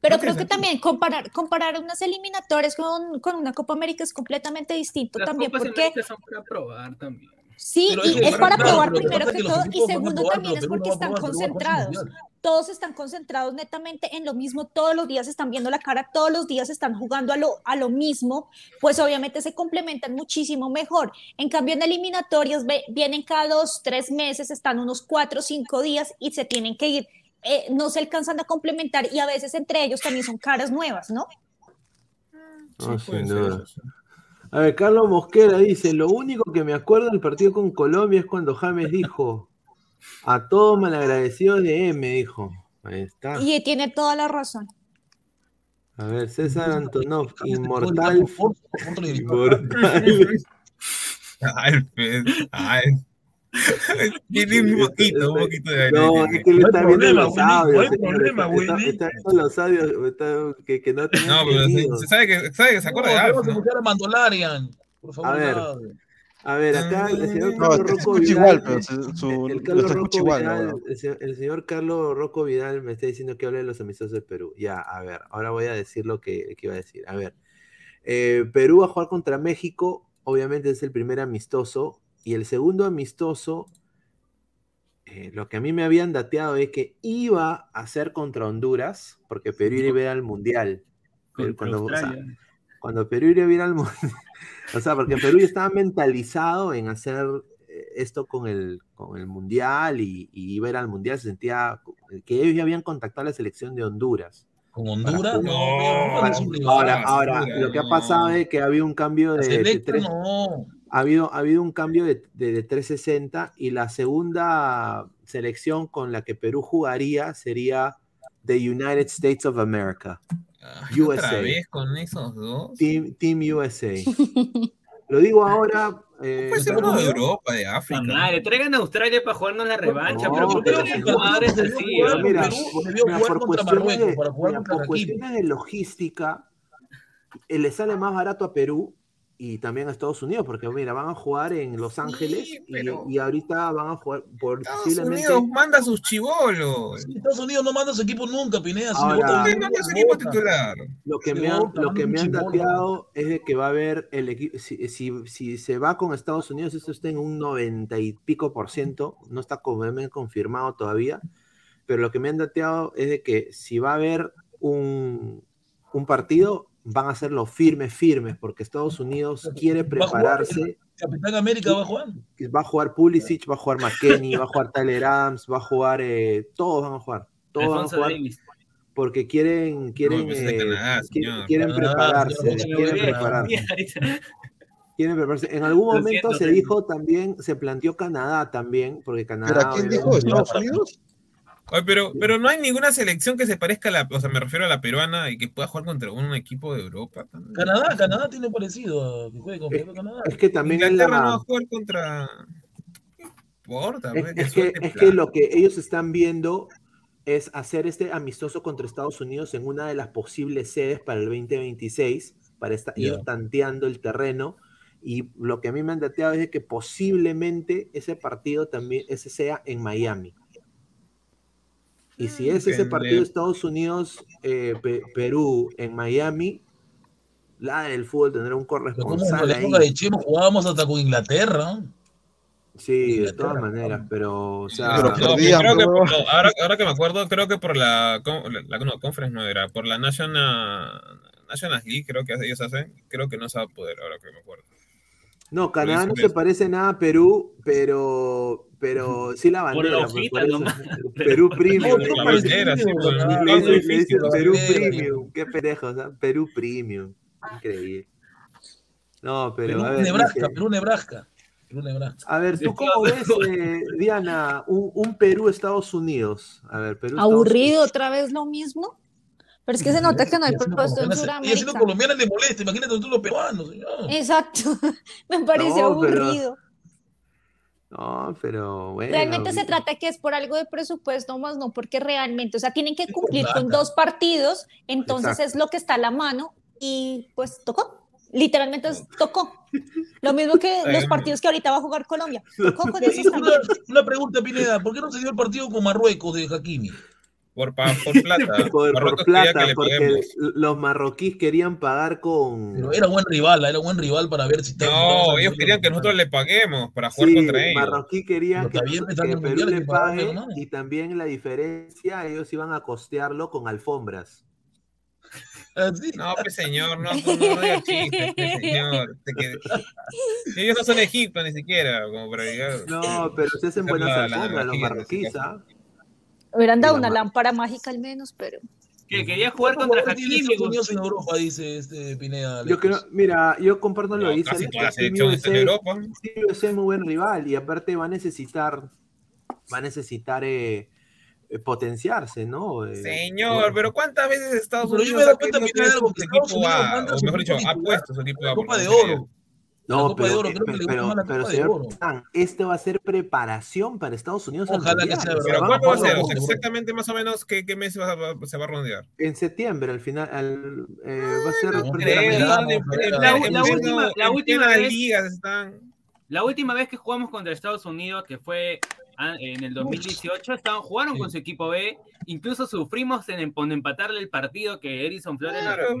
Pero creo que también comparar, comparar unas eliminatorias con, con una Copa América es completamente distinto Las también, Copas porque son para probar también. sí, y es para probar primero que todo, y segundo también es porque están concentrados. Todos están concentrados netamente en lo mismo, todos los días están viendo la cara, todos los días están jugando a lo, a lo mismo, pues obviamente se complementan muchísimo mejor. En cambio, en eliminatorias ve- vienen cada dos, tres meses, están unos cuatro o cinco días y se tienen que ir. Eh, no se alcanzan a complementar y a veces entre ellos también son caras nuevas, ¿no? No, Sí, puede sin ser duda. eso, sí. A ver, Carlos Mosquera dice, lo único que me acuerdo del partido con Colombia es cuando James dijo, a todos malagradecidos de M, dijo. Ahí está. Y tiene toda la razón. A ver, César Antonov, inmortal. Inmortal. Ay, ay. Tiene un poquito, un poquito de No, aire. es que No hay está viendo los no señor, problema, está- viendo los audios está- que, que no tienen No, pero se sabe que, se acuerda de No, Alf, vamos a ¿no? escuchar a Mandolarian. Por favor, A ver. A ver, acá el señor No, Carlos se Rocco Vidal. igual, pero se- su- el ¿no? señor, el señor Carlos Rocco Vidal me está diciendo que hable de los amistosos de Perú. Ya, a ver, ahora voy a decir lo que, que iba a decir. A ver, eh, Perú va a jugar contra México, obviamente es el primer amistoso, y el segundo amistoso, eh, lo que a mí me habían dateado es que iba a ser contra Honduras, porque Perú iba a ir al Mundial. Pero Contra cuando, o sea. Cuando Perú iba a ir al Mundial, o sea, porque Perú ya estaba mentalizado en hacer eh, esto con el, con el Mundial y, y iba a ir al Mundial, se sentía que ellos ya habían contactado a la selección de Honduras. ¿Con Honduras? No, Para- ahora, ahora, lo que ha no. pasado es que ha habido un cambio de, de tres, no. ha habido, ha habido un cambio de, de- de 360 y la segunda selección con la que Perú jugaría sería the United States of America, Ay, ¿Otra USA. vez con esos dos? Team, Team USA. Lo digo ahora. eh, Puede ser uno de Europa, de África. La madre, traigan a Australia para jugarnos la revancha, No, pero ¿por qué si- jugadores así? mira, por- de- cuestiones de logística, eh, le sale más barato a Perú y también a Estados Unidos, porque mira, van a jugar en Los Ángeles y- pero- y, ahorita van a jugar por Estados posiblemente. Unidos manda a sus chivolos. Sí, Estados Unidos no manda a su equipo nunca, Pineda. Si Ahora- le vota ¿Por qué a manda a Honduras, su equipo titular? Lo que Se me han, lo que me han dateado es de que va a haber el equipo, si, si, si se va con Estados Unidos, esto está en un 90 y pico por ciento, no está como confirmado todavía, pero lo que me han dateado es de que si va a haber un, un partido, van a hacerlo firmes, firmes, porque Estados Unidos quiere jugar prepararse, Capitán América va a jugar. va a jugar Pulisic, va a jugar McKenny, va a jugar Tyler Adams, va a jugar, eh, todos van a jugar, todos van a jugar Davis. porque quieren, quieren, pues eh, Canadá, quieren prepararse, quieren prepararse, quieren prepararse. En algún momento siento, se dijo también, se planteó Canadá también, porque Canadá. ¿Pero a quién dijo? ¿Estados Unidos? Oye, pero, pero no hay ninguna selección que se parezca a la, o sea, me refiero a la peruana y que pueda jugar contra un equipo de Europa. también. Canadá, Canadá tiene parecido. Que juegue con Perú, Canadá. Es que también es, la- no va a jugar contra. ¿Qué importa? es- es que, es que lo que ellos están viendo es hacer este amistoso contra Estados Unidos en una de las posibles sedes para el 2026, para estar Ya. ir tanteando el terreno. Y lo que a mí me han dateado es de que posiblemente ese partido también ese sea en Miami. Y si es ese partido de Estados Unidos, eh, en Miami, la del fútbol tendrá un Pero como en corresponsal la de Chemo jugábamos hasta con Inglaterra. Sí, de Inglaterra, todas maneras, ¿no? pero, o sea, Pero No, perdían, creo que no, ahora, ahora que me acuerdo, creo que por la, la- no, Conference no era, por la National, National League, creo que ellos hacen, creo que no se va a poder, ahora que me acuerdo. No, Canadá no se parece nada a Perú, pero, pero sí la Por la bandera. pues, hojita por eso. nomás. Perú Premium. No, le La bandera, sí. Le todo dicen- le difícil, dicen la Perú bandera. Premium. Qué pendejo, o sea, Perú Premium. Increíble. No, pero Perú, a ver, Nebraska, Perú, Nebraska. Perú, Nebraska. a ver, ¿tú cómo ves, eh, Diana, un, un Perú-Estados Unidos? A ver, Perú. Aburrido, otra vez lo mismo. Pero es que se nota que no hay propuesto en colombiana, ella siendo Sudamérica. colombiana le molesta, imagínate tú los peruanos, señor. Exacto, me parece No, pero- aburrido. No, pero bueno. Realmente se trata que es por algo de presupuesto, más no porque realmente, o sea, tienen que cumplir con dos partidos, entonces Exacto. es lo que está a la mano y pues tocó, literalmente tocó. Lo mismo que los partidos que ahorita va a jugar Colombia, tocó con Y esos una, también. una pregunta, Pineda, ¿por qué no se dio el partido con Marruecos de Hakimi? Por, pa- por plata. por, plata, porque los marroquíes querían pagar con. Pero era buen rival, era buen rival para ver si No, ellos querían que nosotros le paguemos para jugar Sí, contra ellos. Marroquí quería Pero que, que Perú le pague ¿no? y también la diferencia, ellos iban a costearlo con alfombras. No, pues señor, no, no, no, chistes, pues, señor. Ellos no son Egipto ni siquiera, como para llegar. No, pero se hacen buenas alfombras los marroquíes. ¿ah? Hubieran dado una lámpara mágica al menos, pero. Que quería jugar contra Hakimi. En Europa, dice este Pineda. Yo creo, mira, yo comparto lo que dice casi toda la selección está en Europa. USA es muy buen rival y aparte va a necesitar, va a necesitar eh, eh, potenciarse, ¿no? Eh, Señor, pero ¿cuántas veces Estados Unidos ha porque su equipo A, o mejor dicho, ha puesto su equipo A? Copa de Oro. No, La Copa de pero, Oro, eh, pero, más la pero, Copa de señor esto va a ser preparación para Estados Unidos. al Ojalá que sea Pero ¿cuándo va a ser? los- O sea, exactamente más o menos qué, qué mes va- va- se va a rondear. En septiembre, al final, al, eh, va a ser no Creo, la- la última- la última vez- ligas están. La última vez que jugamos contra Estados Unidos, que fue ah, en el 2018, estaban, jugaron con su equipo B. Incluso sufrimos en, en empatarle el partido que Erison Flores Claro.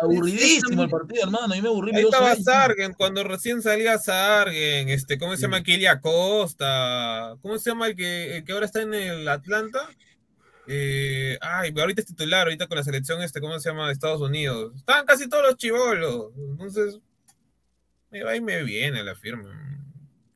Aburridísimo el partido, hermano. Yo me aburrí. Ahí estaba. Sargen, cuando recién salía Sargen, este, ¿cómo se llama? Kelia Costa, ¿cómo se llama el que, el que ahora está en el Atlanta? Eh, ay, ahorita es titular, ahorita con la selección, este, ¿cómo se llama? De Estados Unidos. Estaban casi todos los chivolos, entonces, ahí me viene la firma.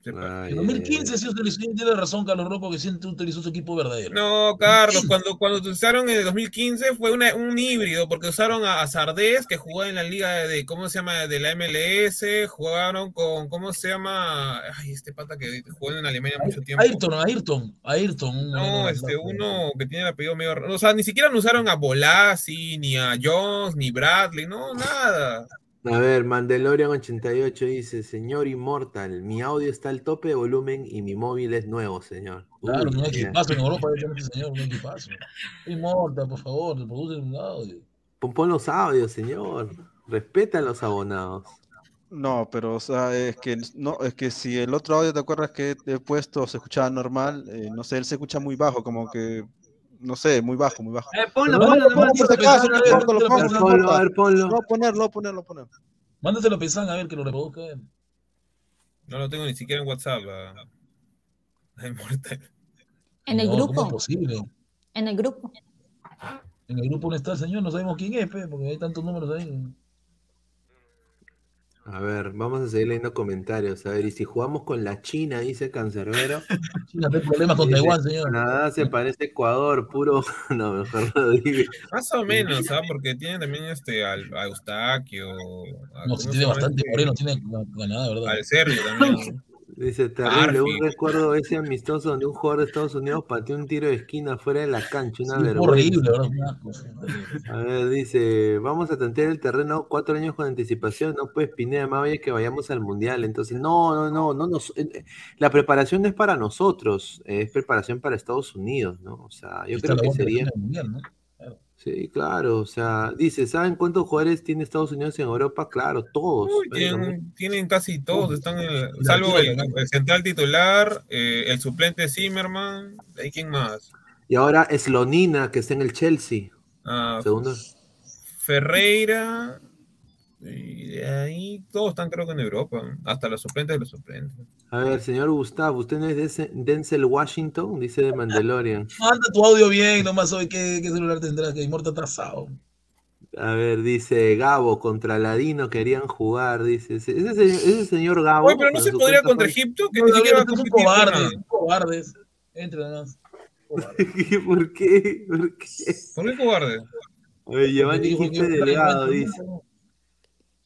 Ay, En 2015 sí utilizó, tiene razón Carlos Roco que siempre utilizó su equipo verdadero. No, Carlos, cuando, cuando utilizaron en el 2015 fue una- un híbrido, porque usaron a, a Sardés, que jugaba en la liga de, ¿cómo se llama? De la MLS, jugaron con, ¿cómo se llama? Ay, este pata que jugó en Alemania mucho tiempo. Ayrton, Ayrton, Ayrton. No, este, uno que tiene el apellido medio raro. O sea, ni siquiera no usaron a Bolasi, ni a Jones, ni Bradley, no, nada. A ver, Mandalorian 88 dice, señor Immortal, mi audio está al tope de volumen y mi móvil es nuevo, señor. Claro, Uy, un ya. equipazo en Europa, señor, un equipazo. Inmortal, por favor, produce un audio. Pon, pon los audios, señor. Respeta a los abonados. No, pero o sea, es que no, es que si el otro audio te acuerdas que he puesto se escuchaba normal, eh, no sé, él se escucha muy bajo, como que no sé, muy bajo, muy bajo. Eh, ponlo, ponlo no, nomás. por si acaso, no importa, lo pongo, no Ponlo, a ver, ponlo. No, ponerlo, ponerlo, ponerlo. Mándaselo a Pesán a ver que lo reproduzca él. No lo tengo ni siquiera en WhatsApp. La, la Immortal. En el No, ¿cómo grupo. es posible? En el grupo. En el grupo no está el señor, no sabemos quién es, pe, porque hay tantos números ahí. A ver, vamos a seguir leyendo comentarios. A ver, y si jugamos con la China, dice Cancerbero. China tiene problemas con Taiwán, señor. Canadá se parece a Ecuador, puro. No, mejor no diga. Más o menos, ¿ah? Porque tiene también este al, a Eustaquio. a- No, ¿cómo si se tiene bastante este? moreno, tiene Canadá, ¿verdad? Al Sergio también. Dice, terrible, un recuerdo ese amistoso donde un jugador de Estados Unidos pateó un tiro de esquina fuera de la cancha, una Sí, vergüenza. horrible. A ver, dice, vamos a tantear el terreno cuatro años con anticipación, no pues Pineda, más vaya que vayamos al mundial. Entonces, no, no, no, no nos, eh, eh, la preparación no es para nosotros, eh, es preparación para Estados Unidos, ¿no? O sea, yo Está creo que sería. Sí, claro, o sea, dice, ¿saben cuántos jugadores tiene Estados Unidos en Europa? Claro, todos. Uy, tienen, tienen casi todos, están en salvo el central titular, eh, el suplente Zimmerman, ¿hay quién más? Y ahora Slonina, que está en el Chelsea, Ah, segundo. Ferreira, y de ahí todos están creo que en Europa, hasta los suplentes de los suplentes. A ver, señor Gustavo, ¿usted no es Denzel- Denzel Washington? Dice de Mandalorian. Manda tu audio bien, nomás hoy qué, qué celular tendrás, que Inmortal atrasado. A ver, dice Gabo contra Ladino querían jugar, dice. Ese, ese, ese señor Gabo. Oye, pero no se podría contra Egipto, que No, ni siquiera va a no, son con cobardes, cobardes. Entre nomás. ¿Por qué? ¿Por qué? ¿Por qué cobarde? Oye, Giovanni Quispe Delgado dice.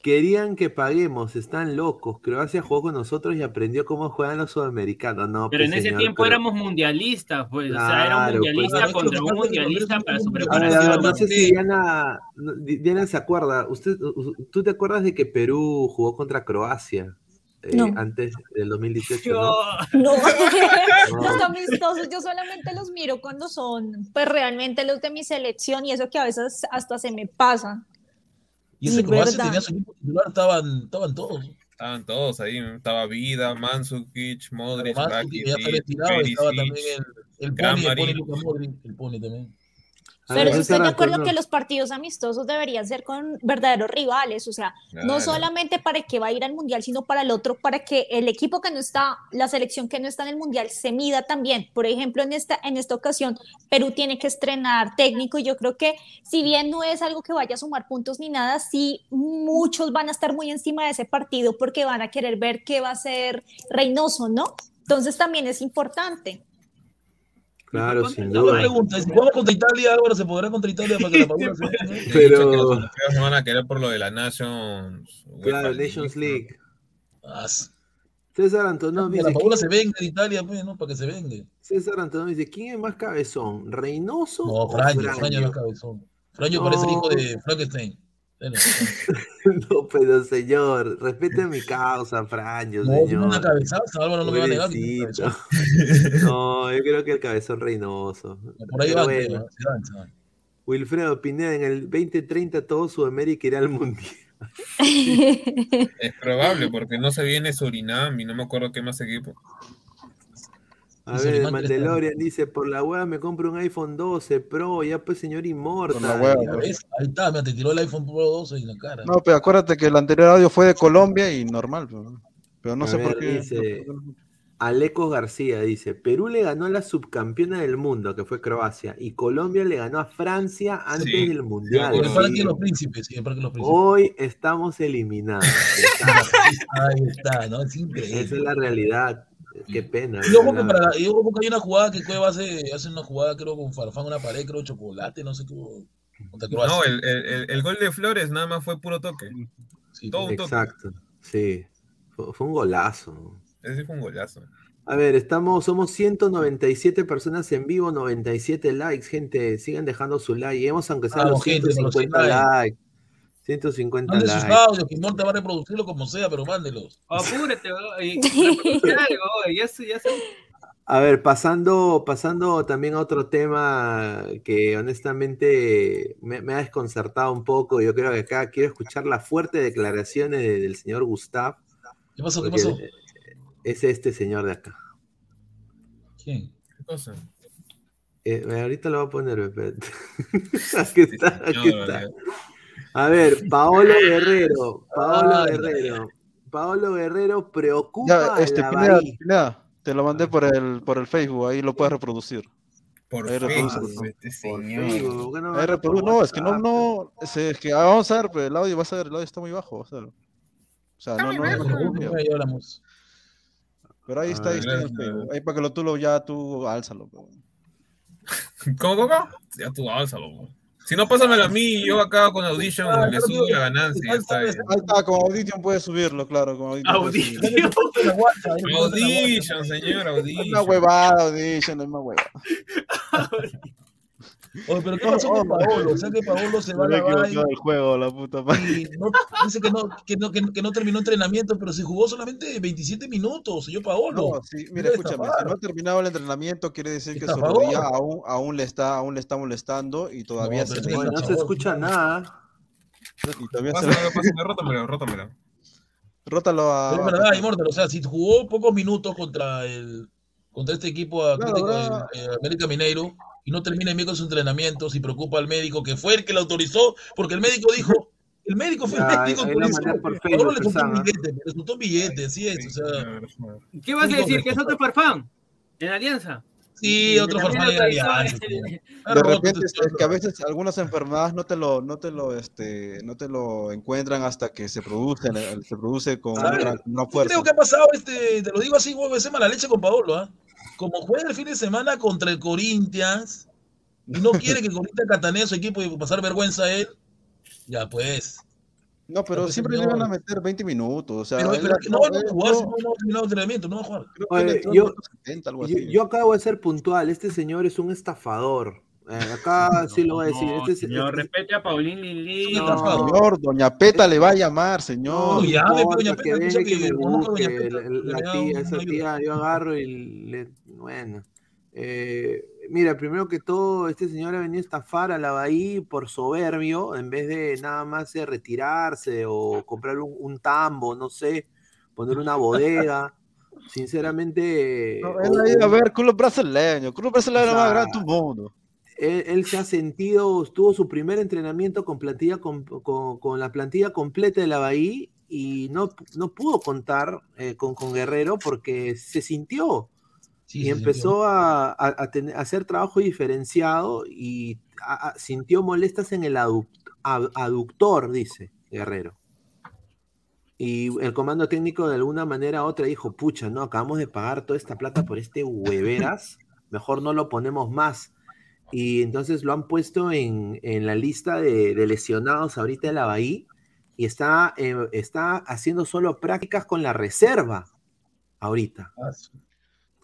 Querían que paguemos, están locos. Croacia jugó con nosotros y aprendió cómo juegan los sudamericanos. No, Pero pues, en ese señor, tiempo pero- éramos mundialistas, pues. o sea, era un Claro, pues, mundialista claro, contra un mundialista para su preparación. no sé si Diana, Diana se acuerda. Usted, ¿Tú te acuerdas de que Perú jugó contra Croacia eh, No. antes del 2018? ¿no? No, No. los amistosos yo solamente los miro cuando son, pues realmente los de mi selección y eso que a veces hasta se me pasa. Y ese Sí, Croacia tenía su equipo titular, estaban, estaban todos. Estaban todos ahí, estaba Vida, Mandzukic, Modric, Rakitic, estaba también Perisic. el, El Gran Pony, el. Luka Modric, el Pony también. A Pero sí estoy de acuerdo que los partidos amistosos deberían ser con verdaderos rivales, o sea, no solamente para el que va a ir al mundial, sino para el otro, para que el equipo que no está, la selección que no está en el mundial se mida también. Por ejemplo, en esta, en esta ocasión, Perú tiene que estrenar técnico y yo creo que si bien no es algo que vaya a sumar puntos ni nada, sí muchos van a estar muy encima de ese partido porque van a querer ver qué va a ser Reynoso, ¿no? Entonces también es importante. Claro, sin Una duda. pregunta, si jugamos contra Italia, Álvaro, ¿se podrá contra Italia para que la Padula se Pero- que los no van a querer por lo de la Nations. Claro, Nations League. Ah, César Antonio que dice, la Padula se ¿quién- venga de Italia, pues, ¿no? Para que se venga. César Antonio dice, ¿quién es más cabezón? ¿Reynoso No, o Fraño, Fraño? No es cabezón. Fraño parece el hijo de Frankenstein. No, pero señor, respete mi causa, Fraño, No, señor. una cabezaza, Álvaro no me va a negar yo creo que el cabezón Reynoso. Por ahí va, bueno. se. Wilfredo Pineda, en el 2030 todo Sudamérica irá al Mundial. Es probable, porque no se viene Surinam y no me acuerdo qué más equipo. A ver, Solimán Mandalorian dice, por la hueá me compro un iPhone 12 Pro, ya pues señor Inmortal. Por la hueá, Ahí está, me te tiró el iPhone Pro 12 en la cara. No, pero acuérdate que el anterior audio fue de Colombia y normal, pero, pero no A sé ver, por qué. dice- Alecos García dice, Perú le ganó a la subcampeona del mundo, que fue Croacia, y Colombia le ganó a Francia antes Sí, del de Mundial. El Sí. de los Príncipes, el los Príncipes. Hoy estamos eliminados. Está- Ahí está, ¿no? Es Esa es increíble. la realidad. Qué pena. Y ojo que, ¿verdad? para, y ojo que hay una jugada que Cueva hace, hace una jugada, creo, con Farfán, una pared, creo, chocolate, no sé Croacia. No, el, el- el- el gol de Flores nada más fue puro toque. Sí, todo un toque. Exacto, sí. Fue, fue un golazo. Ese fue un golazo. A ver, estamos, somos 197 personas en vivo, 97 likes, gente. Sigan dejando su like. Lleguemos aunque sea Vamos, los gente, con los 150 100 likes. 150 Mande sus audios, que Monta va a reproducirlo como sea, pero mándelos. Apúrate, y algo, ya se- ya se- A ver, pasando, pasando también a otro tema que honestamente me, me ha desconcertado un poco. Yo creo que acá quiero escuchar las fuertes declaraciones de- del señor Gustav. ¿Qué pasó? ¿Qué pasó? Es este señor de acá. ¿Quién? ¿Qué cosa? Eh, ahorita lo voy a poner, espérate. aquí está, aquí Señor, está. A ver, Paolo Guerrero, Paolo Ay. Guerrero. Paolo Guerrero preocupa Ya, este, a la Pineda, te lo mandé por el, por el Facebook, ahí lo puedes reproducir. Por Ahí Facebook, este señor. Facebook, ¿por qué no Ahí reprodu- es que no, no, es, es que ah, vamos a ver, pero el audio, vas a ver, el audio está muy bajo, vas a ver. O sea, no, no, no, no, no, Ya hablamos. pero ahí está, ahí está el Facebook, ahí para que lo tú lo ya tú álzalo. pero- ¿Cómo, cómo? Ya tú álzalo. weón. Si no, pásamelo a mí, yo acá con Audition Ah, le pero subo tú- la ganancia. está. Ahí está, con Audition puedes subirlo, claro, con Audition. Audition. Audition, señor, Audition. Una huevada, Audition, es más huevada. Oye, pero ¿qué pasó con Paolo? O sea que Paolo se va a la del juego, la puta madre. y no, dice que no, que, no, que, que no terminó entrenamiento, pero se jugó solamente 27 minutos, señor Paolo. No, sí, mira, escúchame, si no ha terminado el entrenamiento, quiere decir que su rodilla aún, aún le está, aún le está molestando y todavía No, se Oye, no se escucha nada. y todavía se le- Pásamelo, pásamelo, rótamelo, rótamelo. rótalo a, Pero es verdad, Immortal, o sea, si jugó pocos minutos contra el contra este equipo Atlético Claro, de- de América Mineiro y no termina bien con sus entrenamientos y preocupa al médico que fue el que lo autorizó, porque el médico dijo, el médico fue el Ya, médico que lo autorizó. le soltó un billete, le soltó un billete, así es, o sea, ¿Qué vas a decir? ¿Que es otro farfán? ¿En Alianza? sí, otro farfán lo en autorizó, alianza. este, De repente es, este que a veces algunas enfermedades no te lo, no te lo, este, no te lo encuentran hasta que se producen, eh, se produce con una, fuerza. Creo que ha pasado, este, te lo digo así, huevo, ese mala leche con Paolo, ¿ah? Como juega el fin de semana contra el Corinthians y no quiere que Corinthians catanee a su equipo y pasar vergüenza a él, ya pues. No, pero siempre le van a meter 20 minutos, o sea, Pero, pero no, no, él va a jugar no, no ha terminado el entrenamiento, no va a jugar. creo que él Oye, entró en yo- el minuto 70, algo Yo, así. yo acabo de ser puntual. Este señor es un estafador. Eh, acá sí lo voy a decir. No, Este, es- señor, este- respete a Paulín Lili. Señor, Doña Peta le va a llamar, señor. no ya, importa, doña que Peta, dice y que que me doña. Peta, La, la tía, esa tía, yo agarro y le. Bueno. Eh, mira, primero que todo, este señor ha venido a estafar a la Bahía por soberbio, en vez de nada más eh, retirarse o comprar un, un tambo, no sé, poner una bodega. Sinceramente. No, él ha ido a ver club brasileño. Club brasileño O sea, más grande del mundo. Él, él se ha sentido, tuvo su primer entrenamiento con, plantilla, con, con- con la plantilla completa de la Bahía y no, no pudo contar eh, con, con Guerrero porque se sintió Sí, y se empezó a, a- a tener- a hacer trabajo diferenciado y sintió molestas en el aductor, dice Guerrero. Y el comando técnico de alguna manera u otra dijo, pucha, no, acabamos de pagar toda esta plata por este hueveras, mejor no lo ponemos más. Y entonces lo han puesto en, en la lista de, de lesionados ahorita de la Bahía y está, eh, está haciendo solo prácticas con la reserva ahorita,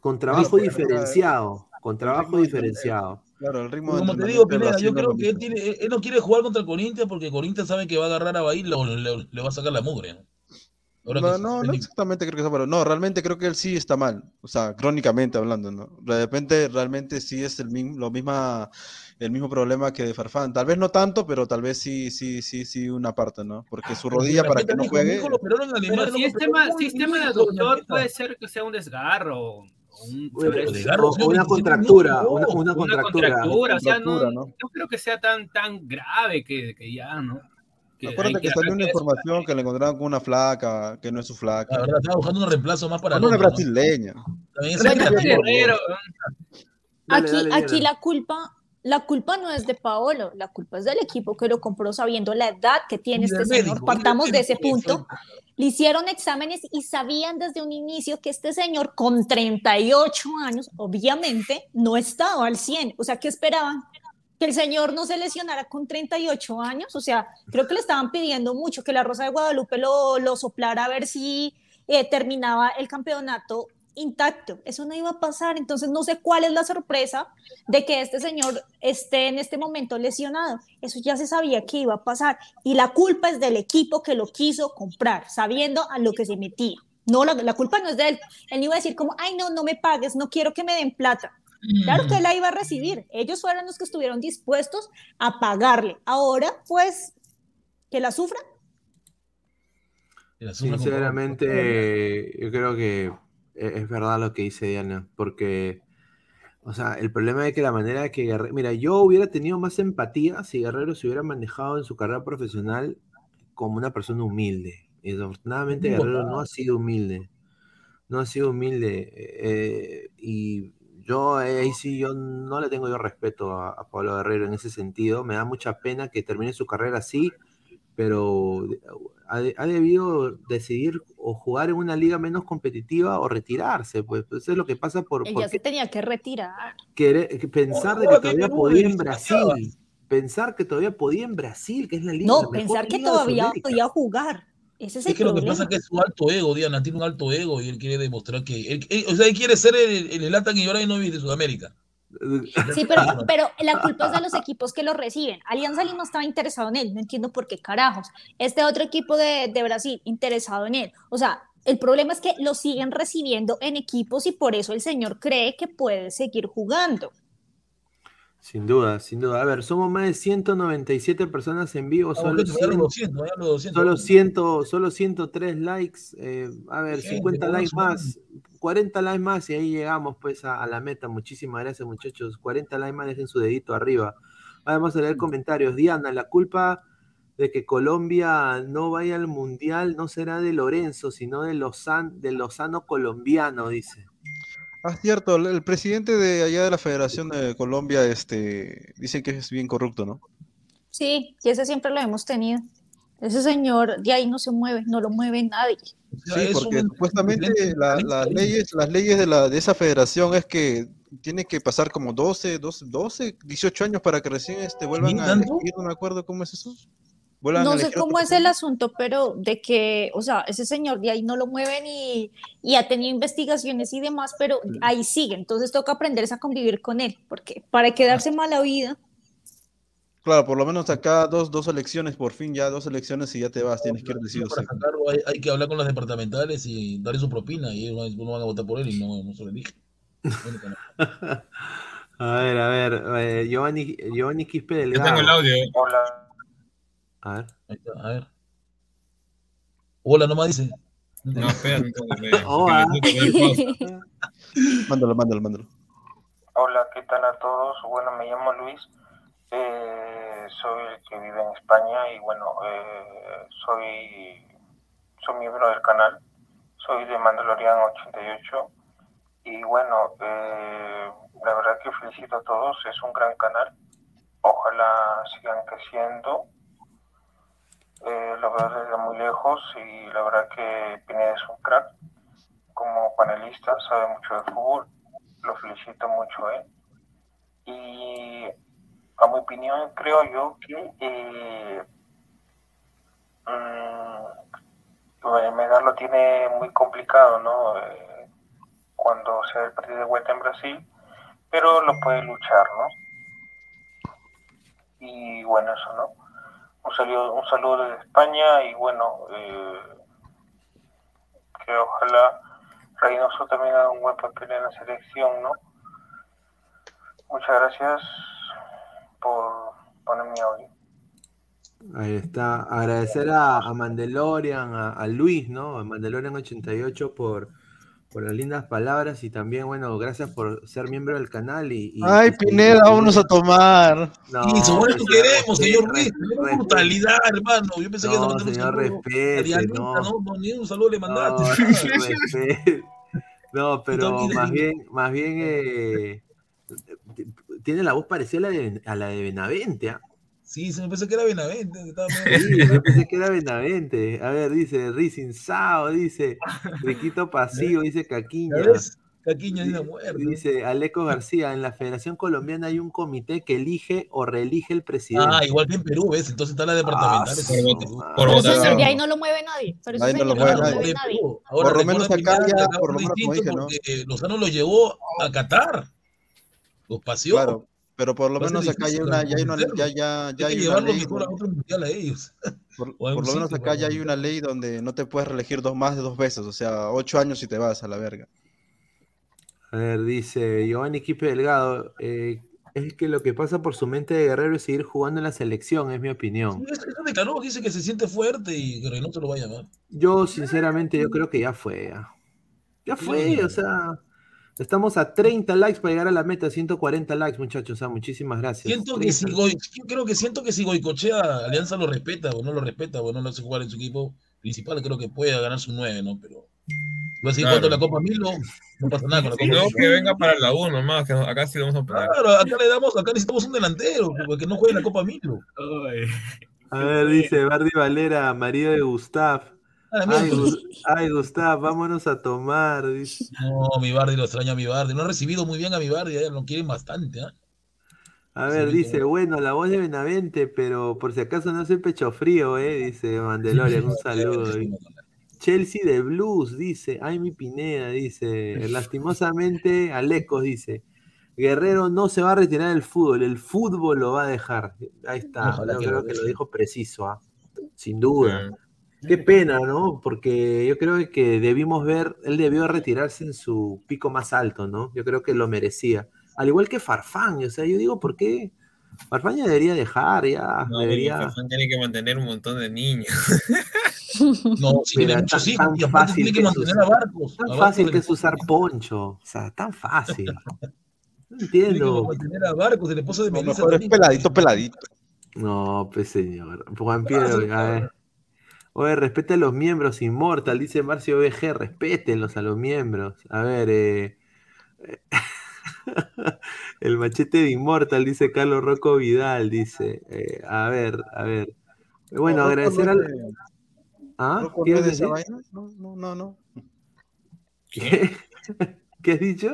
con trabajo diferenciado, con trabajo diferenciado. Claro, el ritmo Como te digo, Pineda, yo creo que él, tiene, él- no quiere jugar contra el Corinthians porque Corinthians sabe que va a agarrar a Bahía y le, le- le va a sacar la mugre. ¿No? No, no, no exactamente creo que sea, pero no, realmente creo que él sí está mal, o sea, crónicamente hablando, ¿no? De repente, realmente sí es el mismo, lo misma, el mismo problema que de Farfán, tal vez no tanto, pero tal vez sí, sí, sí, sí una parte, ¿no? Porque su si rodilla la para que no juegue, Pero si es tema, muy si es tema de bien, aductor, Ñaqueta. puede ser que sea un desgarro. o Un, desgarro, o- una 25 contractura, minutos, una, no. una una contractura. contractura, o sea, no, Contractura, ¿no? no creo que sea tan, tan grave que, que ya, ¿no? Que acuérdate hay que salió una información que le encontraron con una flaca, que no es su La flaca, verdad, estaba buscando un reemplazo más para con una ¿no? brasileña. Aquí, aquí la culpa, la culpa no es de Paolo, la culpa es del equipo que lo compró sabiendo la edad que tiene este señor. médico, Partamos de ese punto. Le hicieron exámenes y sabían desde un inicio que este señor con 38 años, obviamente, no estaba al 100. O sea, ¿qué esperaban? Que el señor no se lesionara con 38 años. O sea, creo que le estaban pidiendo mucho que la Rosa de Guadalupe lo, lo soplara a ver si eh, terminaba el campeonato intacto. Eso no iba a pasar. Entonces, no sé cuál es la sorpresa de que este señor esté en este momento lesionado. Eso ya se sabía que iba a pasar. Y la culpa es del equipo que lo quiso comprar, sabiendo a lo que se metía. No, la, la culpa no es de él. Él iba a decir como, ay, no, no me pagues, no quiero que me den plata. Claro que él la iba a recibir. Ellos fueron los que estuvieron dispuestos a pagarle. Ahora, pues, que la sufra. Sinceramente, yo creo que e- es verdad lo que dice Diana, porque, o sea, el problema es que la manera que Guerrero, mira, yo hubiera tenido más empatía si Guerrero se hubiera manejado en su carrera profesional como una persona humilde. Y desafortunadamente Guerrero no ha sido humilde, no ha sido humilde. eh, y yo ahí sí, yo no le tengo yo respeto a, a Pablo Guerrero en ese sentido. Me da mucha pena que termine su carrera así, pero ha, de- ha debido decidir o jugar en una liga menos competitiva o retirarse, pues eso es lo que pasa por, ya se tenía que retirar. querer- que pensar de que todavía podía en Brasil, pensar que todavía podía en Brasil, que es la liga. No, la mejor pensar que todavía podía jugar. Ese es el Es que lo que problema. pasa es que es su alto ego, Diana, tiene un alto ego y él quiere demostrar que. él- él- o sea, él quiere ser el, el Zlatan Ibrahimovic de Sudamérica. Sí, pero, pero la culpa es de los equipos que lo reciben. Alianza Lima estaba interesado en él, no entiendo por qué carajos. Este otro equipo de, de Brasil interesado en él. O sea, el problema es que lo siguen recibiendo en equipos y por eso el señor cree que puede seguir jugando. Sin duda, sin duda. A ver, somos más de 197 personas en vivo, Vamos, solo, gente, ya los 100 200, ya los 200. solo, 100, solo 103 likes. eh, a ver, Gente, 50 vamos likes más, 40 likes más y ahí llegamos pues a, a la meta. Muchísimas gracias muchachos. 40 likes más, dejen su dedito arriba. Vamos a leer comentarios. Diana, la culpa de que Colombia no vaya al mundial no será de Lorenzo, sino de Lozano, de Lozano colombiano, dice. Ah, cierto, el, el presidente de allá de la Federación de Colombia, este, dice que es bien corrupto, ¿no? Sí, y ese siempre lo hemos tenido. Ese señor de ahí no se mueve, no lo mueve nadie. Sí, porque un supuestamente la- las leyes, las leyes de, la, de esa federación es que tiene que pasar como 12, 12, 12, 18 años para que recién este, vuelvan a me acuerdo cómo es eso. No sé cómo es el asunto, pero de que, o sea, ese señor de ahí no lo mueven y, y ha tenido investigaciones y demás, pero ahí sigue. Entonces toca aprenderse a convivir con él, porque para quedarse mala vida, Claro, por lo menos acá dos, dos elecciones, por fin ya dos elecciones y ya te vas, tienes que ir decidido. Sacarlo hay, hay que hablar con las departamentales y darle su propina y ellos no, van a votar por él y no, no se lo elige. A ver, a ver, eh, Giovanni, Giovanni Quispe Yo Delgado. tengo el audio. A ver. Ahí está, a ver. Hola, nomás dice. No, espera, entonces, Oh, ah. Mándalo, mándalo, mándalo. Hola, ¿qué tal a todos? Bueno, me llamo Luis, eh, soy el que vive en España y bueno, eh, soy, soy miembro del canal, soy de Mandalorian 88 y bueno, eh, la verdad que felicito a todos, es un gran canal, ojalá sigan creciendo, eh, lo veo desde muy lejos y la verdad que Pineda es un crack, como panelista sabe mucho de fútbol, lo felicito mucho a él. Y a mi opinión creo yo que eh, mm, Melgar lo tiene muy complicado, ¿no? Eh, cuando se ve el partido de vuelta en Brasil, pero lo puede luchar, ¿no? Y bueno, eso, ¿no? Un saludo, un saludo desde España y bueno, eh, que ojalá Reynoso también haga un buen papel en la selección, ¿no? Muchas gracias por ponerme audio. Ahí está. Agradecer a, a Mandalorian, a, a Luis, ¿no? A Mandalorian 88 por, por las lindas palabras y también, bueno, gracias por ser miembro del canal y... y- Ay, y- Pineda, vámonos a tomar. No, Y que queremos, señor. Tenemos brutalidad, hermano. Yo pensé que No, señor, respete, no. no, no, ni un saludo le mandaste. No, pero más bien, más bien eh, tiene la voz parecida a la de, a la de Benavente, ¿ah? Sí, se me pensé que era Benavente. Sí, yo pensé que era Benavente. A ver, dice Rising Sao, dice Riquito Pasivo, dice Caquiña. Caquiña de una muerte. Dice Aleco García, en la Federación Colombiana hay un comité que elige o reelige el presidente. Ah, igual que en Perú, ¿ves? Entonces está la departamental. Ah, por eso de ahí no lo mueve nadie. Eso Ahí no lo mueve no lo nadie. mueve nadie. Ahora, Por lo menos recuerda, acá ya, por lo menos, como distinto dije, ¿no? Porque Lozano lo llevó a Qatar. Los paseó. Claro, pero por lo Va menos acá ya hay una, ya hay una, ya, ya, Hay ya que hay una ley, mejor a donde- otro mundial a ellos. por, lo menos sitio acá ya hay una ley donde no te puedes reelegir dos más de dos veces, o sea, ocho años y te vas a la verga. A ver, dice Giovanni Quipe Delgado, eh, es que lo que pasa por su mente de guerrero es seguir jugando en la selección, es mi opinión. Sí, Eso declaró, dice que se siente fuerte y que Reynoso lo va a llamar. Yo, sinceramente, yo creo que ya fue. Ya, Ya fue, o sea, estamos a 30 likes para llegar a la meta, 140 likes, muchachos, o sea, muchísimas gracias. Siento que si 30. Goy- yo creo que siento que si Goicochea Alianza lo respeta o no lo respeta o no lo hace jugar en su equipo principal, creo que puede ganar su 9, ¿no? Pero va a seguir Claro. la Copa Milo, no pasa nada con la Copa Milo. que venga para la 1 nomás, que acá sí vamos a poner. Claro, acá le damos, acá necesitamos un delantero, porque no juegue la Copa Milo. Ay. A ver, dice Bardi Valera, marido de Gustav. Ah, Ay, miércoles. Gus- ay, Gustav, vámonos a tomar. dice. No, mi Bardi lo extraña a mi Bardi. No ha recibido muy bien a mi Bardi, eh, lo quieren bastante, ¿ah? A ver, Sí, dice, como- bueno, la voz de Benavente, pero por si acaso no soy pecho frío, eh, dice Mandelorian, un saludo. Chelsea de Blues, dice, ay mi Pineda, dice, lastimosamente, Alecos dice, Guerrero no se va a retirar del fútbol, el fútbol lo va a dejar. Ahí está, Ojalá yo que creo lo que lo dijo preciso, ah, sin duda. Qué pena, ¿no? Porque yo creo que debimos ver, él debió retirarse en su pico más alto, ¿no? Yo creo que lo merecía. Al igual que Farfán, o sea, yo digo, ¿por qué? Farfán ya debería dejar, ya, No, debería... Farfán tiene que mantener un montón de niños. No, si Mira, muchos tan- hijos, tan fácil tiene que que mantener a Barcos. Tan a Barcos fácil que es usar poncho, o sea, tan fácil. No Tiene que entiendo. mantener a Barcos, el esposo de Melissa. mejor es también. peladito, peladito. No, pues señor. Juan Piero, a ver. Oye, respete a los miembros, Inmortal, dice Marcio BG, respétenlos a los miembros. A ver, eh, el machete de Inmortal, dice Carlos Rocco Vidal, dice. eh, a ver, a ver. Bueno, No, agradecer no al. es ¿Ah? ¿no ¿Quieres de esa decir? vaina? No, no, no, no. ¿Qué? ¿Qué has dicho?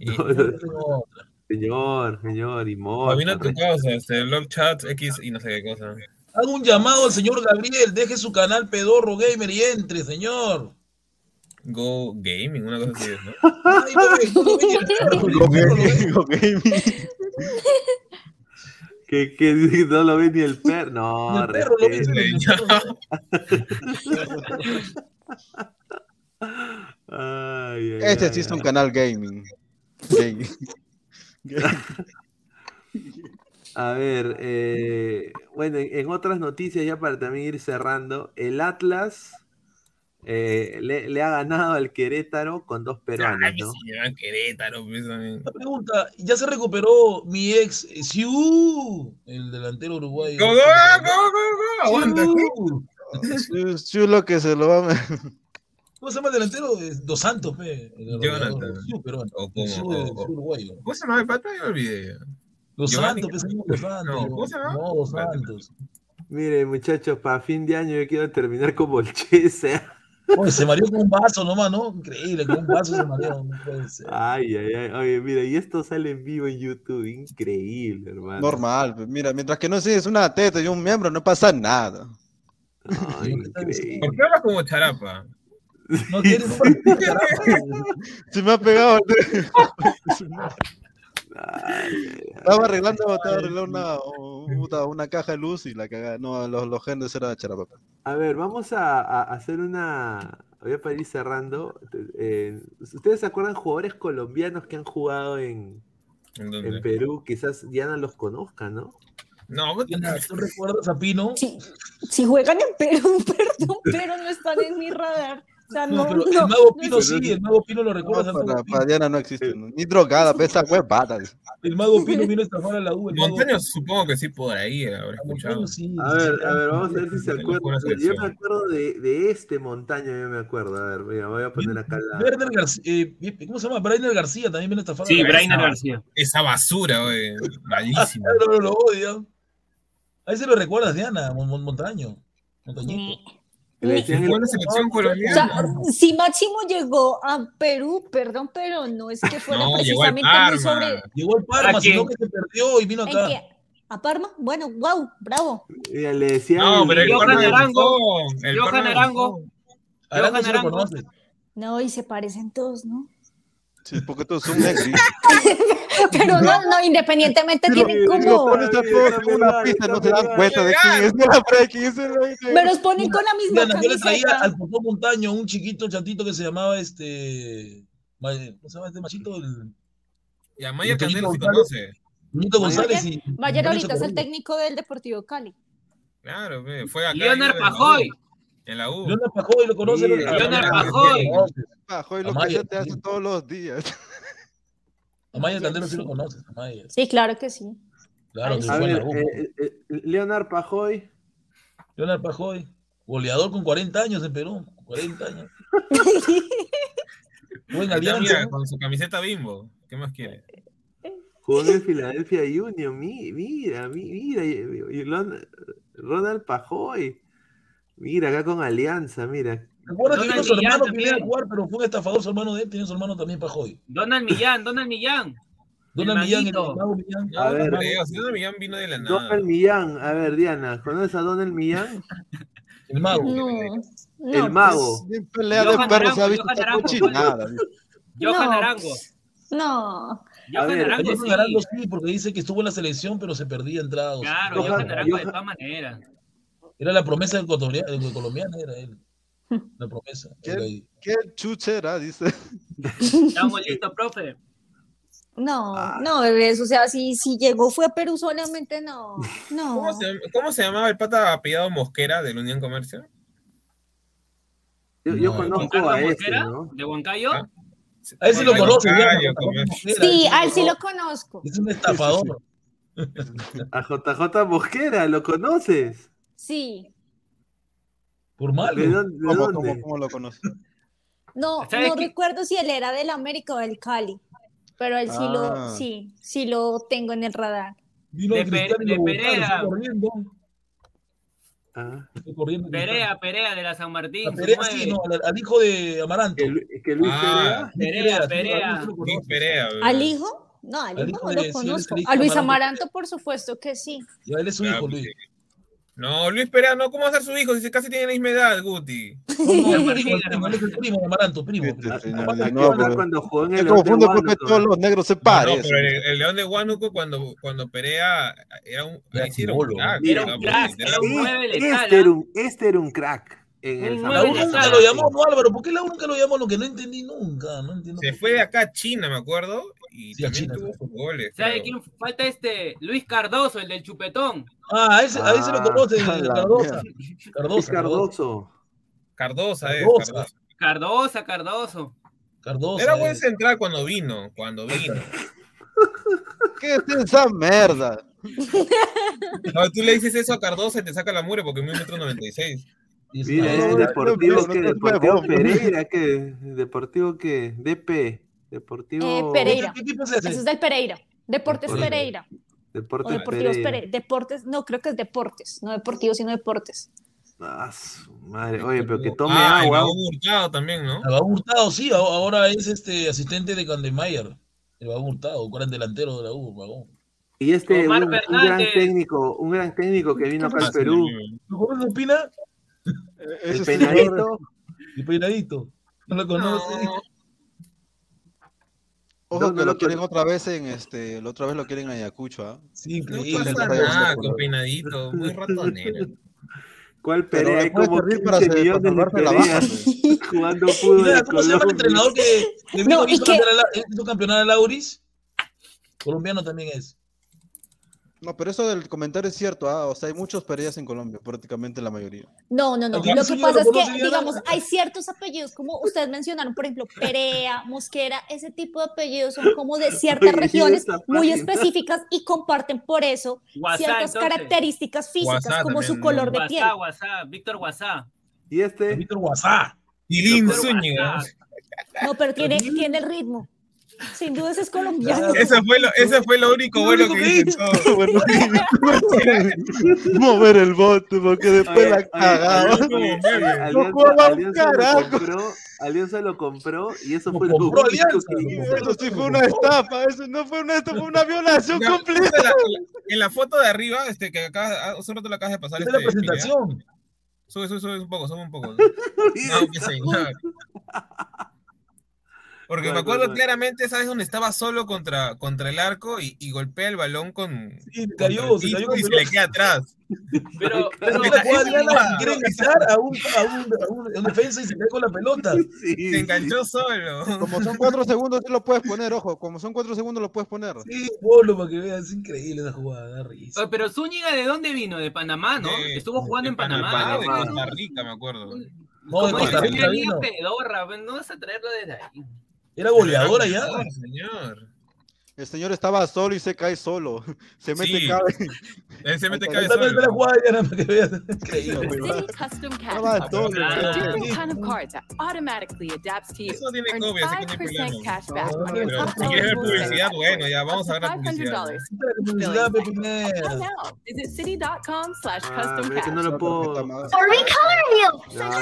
No, No, no, no señor, señor, Inmortal. tu causa, este, log chat, X y no sé qué cosa. Hago un llamado al señor Gabriel, deje su canal Pedorro Gamer y entre, señor. Go Gaming, una cosa así, ¿no? Ay, no, Go gaming, go gaming. Que, que no lo ve ni el perro. No, el perro lo ve. Ay, ay, Este ay, sí es un canal gaming. Gaming. A ver, eh, bueno. en, otras noticias, ya para también ir cerrando, el Atlas eh, le, le ha ganado al Querétaro con dos peruanos, Ay, ¿no? llevan Querétaro, pues. Una pregunta, ¿ya se recuperó mi ex eh, Siu, el delantero uruguayo? Go, go, go, go, go, aguanta. Siu. Chulo que se lo va a... ¿Cómo se llama el delantero? Eh, Dos Santos, pe. Jonathan. Siu, peruano. O como- Siu, o- Siu o- uruguayo. ¿Cómo se llama el pata? Olvidé. Giovanni- Santos, pe, se llama Dos Santos. No, Dos Santos. Mire, muchachos, para fin de año yo quiero terminar como el Chese. Oye, se mareó con un vaso nomás, ¿no? Increíble, con un vaso se mareó. No puede ser. Ay, ay, ay. Oye, mira, y esto sale en vivo en YouTube. Increíble, hermano. Normal, pues, mira, mientras que no seas una teta y un miembro, no pasa nada. Ay, increíble. ¿Por qué hablas como charapa? No quieres Se me ha pegado. Estaba arreglando, estaba arreglando una, una caja de luz y la cagada. No, los, los genes eran charapa. A ver, vamos a, a hacer una. Voy a para ir cerrando. Eh, ¿Ustedes se acuerdan jugadores colombianos que han jugado en, ¿En Perú? Quizás Diana los conozca, ¿no? No, ¿tú recuerdas a Pino? Sí, si juegan en Perú, perdón, pero no están en mi radar. O sea, No, no, pero no, el mago no Pino sí, el mago Pino lo recuerdas. No, al para, para Diana no existe. ¿no? Ni drogada, pero esa huevada. El mago Pino vino a estafar a la U. Montaño supongo que sí por ahí habrá escuchado. Sí, A ver, sí, a ver, vamos a ver si se acuerdan. Yo me acuerdo de, de este montaño, yo me acuerdo. A ver, mira, voy a poner acá la. Werner García, eh, ¿cómo se llama? Brainer García también viene a estafar. Sí. Brainer García. Esa basura, güey. No, lo odio. Ahí se lo recuerdas, Diana, Mon- Mon- Montaño. Montañito. El- la selección O sea, si Máximo llegó a Perú, perdón, pero no es que fuera No, precisamente muy sobre. Llegó al Parma, ¿A quién? sino que se perdió y vino ¿En acá. ¿A Parma? Bueno, wow, bravo. mira, le decían No, pero el Johan Arango. el Johan Arango. gustó. Arango. No, y se parecen todos, ¿no? Sí, porque todos son negros. Pero no, no, independientemente tienen lo como. pones a todos en una pista, no se dan cuenta de quién es la pre- quién es el Me los ponen con la misma Diana, yo le traía al Potó Montaño un chiquito chatito que se llamaba este. ¿Cómo se llama este machito? El Y a Maya El Toñito Candelo sí González. conoce. González y. Mayer ahorita es el técnico del Deportivo Cali. Claro, fue acá. Leonard Pajoy. En la U. Leonard Pajoy lo conoce. Leonard a- Pajoy. lo que ya te hace todos los días. A Maya Candelo sí lo conoces. A Maya. Sí, claro que sí. Claro, Ay, que sí. A ver, U. eh, eh, Leonard Pajoy. Leonard Pajoy, goleador con 40 años en Perú. 40 años. Buen alianza. mira, con su camiseta bimbo. ¿Qué más quiere? Jugó en el Philadelphia Union. mi- Mira, mi- mira. Lon- Ronald Pajoy. Mira, acá con Alianza, mira. Recuerda que vino su Millán hermano también. a jugar, pero fue un estafador su hermano de él, tiene su hermano también Pajoy. Donald Millán, Donald Millán. Donald El Millán, el Millán. A ver. Donald vino de la nada. Donald Millán. A ver, Diana, ¿conoces a Donald Millán? El mago. No, no, el mago. Sin pelea de Johan perros se ha Arango, visto Johan esta Arango, cochinada. Johan No. Arango. No, Johan ver, Arango, sí. Arango sí, porque dice que estuvo en la selección, pero se perdía entradas. Claro, Johan- Johan Arango de todas maneras. Era la promesa del colombiano era él. La promesa. ¿Qué? ¿Qué chuchera? Dice. Estamos listos, profe. no, Ah. no, bebés. O sea, si, si llegó fue a Perú solamente, no. No. ¿Cómo se, cómo se llamaba el pata apellidado Mosquera del Unión Comercio? Yo, yo No, ¿Juan conozco a ese, Mosquera? ¿no? ¿De Huancayo? Ah. A ese lo. Mosquera, Sí, ese a él sí lo lo conozco. Es un estafador. A JJ Mosquera, ¿lo conoces? Sí. Por malo. ¿De dónde? de ¿Cómo, dónde? cómo, cómo lo conoce? No, ¿Sabes no recuerdo si él era del América o del Cali, pero él sí Ah. lo, sí, sí lo tengo en el radar. De Perea. corriendo. Ah, corriendo Perea, Perea de la San Martín. Perea, mueve. sí, no, al, al hijo de Amaranto. que Luis Ah, Perea. Perea, Perea. Luis. ¿Al hijo? No, al Al hijo hijo no lo conozco. A Luis Amaranto. Amaranto, por supuesto que sí. Ya él es su Ah, hijo, Luis. No, Luis Perea, no, ¿cómo va a ser su hijo? Si casi tiene la misma edad, Guti. No, no, el primo, el primo de Amaranto, primo. Este todos los negros se No, parecen. pero el, el León de Huánuco, cuando, cuando Perea era un. Era un crack. Era era un crack, era era un un- nueve Este, letal, este era un, este era un crack. En el La U nunca lo llamó, no Álvaro, ¿por qué la U nunca lo llamó? Lo que no entendí nunca, no entiendo. Se fue de acá a China, me acuerdo, y Sí, también China, tuvo sus goles. ¿Sabe quién falta este? Luis Cardoso, el del chupetón. Ah, a ese, a ese lo Ah, conoce, Cardosa. Es Cardosa. Cardoso. Cardosa, es, Cardosa. Cardosa. Cardoso. Cardosa, Era buen es. central cuando vino, cuando vino. ¿Qué es esa mierda? No, tú le dices eso a Cardosa y te saca la mure porque es un metro noventa y seis. Es Mira, no, Deportivo que Deportivo. Pereira, que Deportivo que DP, Deportivo Eh, Pereira. ¿Qué equipo es ese? Eso es del Pereira. Deportes. Pereira. O Deportes Deportivos Pereira. Pereira. Deportes, no, creo que es Deportes. No Deportivos, sino Deportes. Ah, su madre. Oye, pero que tome ah, agua. Raúl Hurtado también, ¿no? El Bagón Hurtado, sí, ahora es este asistente de Candemeyer. El Bagón Hurtado, gran delantero de la U, Bagón. Y este, un, un gran técnico, un gran técnico que vino acá Ah, al Perú. ¿No conoces a Pina? El Ese peinadito. El peinadito. No lo conoces. No. Ojo No, no que lo lo quieren otra vez en este, la otra vez lo quieren en Ayacucho, ¿ah? Sí, No pasa nada con peinadito, muy ratonero. ¿Cuál le Hay como servir 15 para se- millones de para salvarse la Pereira baja, pues. jugando ¿Y fútbol ¿Cómo se llama el entrenador que, que vino No, hizo, que- hizo campeonar a Lauris? Colombiano también es. No, pero eso del comentario es cierto, ¿ah? O sea, hay muchos Pereiras en Colombia, prácticamente la mayoría. No, no, no. ¿Algún Lo que pasa es que, digamos, hay ciertos apellidos, como ustedes mencionaron, por ejemplo, Perea, Mosquera, ese tipo de apellidos son como de ciertas regiones muy específicas y comparten por eso ciertas características físicas, como su color de piel. Guasá, Víctor Guasá. Y este, Víctor Guasá. Zúñiga. Guasá. No, pero tiene, tiene el ritmo. Sin duda ese es colombiano. Ese fue lo, ese fue lo único Lo bueno único que. Bueno, mover el bote porque después la cagaba. No Alianza- lo carajo. compró, Alianza lo compró y eso fue lo compró único Alianza, hizo. Eso sí fue una estafa, eso no fue una estafa, fue una violación Ya, completa. en la- en la foto de arriba, este, que acá, hace un rato la acabas de pasar. Es la Este, presentación. Sube, sube, sube un poco, sube un poco. No, que señor. Porque me ¿Cuál, acuerdo claramente, ¿sabes? Donde estaba solo contra, contra el arco y, y golpea el balón con. Sí, se cayó, se piso cayó con y se le queda atrás. Pero, Pero pero, no esa- esa quiere esa- ingresar a un, a un, a un, a un defensa y se cae con la pelota. Sí, Se enganchó solo. Como son cuatro segundos, sí lo puedes poner, ojo. Como son cuatro segundos, lo puedes poner. Sí, ponlo para que veas, es increíble esa jugada, da risa. Oye, pero Zúñiga, ¿de dónde vino? De Panamá, ¿no? De- Estuvo jugando en Panamá. Panamá, de. Costa Rica, me acuerdo. No, de Como Costa Rica Pedorra, no vas a traerlo desde ahí. Era goleadora ya. Señor, señor. El señor estaba solo y se cae solo. Se mete Sí. cabe. Él se mete Custom Cash. Ah, different kind of card that automatically adapts to you. Eso tiene copia, así que no hay 5% problema. cash back on your Pero top si quieres ver eligible publicidad, spend. bueno, ya vamos a ver la $500. publicidad. Publicidad, Apply Pepinera. now. Visit city.com slash Ah, custom pero es que no lo puedo. Verga. Ah,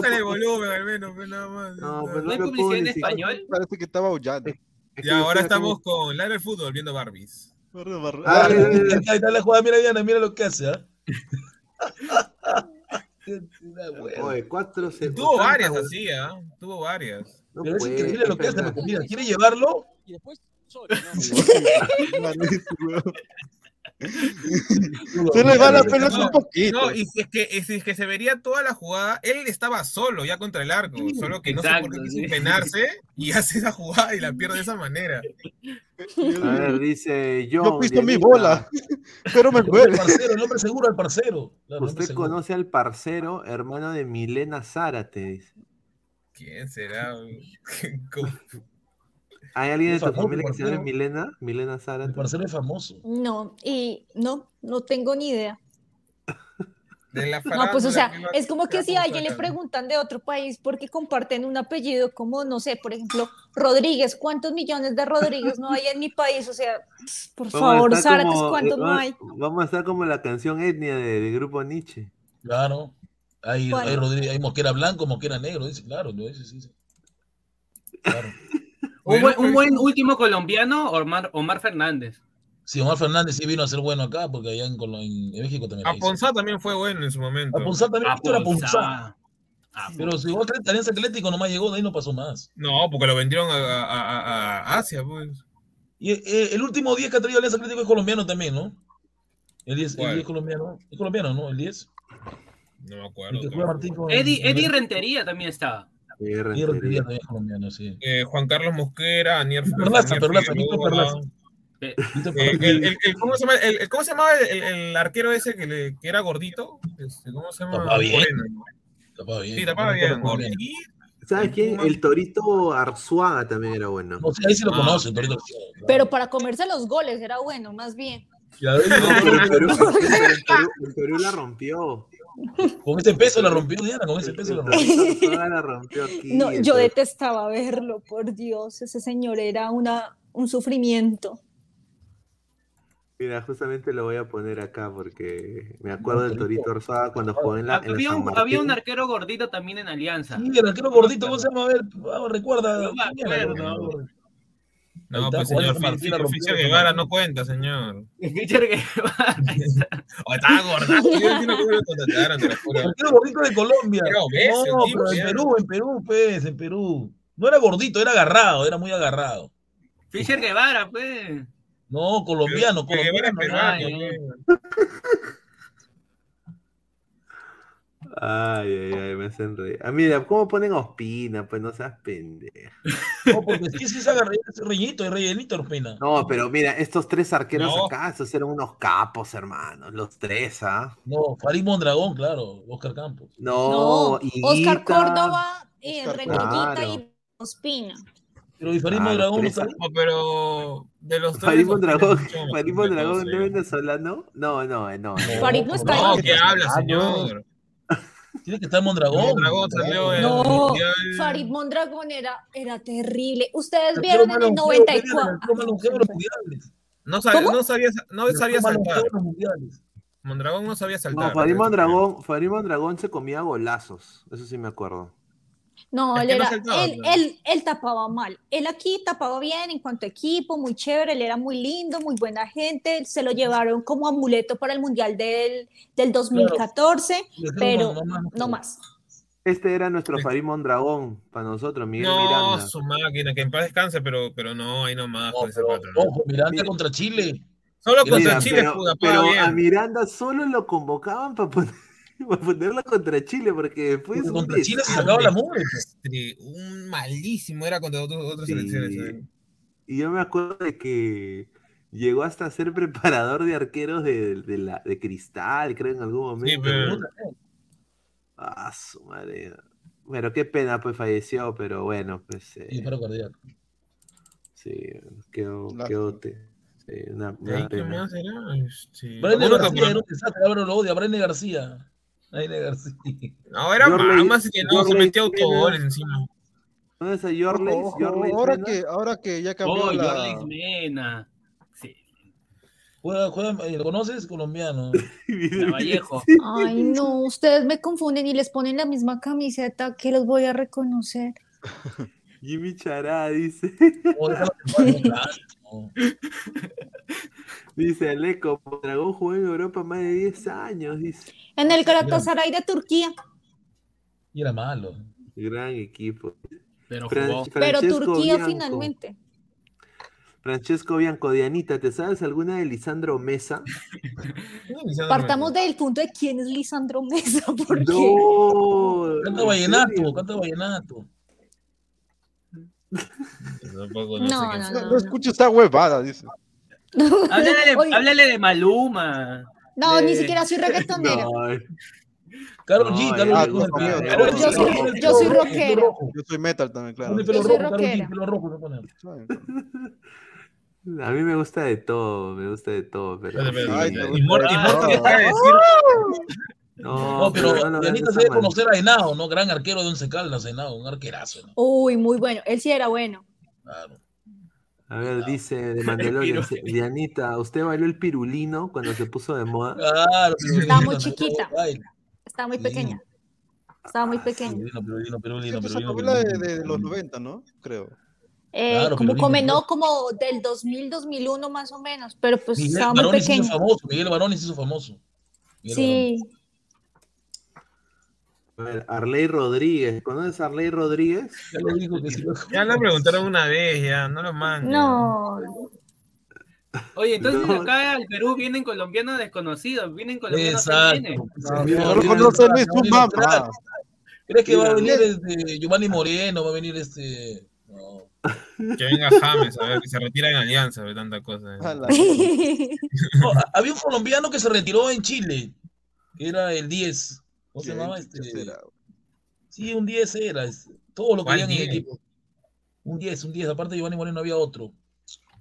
que el volumen menos, pues nada más. No, pero ¿No hay publicidad en español? Parece que estaba aullando. Y ahora estamos con Lara del Fútbol viendo Barbies. Ah, Ahí está, ahí está la jugada, mira Diana, mira lo que hace, ¿ah? Oye, cuatro se- tuvo varias así, ¿ah? Tuvo varias. No Pero es puede, increíble lo que hace, verdad. porque mira, quiere llevarlo. Y después solo, Se le va la pelota No, un poquito. No, y si es que, si es que se vería toda la jugada, él estaba solo ya contra el arco, solo que no Exacto, qué quiso sí. penarse y hace esa jugada y la pierde de esa manera. A ver, dice John. Yo pisto mi bola, pero me El duele. parcero, el hombre seguro parcero. Claro, el hombre Usted seguro. conoce al parcero, hermano de Milena Zárate, dice. ¿Quién será? ¿Hay alguien de tu familia que se llame. Milena? Milena El Zárate. parcero es famoso. No, y no, no tengo ni idea. De la No, pues o sea, es como que si a alguien le preguntan de otro país porque comparten un apellido como, no sé, por ejemplo, Rodríguez, ¿cuántos millones de Rodríguez no hay en mi país? O sea, por Vamos favor, como- ¿cuántos no hay? Vamos a estar como la canción etnia de- del grupo Nietzsche. Claro. Hay, ¿Cuál? hay, Rodríguez, hay Mosquera blanco, Mosquera negro, dice, claro, lo dice, sí, sí. Claro. Un buen, un Bueno, buen último colombiano, Omar, Omar Fernández. Sí, Omar Fernández sí vino a ser bueno acá, porque allá en, Colo- en- en México también. Aponzá también fue bueno en su momento. A Ponzá también, era Ponzá. Aponzá. Aponzá. Pero si vos crees Alianza Atlético nomás llegó, de ahí no pasó más. No, porque lo vendieron a, a- a- a Asia, pues. Y eh, el último 10 que ha traído Alianza Atlético es colombiano también, ¿no? El 10, el ¿Cuál? 10 colombiano. Es colombiano, ¿no? El 10. No me acuerdo. ¿Y qué fue Martín con- Eddie, Eddie Rentería también estaba. Es colombiano, sí. Eh, Juan Carlos Mosquera, Anier Perlaza, Perlaza. Nico Perlaza. Eh, el, el- el- ¿cómo, se llama, el, el- ¿Cómo se llamaba el, el arquero ese que, le- que era gordito? Este, ¿Cómo se llama? Tapaba bien. Tapaba bien. Sí, tapaba bien. ¿Sabes quién? El Torito Arzuaga también era bueno. No sé, ahí sí lo Ah. conoce, Torito. Pero para comerse los goles era bueno, más bien. Ya ves, No, pero Perú la rompió. Con ese peso la rompió Diana, con ese peso la rompió. La aquí. No, yo detestaba verlo, por Dios, ese señor era una, un sufrimiento. Mira, justamente lo voy a poner acá porque me acuerdo del Torito Arzuaga cuando jugó en la, en Había un, había un Martín. arquero gordito también en Alianza. Sí, el arquero gordito, ¿cómo se llama? A ver, vamos, recuerda. No, pues señor, Martín Fi- la Fi- rompió Fischer con Guevara no cuenta, señor. Fischer Guevara. O estaba gordazo, yo no entiendo cómo lo contrataron, te lo juro. El arquero gordito de Colombia. Era obeso, No, tipo, pero en. Perú, en Perú, pues, en Perú. No era gordito, era agarrado, era muy agarrado. Fischer Guevara, pues. No, colombiano, Que Guevara es colombiano. peruano, Ay. Ay, ay, me hacen reír. Ah, mira, ¿cómo ponen Ospina? Pues no seas pendejo. No, porque es agarrado, es rellenito, es rellenito, Ospina. No, pero mira, estos tres arqueros No. acá, esos eran unos capos, hermanos. Los tres, ¿ah? No, Farid Mondragón, claro, Oscar Campos. No, No, Oscar. Córdoba, eh, Rentería Claro. y Ospina. Pero y Farid Ah, Mondragón no pero de los tres. Farid Mondragón, Farid Mondragón. ¿no es venezolano? No, no, no. no. Farid no está No. ¿qué habla, Ah, señor? Tiene que estar Mondragón. Mondragón salió en No, el mundial. Farid Mondragón era, era terrible. Ustedes El vieron en el más longevo, 94. el arquero más longevo de los mundiales. No sabía, no sabía, no El sabía saltar. Mondragón no sabía saltar. No, Farid Mondragón, Farid Mondragón se comía golazos. Eso sí me acuerdo. No, Es él, no era, saltaba, él, él, él tapaba mal. Él aquí tapaba bien en cuanto a equipo, muy chévere, él era muy lindo, muy buena gente. Se lo llevaron como amuleto para el Mundial del, del 2014, Y el pero no, más. Este era nuestro Farid Mondragón para nosotros, Miguel No, Miranda. su máquina, que en paz descanse, pero, pero no, ahí nomás No, pero, patrón. ¿no? ojo, Miranda Mira. contra Chile. Solo Mira, contra Chile pero, jugaba pero bien. a Miranda solo lo convocaban para poner, para ponerla contra Chile, porque después Porque contra Chile se sacaba la mugre. pues. Un malísimo era contra otras Sí. selecciones. ¿eh? Y yo me acuerdo de que llegó hasta ser preparador de arqueros de, de la, de cristal, creo en algún momento. pero- Ah, su madre. Bueno, qué pena, pues falleció, pero bueno, pues eh, Sí, paro cardíaco. sí, quedó, quedó te- sí, una, ¿De ahí una qué pena. más era? Uno que- García era un desastre, ahora lo odia. Brenner García. Brenner García. No, era que no, se Yorley metió autogol Mena. encima. Ahora, Mena. que, ahora que ya cambió Oh, la... Jorlis Mena. Sí, Juega, juega, eh, ¿lo conoces? Colombiano. Vallejo. Ay, no, ustedes me confunden y les ponen la misma camiseta que los voy a reconocer. Jimmy Chará dice, Dice Aleco, Dragón jugó en Europa más de 10 años, dice. En el Galatasaray de Turquía, Y era malo. Gran equipo. Pero jugó. Turquía Bianco. finalmente. Francesco Bianco, Dianita, ¿te sabes alguna de Lisandro Mesa? Partamos del punto de quién es Lisandro Mesa, porque No. ¿en vallenato, canta vallenato. Tampoco, No, no. No, no escucho esta huevada, dice. Háblale de, Oye, háblale de Maluma. no, ni Eh, siquiera soy reggaetonera. No, Karol No, G, Yo soy- el yo soy metal también, claro. Yo soy pone. A mí me gusta de todo, me gusta de todo, pero... Y Morty todo. decir No, No, pero debe conocer a Henao, ¿no? Gran arquero de Once Caldas, Henao, un arquerazo, ¿no? Uy, muy bueno. Él sí era bueno. Claro. A ver, dice de Mandalorian, Pirulino. Dianita, ¿usted bailó el pirulino cuando se puso de moda? Claro, Estaba muy Pirulino, chiquita. Estaba muy pequeña. Estaba muy pequeña. Pirulino, Pirulino, Pirulino, Pirulino, novela de, Pirulino, de los Pirulino. 90, ¿no? Creo. Eh, Claro, como Pirulino, come, no, claro. como del 2000, 2001 más o menos, pero pues Miguel estaba muy hizo famoso, Miguel Barones se hizo famoso. Miguel Sí, A ver, Arley Rodríguez, ¿conoces a Arley Rodríguez? Ya lo dijo que sí lo Ya lo preguntaron una vez, ya, no lo mandes. no. Oye, entonces No. acá al Perú vienen colombianos desconocidos, vienen colombianos Exacto. No. ¿Crees que va a venir este Giovanni Moreno? ¿Va a venir este.? No. Que venga James, a ver, que se retira en Alianza, de tanta cosa. No, a- había un colombiano que se retiró en Chile, que era el 10. ¿Cómo se llamaba? Este? ¿Quién será? Sí, un 10 era. es- Todos lo ¿Cuál querían en el 10? equipo. Un 10, un 10. Aparte de Giovanni Moreno había otro.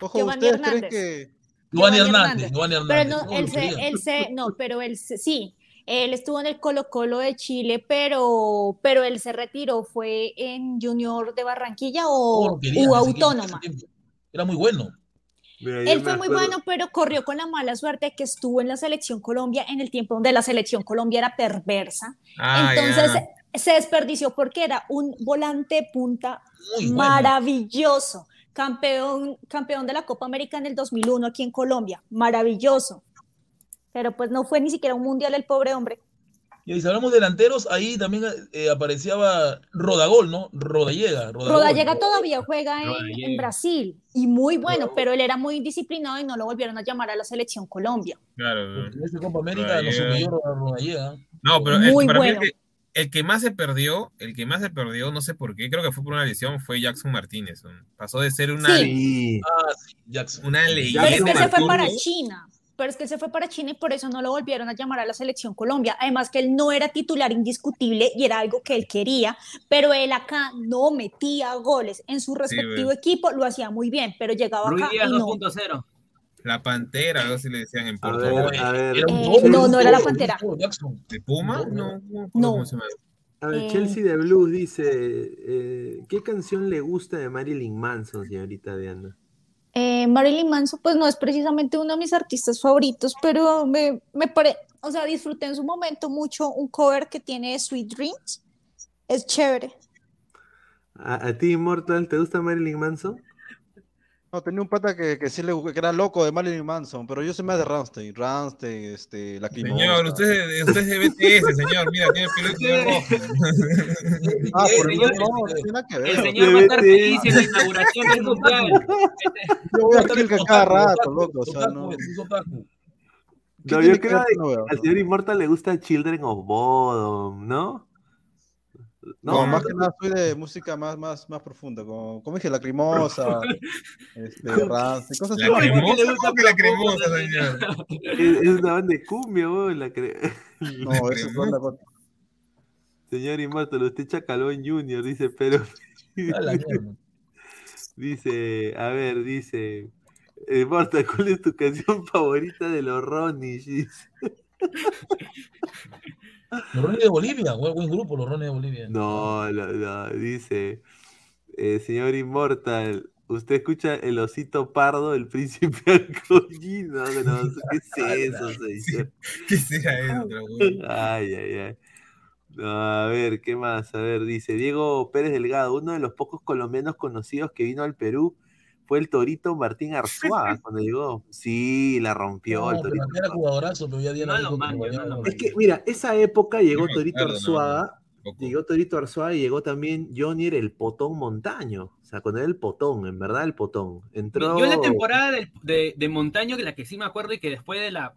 Ojo, Giovanni ¿ustedes creen Hernández. que Giovanni Giovanni Hernández. Hernández. Giovanni Pero Hernández. no, todos él se, él se, no, pero él se- sí, él estuvo en el Colo Colo de Chile, pero, pero él se retiró, ¿fue en Junior de Barranquilla o querían u ese Autónoma? Era muy bueno. Mira, Él fue muy bueno, pero corrió con la mala suerte que estuvo en la selección Colombia en el tiempo donde la selección Colombia era perversa. Ah, Entonces se desperdició porque era un volante punta Muy bueno. maravilloso, campeón, campeón de la Copa América en el 2001 aquí en Colombia, maravilloso. Pero pues no fue ni siquiera un mundial el pobre hombre. Y si hablamos delanteros, ahí también eh, aparecía Rodagol, ¿no? Rodallega. Rodagol. Rodallega todavía juega en, Rodallega. en Brasil y muy bueno, pero él era muy indisciplinado y no lo volvieron a llamar a la selección Colombia. Claro. En esa Copa América nos Rodallega. humilló Rodallega. No, pero el, Muy mí el que, el que más se perdió, el que más se perdió, no sé por qué, creo que fue por una lesión, fue Jackson Martínez. Pasó de ser una, Sí. Ah, sí, Jackson. una Pero leyenda. es que se fue para. China. Pero es que se fue para China y por eso no lo volvieron a llamar a la selección Colombia. Además que él no era titular indiscutible y era algo que él quería, pero él acá no metía goles. En su respectivo equipo lo hacía muy bien, pero llegaba Ruiz acá Díaz y no. 2.0. La Pantera, algo así le decían en un Eh, doble, no, no era la Pantera. ¿De Puma? No, no, No. cómo se llama. A ver, Eh, Chelsea de Blues dice, eh, ¿qué canción le gusta de Marilyn Manson, señorita Diana? Eh, Marilyn Manson, pues no es precisamente uno de mis artistas favoritos, pero me, me pare, o sea, disfruté en su momento mucho un cover que tiene Sweet Dreams. Es chévere. ¿A, a ti, Immortal, te gusta Marilyn Manson? No, tenía un pata que, que sí le que era loco de Marilyn Manson, pero yo soy más de Ramstein, Ramstein, este, la Señor, usted, es- usted es de BTS, señor. Mira, tiene pelo color rojo. Ah, por señor, eso no, no tiene nada que ver. El señor va a estar feliz en la inauguración del mundial. Yo voy a Kilka cada rato, loco, o sea, no. Es otaku. ¿Qué No, yo que creo que al señor Immortal le gusta Children of Bodom, ¿no? No, No, más que nada soy de música más, más, más profunda, como, como dije, lacrimosa, este, Ramstein, cosas así. La ¿Por qué le cremosa, gusta ¿cómo que la Profundo, cremosa, señor? es, es una banda de cumbia, weón, la cre- No, eso es otra cosa. Señor Immortal, usted Chacalón Junior, dice, pero... Dice, a ver, dice, eh, Marta, ¿cuál es tu canción favorita de los Ronnie? Los Rones de Bolivia, buen, buen grupo, los Rones de Bolivia. No, no, no, dice, eh, señor Immortal, ¿usted escucha el osito pardo, el príncipe arcollino? No, ¿qué es eso, señor? ¿Qué será eso, güey? Ay, ay, ay. No, a ver, ¿qué más? A ver, dice Diego Pérez Delgado, uno de los pocos colombianos conocidos que vino al Perú fue el Torito Martín Arzuaga cuando llegó. Sí, la rompió No, el pero Torito. era jugadorazo, pero ya Diana No que. Es que, mira, esa época llegó Torito Arzuaga, llegó Torito Arzuaga y llegó también Johnny el Potón Montaño. O sea, con él el Potón, en verdad el Potón. Entró... Yo en la temporada del- de, de Montaño, que la que sí me acuerdo y que después de la.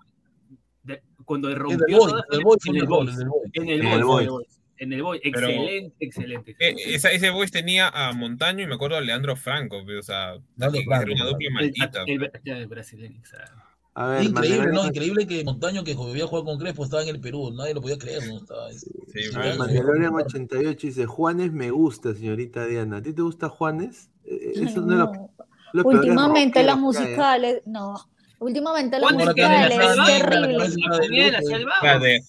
de- cuando rompió en el Boy, en el fue Boys. en el Boys. en el Boys. En el Boys. Pero- Excelente, excelente. Eh, esa- ese Boys tenía a Montaño y me acuerdo a Leandro Franco, pero, o sea, Leandro Franco, era una dupla El, maldita. el- el brasileño, o sea, A ver, Increíble, Manuel- ¿no? Increíble que Montaño, que había jugado con Crespo, estaba en el Perú. Nadie lo podía creer, ¿no? Estaba, Sí, ver, Mandalorian 88 dice, Juanes me gusta, señorita Diana. ¿A ti te gusta Juanes? Eh, eh, eso no lo- No. lo es Últimamente la rockero, musical, es- no. Últimamente la ¿Cuándo es que musical la es selva? terrible.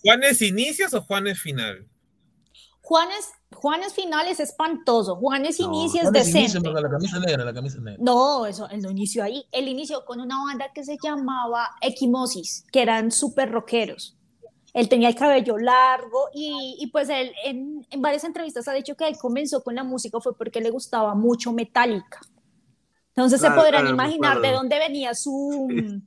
¿Juanes inicios o Juanes final? Juanes, Juanes final es espantoso. Juanes No, inicio es Juanes inicia, decente. pero La camisa negra, la camisa negra. No, eso, él no inició ahí. Él inició con una banda que se llamaba Equimosis, que eran súper rockeros. Él tenía el cabello largo y, y pues él en, en varias entrevistas ha dicho que él comenzó con la música fue porque le gustaba mucho Metallica. Entonces Claro, se podrán claro, imaginar de dónde venía su,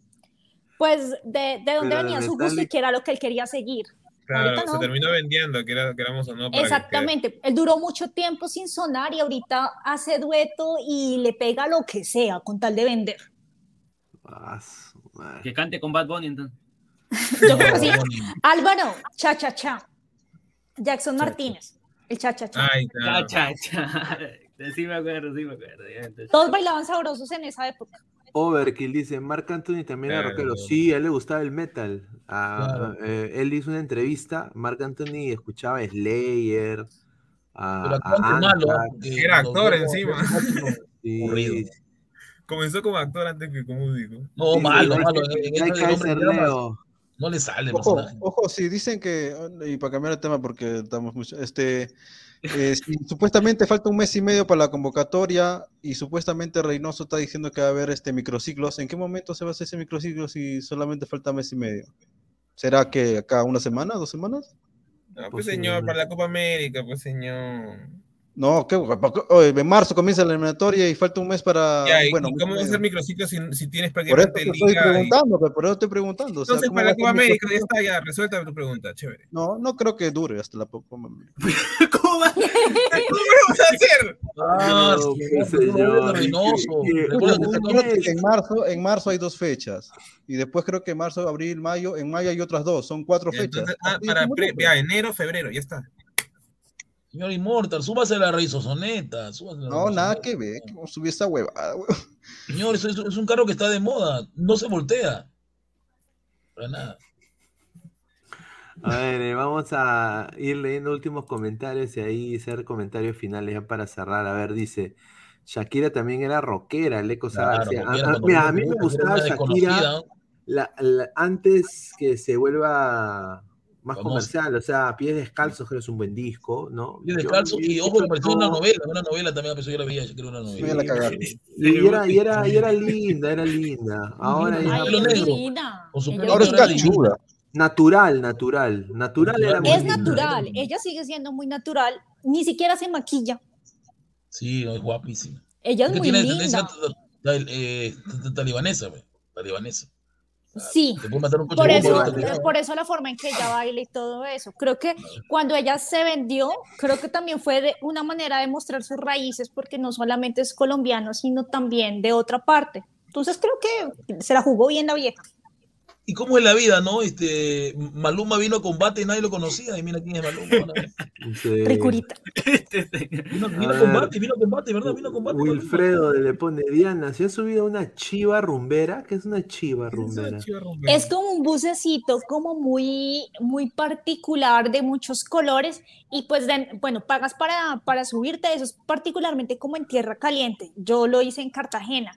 pues de, de dónde venía su gusto y qué era lo que él quería seguir. Claro, Ahorita se no. terminó vendiendo, que, era, que éramos o no. para que Exactamente, él duró mucho tiempo sin sonar y ahorita hace dueto y le pega lo que sea con tal de vender. Ah. Que cante con Bad Bunny entonces. Yo creo que sí. Álvaro, cha cha cha. Jackson Martínez, el cha cha cha. Ay, Cha, claro. cha, cha. Sí me acuerdo, sí me acuerdo. Todos bailaban sabrosos en esa época. Overkill dice, Marc Anthony también era rockero. Sí, a él le gustaba el metal. Ah, Claro. eh, él hizo una entrevista, Marc Anthony escuchaba Slayer, a, Pero a malo, Era actor vemos- encima. sí. Comenzó como actor antes que como músico. No, sí, malo, malo. hay Leo. No le sale Ojo, ojo, sí, dicen que, y para cambiar el tema porque estamos mucho, este, eh, supuestamente falta un mes y medio para la convocatoria y supuestamente Reynoso está diciendo que va a haber este microciclos, ¿en qué momento se va a hacer ese microciclo si solamente falta mes y medio? ¿Será que acá una semana, dos semanas? No, pues señor, para la Copa América, pues señor. No, ¿qué? Oye, en marzo comienza la eliminatoria y falta un mes para, Ya, ¿y- bueno, ¿y y cómo va a medio. ser microciclo si, si tienes Por eso prácticamente te estoy liga? y- preguntando, pues, por eso estoy preguntando. o sea, Entonces, ¿cómo para la Copa América ya está, ya, resuelta tu pregunta, chévere. No, no creo que dure hasta la Copa América. En marzo, en marzo hay dos fechas. Y después creo que en marzo, abril, mayo, en mayo hay otras dos. Son cuatro fechas. Ah, para enero, febrero, ya está. Señor Immortal, súbase a la Reisosoneta. súbase a la No, nada que ver. subir esa huevada. Señor, es, es un carro que está de moda. No se voltea. Para nada. A ver, eh, vamos a ir leyendo últimos comentarios y ahí hacer comentarios finales ya para cerrar. A ver, dice, Shakira también era rockera, Leco Claro, García. A- porque era a- mira, mí me gustaba Shakira desconocida. la- la- antes que se vuelva más comercial, o sea, Pies Descalzos, que es un buen disco, ¿no? Y Yo- descalzo, y ojo, me pareció una no- novela, una novela también, a pesar yo la veía, yo creo una novela. Y era, y era, y era linda, era linda. Ahora ya, negro. Con su pelo Ahora es cachuda. Natural, natural, natural era muy Es natural, ella sigue siendo muy natural, ni siquiera se maquilla. Sí, es guapísima. Ella Es es que muy tiene tendencia linda. ta- ta- eh, ta- ta- talibanesa, talibanesa. Sí, por eso, por eso la forma en que ella baila y todo eso. Creo que cuando ella se vendió, creo que también fue de una manera de mostrar sus raíces, porque no solamente es colombiano, sino también de otra parte. Entonces creo que se la jugó bien la vieja. ¿Y cómo es la vida, no? Este, Maluma vino a combate y nadie lo conocía. Y mira quién es Maluma. Sí. Ricurita. Vino, vino A combate, vino a combate, ¿verdad? Vino a combate. Maluma. Wilfredo le pone Diana, se ha subido una chiva rumbera. ¿Qué es una chiva rumbera? Es como un bucecito como muy, muy particular de muchos colores y pues de- bueno, pagas para, para subirte, eso es particularmente como en tierra caliente. Yo lo hice en Cartagena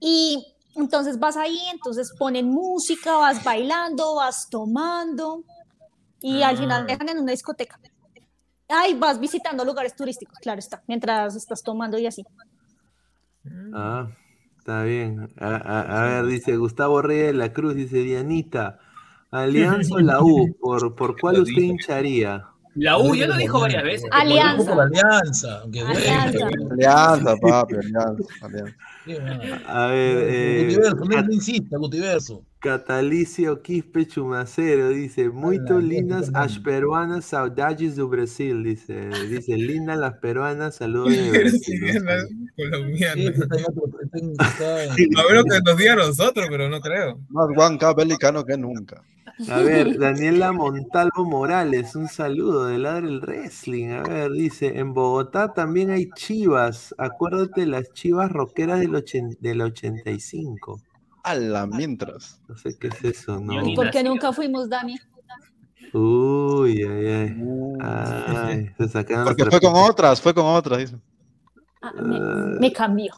y entonces vas ahí, entonces ponen música, vas bailando, vas tomando y al final Ah. dejan en una discoteca. Ay, vas visitando lugares turísticos, claro está, mientras estás tomando y así. Ah, está bien. A, a- a ver, dice Gustavo Reyes de la Cruz, dice Dianita, Alianza o la U, ¿por, por cuál Lo usted hincharía? La U ya lo dijo varias veces. Alianza. Alianza. Alianza. Alianza, papi, alianza. alianza. A ver, eh, Gutiverso, no, insista, Gutiverso. Catalicio Quispe Chumacero dice, muy lindas ¿cómo as están? peruanas saudades do Brasil, dice, dice, lindas las peruanas, saludos de Brasil. A ver lo que nos diga a nosotros, pero no creo. Más guanca belicano que nunca. A ver, Daniela Montalvo Morales, un saludo de Ladre el Wrestling. A ver, dice, en Bogotá también hay chivas. Acuérdate las chivas rockeras del, del 85. A la mientras. No sé qué es eso, ¿no? ¿Y por qué nunca fuimos, Dani? Uy, ay, ay. Ay, se sacaron Porque fue con otras, fue con otras. dice. Ah, me, me cambió.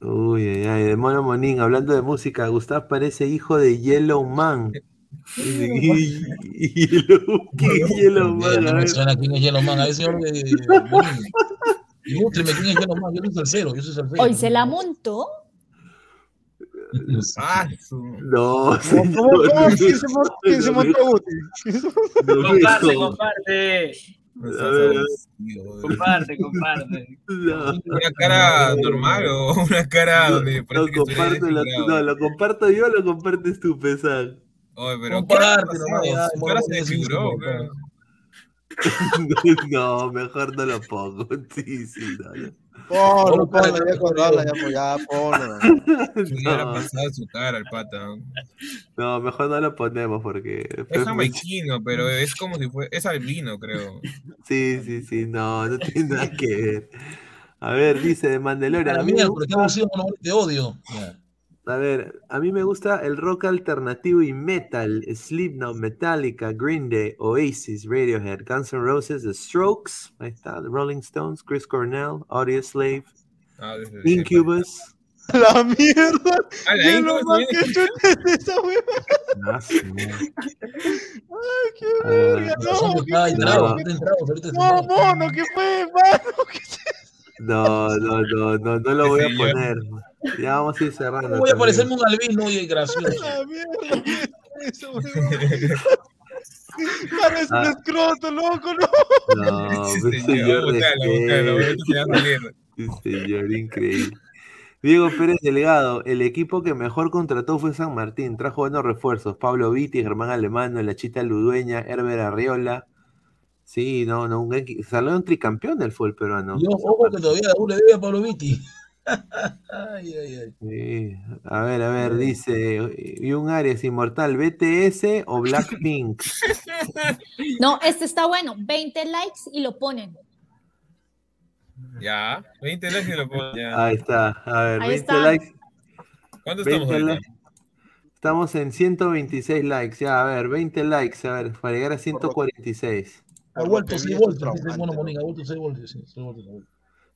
Uy, ay, ay, de Mono Monín, hablando de música, Gustav parece hijo de Yellow Man. Dice, "Y- y- Yellow, ¿qué es Yellow Man? A No me ver. suena quién es Yellow Man. A ver, señor. Ilústreme quién es Yellow Man. Yo soy salsero, yo soy salsero. Hoy se la montó. Ah, No. ¿Quién se se No, montó, Guti? no, Comparte, no, comparte. no Comparte, comparte. no. ¿Una cara normal o una cara donde parece que estuviera comparto, lo, no, lo comparto yo o lo compartes tú, Pesar. Oye, pero Comparte no, mejor no lo pongo. Sí, sí, no, no. Ponlo, ponlo, ya con habla, ya, pues, ya, ponlo. No, pasado su cara al pata. no, mejor no lo ponemos porque. Es jamaiquino, pero es como si fuera. Es albino, creo. Sí, sí, sí, no, no tiene nada que ver. A ver, dice de Mandalorian. A mí me Mira, ¿por qué gusta, hemos sido mono- de odio? A ver, a mí me gusta el rock alternativo y metal, Slipknot, Metallica, Green Day, Oasis, Radiohead, Guns N' Roses, The Strokes, ahí está, The Rolling Stones, Chris Cornell, Audioslave, Ah, desde- Incubus. La mierda. Ah, la ¿Qué Incubus lo más que es esa hueva? Ah, sí. Ay, qué Ah, verga. Mono, ¿qué fue, mano? ¿Qué No, no, no, no, no lo voy a poner. Ya vamos a ir cerrando. Voy a parecerme un albino y gracioso. La mierda, Ah. escroto, loco, no. No, Sí, pues, señor, señor, búscalo, búscalo. Sí, señor, increíble. Diego Pérez Delgado, el equipo que mejor contrató fue San Martín. Trajo buenos refuerzos. Pablo Vitti, Germán Alemano, La Chita Ludueña, Herbert Arriola. Sí, no, no, un salió un tricampeón del fútbol peruano. Y ojo, ojo que todavía aún le debe a Pablo Vitti. Ay, ay, ay. Sí. A ver, a ver, dice, y un Aries inmortal, BTS o Blackpink. No, este está bueno. 20 likes y lo ponen. Ya, 20 likes y lo pongo. Ya. Ahí está, a ver, Ahí 20 está. likes. ¿Cuánto 20 estamos likes. Estamos en 126 likes, ya, a ver, 20 likes, a ver, para llegar a 146. Ha vuelto 6 voltios, dice el mono Monín, ha vuelto 6 voltios, sí, 6 voltios.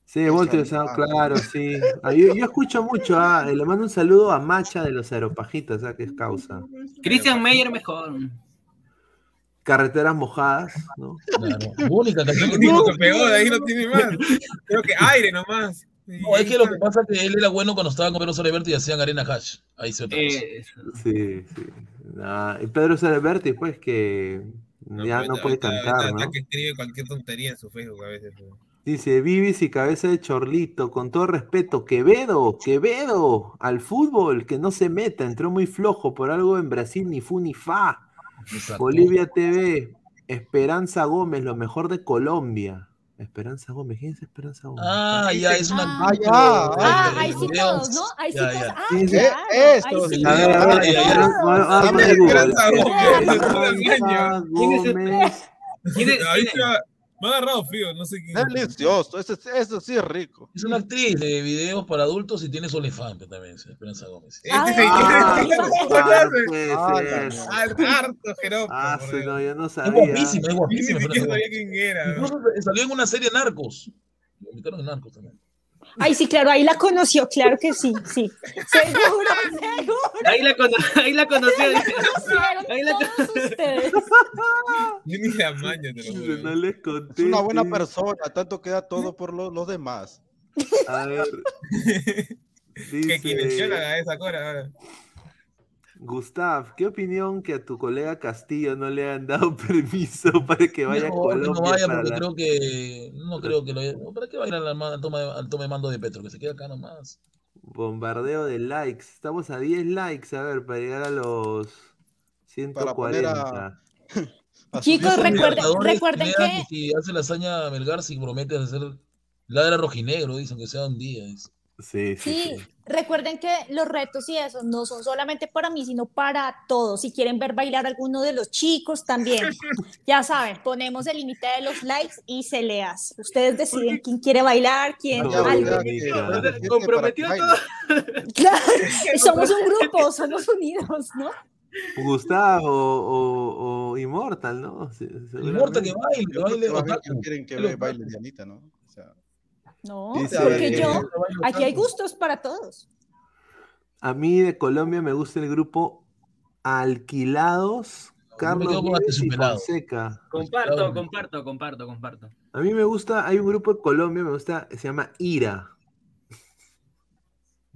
Sí, Voltio, claro, sí. Ah, yo, yo escucho mucho, ah, le mando un saludo a Macha de los Aeropajitas, ah, que es causa. Christian Meyer mejor. Carreteras mojadas, ¿no? Claro, única canción que tiene. que pegó, de ahí no tiene más. Creo que aire nomás. No, es que lo que pasa es que él era bueno cuando estaba con Pedro Soleberto y hacían Arena Hash. Ahí se otra. Eh, Sí, sí. Ah, y Pedro Celeberti, pues, que ya no puede cantar, ¿no? que escribe cualquier tontería en su Facebook a veces. ¿no? Dice, Vivis y cabeza de chorlito, con todo respeto, Quevedo, Quevedo, al fútbol, que no se meta, entró muy flojo, por algo en Brasil ni fu ni fa. Exacto. Bolivia TV, Esperanza Gómez, lo mejor de Colombia. Esperanza Gómez, ¿quién es Esperanza Gómez? Ah, ya, es una. Ah, ya. Ah, ahí sí todos, ¿no? Ahí sí Ya, todos. ya. Ah, Sí, sí. claro. Esto. A ver, a ver. Esperanza Gómez. Esperanza ¿Quién es Gómez. ¿Quién es- Es? me ha agarrado frío, no sé quién. Delicioso, eso, eso sí es rico. Es una actriz de videos para adultos y tiene OnlyFans pues, también, Esperanza Gómez. Ah, Este Ah, señor- claro, puede Ah, Harto jeropa. Ah, por sí, no, yo no Es sabía. guapísima, es guapísima. ni siquiera sabía quién era. ¿no? Incluso salió en una serie Narcos. Lo invitaron en Narcos también. Ay, sí, claro, ahí la conoció, claro que sí, sí. Seguro, seguro. Ahí la, cono- ahí la conocí. Conocieron Ahí la- todos ustedes. Yo ni la maña, juro. No les conté. Es una buena persona, tanto queda todo por lo- los demás. A ver. Que quien menciona Dice a esa cora ahora. Gustav, ¿qué opinión que a tu colega Castillo no le han dado permiso para que vaya a No, Colombia? no vaya porque la- creo que. No creo que lo haya. no, ¿Para qué va a ir al, al toma, de- al toma de mando de Petro? Que se quede acá nomás. Bombardeo de likes. Estamos a 10 likes, a ver, para llegar a los Para poner 140. a- a Chicos, recuerden, recuerden que Si hace la hazaña Melgar, si promete hacer. Ladra rojinegro, dicen que sea un día. dice. Sí, sí, Sí, sí. recuerden que los retos y eso no son solamente para mí, sino para todos. Si quieren ver bailar a alguno de los chicos, también. Ya saben, ponemos el límite de los likes y se le hace. Ustedes deciden quién quiere bailar, quién algo. para que todo. Claro, somos un grupo, somos unidos, ¿no? Gustavo o, o Immortal, ¿no? Sí, Importa que baile, que baile quieren que Baile. Dianita, ¿no? O sea, No, Dice- porque Eh, yo, aquí hay gustos para todos. A mí de Colombia me gusta el grupo Alquilados, Carlos y. Fonseca. Comparto, comparto, comparto, comparto. A mí me gusta, hay un grupo de Colombia, me gusta, se llama Ira,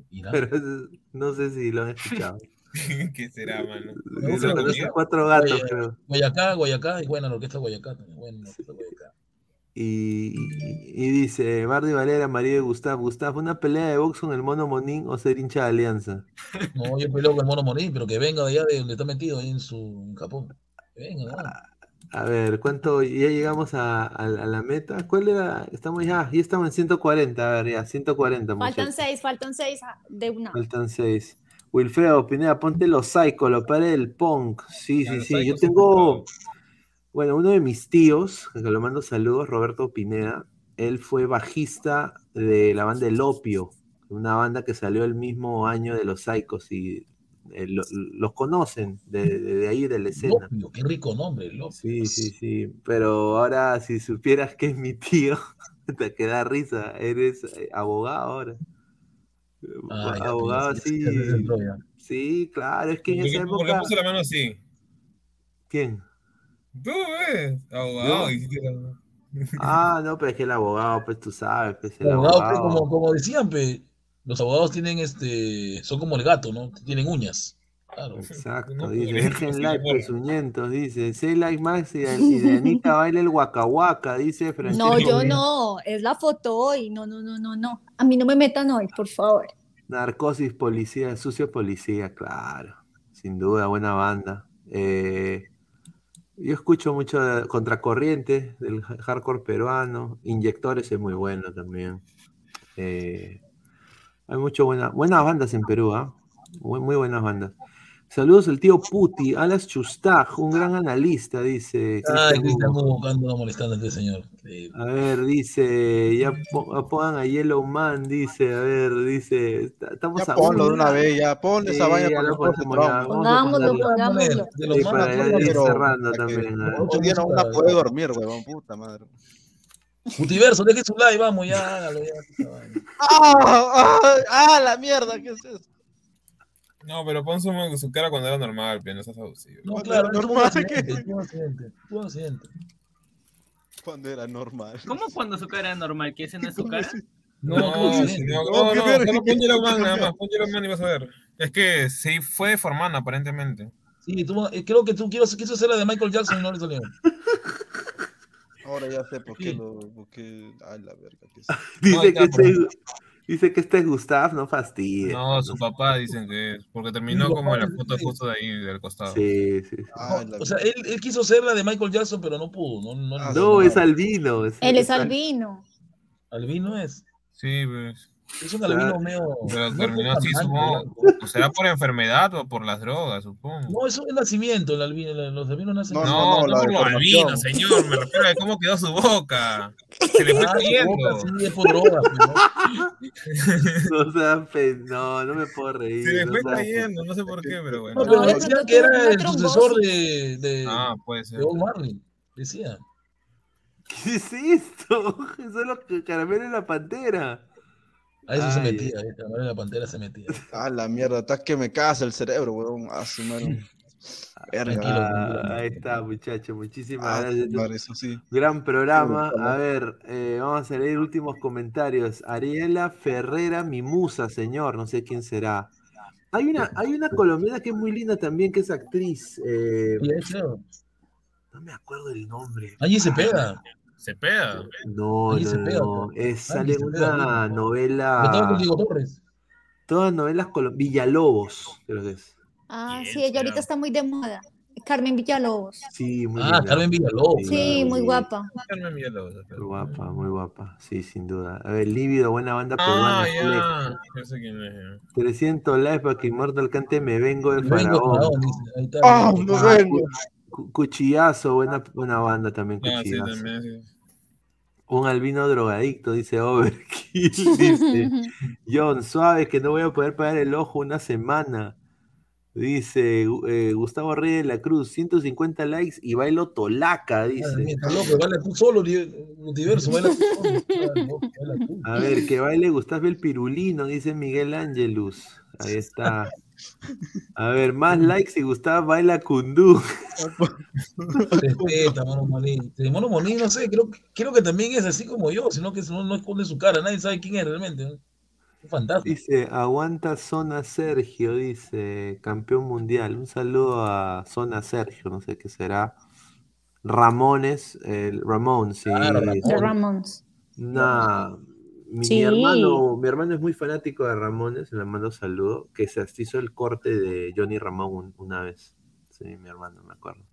Irá. pero es- no sé si lo han escuchado. ¿Qué será, mano? Esos orquesta. cuatro gatos, creo. Guayacá, Guayacá, y buena la orquesta Guayacá también. Buena la orquesta Guayacá. Y, y- y dice, Bardi Valera, marido de Gustav, Gustav, ¿una pelea de box con el mono Monín o ser hincha de Alianza? No, yo peleo con el mono Morín, pero que venga de allá de donde está metido, ahí en su en Japón. Que venga, ¿no? A ver, ¿cuánto? Ya llegamos a, a- a la meta. ¿Cuál era? Estamos ya, ya estamos en 140. A ver, ya, 140, Faltan muchachos. seis, faltan seis ah, de una. Faltan seis. Wilfredo Pineda, ponte los psycho, lo padre del punk. Sí, Ya, sí, sí. Yo tengo, bueno, uno de mis tíos, que le mando saludos, Roberto Pineda. Él fue bajista de la banda El Opio, una banda que salió el mismo año de los Psychos y eh, lo- los conocen de, ahí, de la escena. Lopio, qué rico nombre, Lopio. Sí, sí, sí. Pero ahora, si supieras que es mi tío, te queda risa. Eres eh, abogado ahora. Ah, abogado, ya, sí. Sí, claro, es que en ¿Por esa época. puso la mano así? ¿Quién? Tú, ves, abogado. Dijiste la- Ah, no, pero es que el abogado, pues tú sabes, pues el El abogado, pues, abogado. como, como decían, pe, los abogados tienen este, son como el gato, ¿no? Tienen uñas. Claro. Exacto, No, dice, dejen like, pezuñentos, dice, say like Max y, y de Anita baila el waka, dice Francisco. No, yo no, es la foto hoy. No, no, no, no, no. A mí no me metan hoy, por favor. Narcosis Policía, Sucio Policía, claro, sin duda, buena banda. Eh, yo escucho mucho de Contracorriente, del ha- hardcore peruano, Inyectores es muy bueno también. Eh, hay mucho buena, buenas bandas en Perú, ¿ah? Muy buenas bandas. Saludos al tío Puti, Alas Chustaj, un gran analista, dice. Ay, Cristian buscando, molestando a este señor. A ver, dice, ya po- pongan a Yellow Man, dice, a ver, dice, estamos Ya a ponlo de una vez, ya ponle esa Sí, vaina ya con lo el corte ponemos ya, trauma. vamos a Pongámoslo, pongámoslo. de los Sí, más para ya ir cerrando para que también. Ocho días una puede dormir, huevón, puta madre. Multiverso, deje su like, vamos, ya, hágalo, ya. ¡Ah! ¡Ah! ¡Ah, la mierda! ¿Qué es eso? No, pero pon su, su cara cuando era normal, pero no seas abusivo. No, claro, era normal, un accidente, un accidente. Cuando era normal. ¿Cómo cuando su cara es normal? ¿Que ese no es su cara? No, No, no, no, no, no, no, qué no, verga, solo pon Yellow Man nada más, pon Yellow Man y vas a ver. Es que sí fue formando aparentemente. Sí, tú, eh, creo que tú quiero, quiso hacer la de Michael Jackson y no le salió. Ahora ya sé por qué Sí. lo. Por qué... Ay, la verga. ¿qué es? Dice, No, que ya, este, dice que este es Gustav, no fastidia. No, su papá dicen que es, porque terminó Sí, como en la foto sí. justo de ahí del costado. Sí, sí. sí. Ay, la O sea, él, él quiso hacer la de Michael Jackson, pero no pudo. No, no, Ah, No, es albino. es- Él es al- albino. Albino es. Sí, pues. Es un albino Ah. medio. Pero no terminó así, supongo. será por enfermedad o por las drogas, supongo. No, eso es nacimiento, el albino, los albinos nacen. No, No, no, la por lo deformación. albino, señor. Me refiero a cómo quedó su boca. Se le fue Ah, cayendo. boca, sí, es por drogas, pero- No sean no, no me puedo reír. Se le no fue cayendo, no sé por qué, pero No, bueno. pero No, de decía pronto que era el sucesor de, de, Ah, puede ser. de Bob Marley. Decía. ¿Qué es esto? Eso es lo que caramelo en la pantera. A eso se metía, madre la pantera se metía. Ah, la mierda. Estás que me casa el cerebro, huevón. Ah, su madre. Verga. Ah, ahí está, muchachos. Muchísimas Ah, gracias. eso sí. Gran programa. A ver, eh, vamos a leer últimos comentarios. Ariela Ferrera, mi musa, señor. No sé quién será. Hay una, hay una colombiana que es muy linda también, que es actriz. eh, no me acuerdo el nombre. Allí se pega. Se pega. No, Allí no, se no, pega, no. Es, sale se en pega, una novela. Diego Torres. Todas novelas colombianas. Villalobos, creo que es. Ah, Bien, sí, ella ahorita está muy de moda. Carmen Villalobos. Sí, muy Ah, linda. Carmen Villalobos. Sí, muy guapa. Carmen Villalobos, Muy guapa, muy guapa. Sí, sin duda. A ver, Lívido, buena banda Ah, peruana. ya. Yo sé quién es. ya. 300 likes para que Immortal cante Me Vengo de Vengo, Faraón. faraón, dice. Ahí está. Ah, Vengo. no Ah, vengo. Cu- Cuchillazo, buena, buena banda también, Ah, sí, Cuchillazo. también. sí. Un albino drogadicto, dice Overkill. dice John, suave que no voy a poder pagar el ojo una semana. Dice eh, Gustavo Reyes de la Cruz, 150 likes y bailo tolaca, Madre dice. mía, está loco, baila tú solo, li- multiverso, baila tú solo. Ah, tú. A ver, que baile Gustavo el Pirulino, dice Miguel Ángelus. Ahí está. A ver, más likes y Gustavo baila kundú. Respeta, Mono Molín. Sí, Mono Molín, no sé, creo, que- creo que también es así como yo, sino que no, no esconde su cara, nadie sabe quién es realmente. ¿no? Un fantasma. Dice, aguanta Zona Sergio, dice, campeón mundial. Un saludo a Zona Sergio, no sé qué será. Ramones, el Ramón, sí. Claro, Ramón. De Ramones. Nah, mi, hermano, mi hermano es muy fanático de Ramones, le mando saludo, que se hizo el corte de Johnny Ramón un- una vez. Sí, mi hermano, me acuerdo.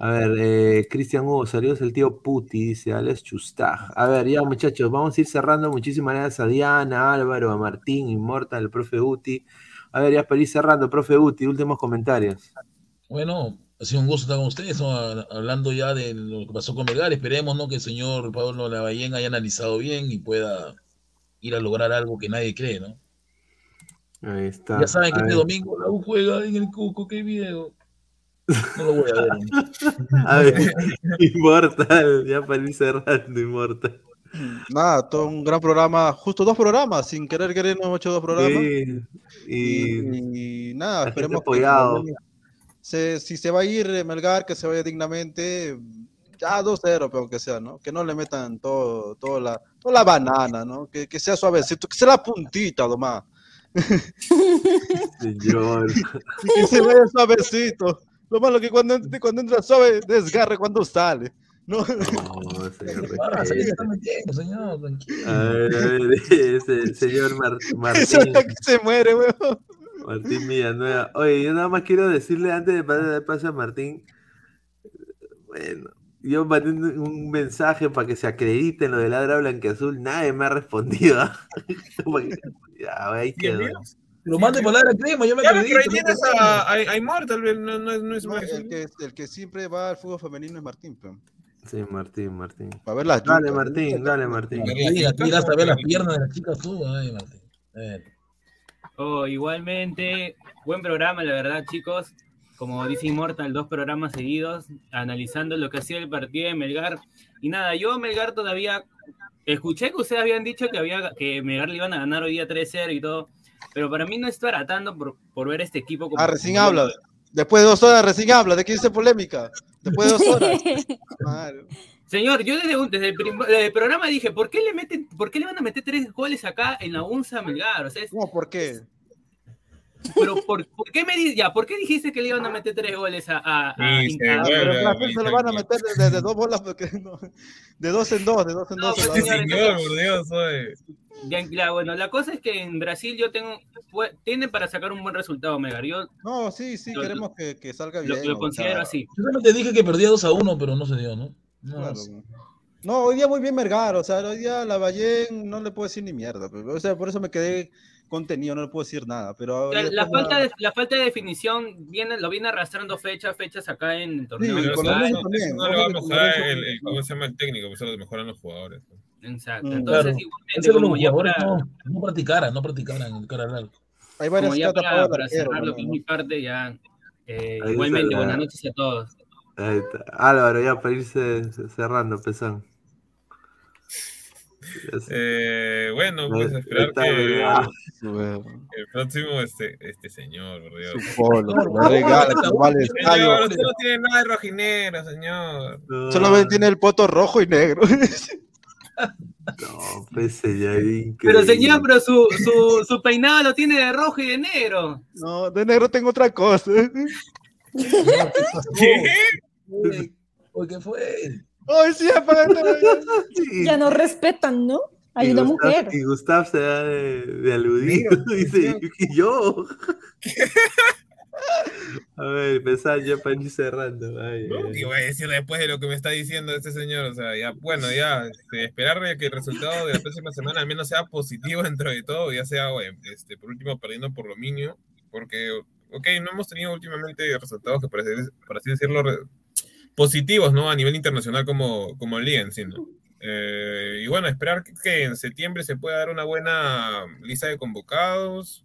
A ver, eh, Cristian Hugo, saludos el tío Puti, dice Alex Chustaj. A ver, ya muchachos, vamos a ir cerrando. Muchísimas gracias a Diana, a Álvaro, a Martín, Inmortal, el profe Uti. A ver, ya para ir cerrando, profe Uti, últimos comentarios. Bueno, ha sido un gusto estar con ustedes, ¿no? hablando ya de lo que pasó con Melgar. Esperemos ¿no? que el señor Pablo Lavallén haya analizado bien y pueda ir a lograr algo que nadie cree, ¿no? Ahí está. Ya saben que este domingo la U juega en el Cuco, qué video. No lo voy a ver. ¿no? A ver, Inmortal, ya para ir cerrando, Inmortal. Nada, todo un gran programa, justo dos programas, sin querer querer no hemos hecho dos programas. Sí, y, y nada, la gente esperemos que apoyado. Se- si se va a ir eh, Melgar, que se vaya dignamente, ya 2-0, pero aunque sea, ¿no? Que no le metan todo, todo la, toda la banana, ¿no? Que, que sea suavecito, que sea la puntita nomás. Señor. Y que se vaya suavecito. Lo malo que cuando, cuando entra suave, desgarre cuando sale. No, No, señor. Ah, se está metiendo, señor, tranquilo. A ver, a ver, ese señor Mar- Eso Martín. es lo que se muere, weón. Martín Villanueva. Oye, yo nada más quiero decirle antes de pasar de paso a Martín. Bueno, yo mandé un mensaje para que se acredite en lo de ladra blanqueazul. Nadie me ha respondido. Ya, ahí quedó. Lo mande por la crema, yo me Ya, pero acredito. ahí tienes a, a, a Immortal, no, no, es- no es No, más. el, que, el que siempre va al fútbol femenino es Martín, pero, Sí, Martín, Martín. para ver las Dale. Martín, dale, Martín. Mira, mira hasta ver las piernas de las chicas tú, ay, Martín. A ver. Oh, igualmente, buen programa, la verdad, chicos. Como dice Immortal, dos programas seguidos, analizando lo que hacía el partido de Melgar. Y nada, yo Melgar todavía escuché que ustedes habían dicho que había que Melgar le iban a ganar hoy día 3-0 y todo, pero para mí no es baratando por, por ver este equipo como Ah, recién como- habla. Después de dos horas, recién habla. ¿De qué dice polémica? Después de dos horas. Madre. Señor, yo desde, desde el, prim- desde el programa dije, ¿por qué le meten, por qué le van a meter tres goles acá en la UNSA Melgar? O sea, es- No, ¿por qué? pero por, ¿por qué me ya, ¿por qué dijiste que le iban a meter tres goles a, a, a- Sí, pero se lo van a meter de, de- de dos bolas, porque no- de dos en dos, de dos en No, dos. pues, señor, Señor, por Dios, oye. Ya, ya, bueno, la cosa es que en Brasil yo tengo, fue- tiene para sacar un buen resultado, Melgar. Yo No, sí, sí, Lo- queremos que, que salga bien. lo considero sea, así. Yo solamente dije que perdía 2 a 1, pero no se dio, ¿no? No, claro. sí. No, hoy día muy bien Mergar, o sea, hoy día la Ballén no le puedo decir ni mierda, pero, o sea, por eso me quedé contenido, no le puedo decir nada, pero después la, falta de, la falta de definición viene, lo viene arrastrando fechas, fechas acá en el torneo. Sí, Pero con eso, Lorenzo eso también, no le va a mejorar el, también. el- ¿cómo se llama el técnico? Pues eso lo mejoran los jugadores. Exacto. Mm, Entonces, Claro. igualmente, como ya para, no, no practicaran, no practicaran el cara al arco. Hay varias como ya para, para cerrar lo que es mi parte, ya. eh, igualmente, la- buenas noches a todos. Ahí está. Álvaro, ya para irse cerrando, sé. Eh, bueno, pues esperar está, que el próximo, este, este señor, por Dios. Su polo, regala, al estadio. Señor, usted no tiene nada de rojinero, señor. No, Solamente tiene el poto rojo y negro. No, pues. Pero increíble. señor, pero su, su, su peinado lo tiene de rojo y de negro. No, de negro tengo otra cosa. ¿Qué? Oye, ¿qué fue? Ay, sí. Sí. Ya no respetan, ¿no? Hay Y una Gustav- mujer. Y Gustav se da de, de aludido. Dice, ¿y yo? A ver, pesar ya para ir cerrando. Ay, ¿No? ay. Y voy a decir después de lo que me está diciendo este señor, o sea, ya, bueno, ya, este, esperar que el resultado de la próxima semana al menos sea positivo dentro de todo, ya sea, bueno, este, por último, perdiendo por lo mínimo, porque, ok, no hemos tenido últimamente resultados que, por así, por así decirlo, re- positivos, ¿no? A nivel internacional como, como liga en sí, ¿no? Eh, y bueno, esperar que, que en septiembre se pueda dar una buena lista de convocados.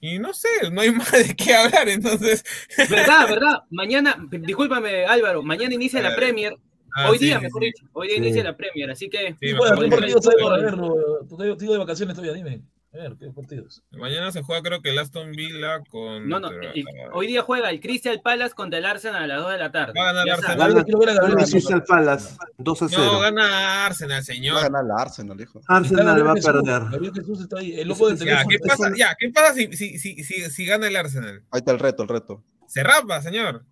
Y no sé, no hay más de qué hablar, entonces. ¿Verdad, verdad? Mañana, discúlpame Álvaro, mañana inicia la Eh, Premier. Ah, hoy sí, día, sí, mejor dicho. Hoy día Sí. inicia la Premier, así que. Sí, Bueno, ¿qué dicho. partidos hay para verlo? Tú te digo de vacaciones todavía, dime. A ver, ¿qué partidos? Mañana se juega creo que el Aston Villa con... No, no, el- hoy día juega el Crystal Palace contra el Arsenal a las 2 de la tarde. Va a ganar el. Arsenal. Gana, Jesús. Crystal Palace, 2 a 0. No, gana Arsenal, Va a señor. ganar la Arsenal, hijo. Arsenal va a perder. Gabriel Jesús está ahí. El loco del Ya, teléfono. ¿qué está- pasa, ya, ¿qué pasa si, si, si, si, si gana el Arsenal? Ahí está el reto, el reto. Se rapa, señor.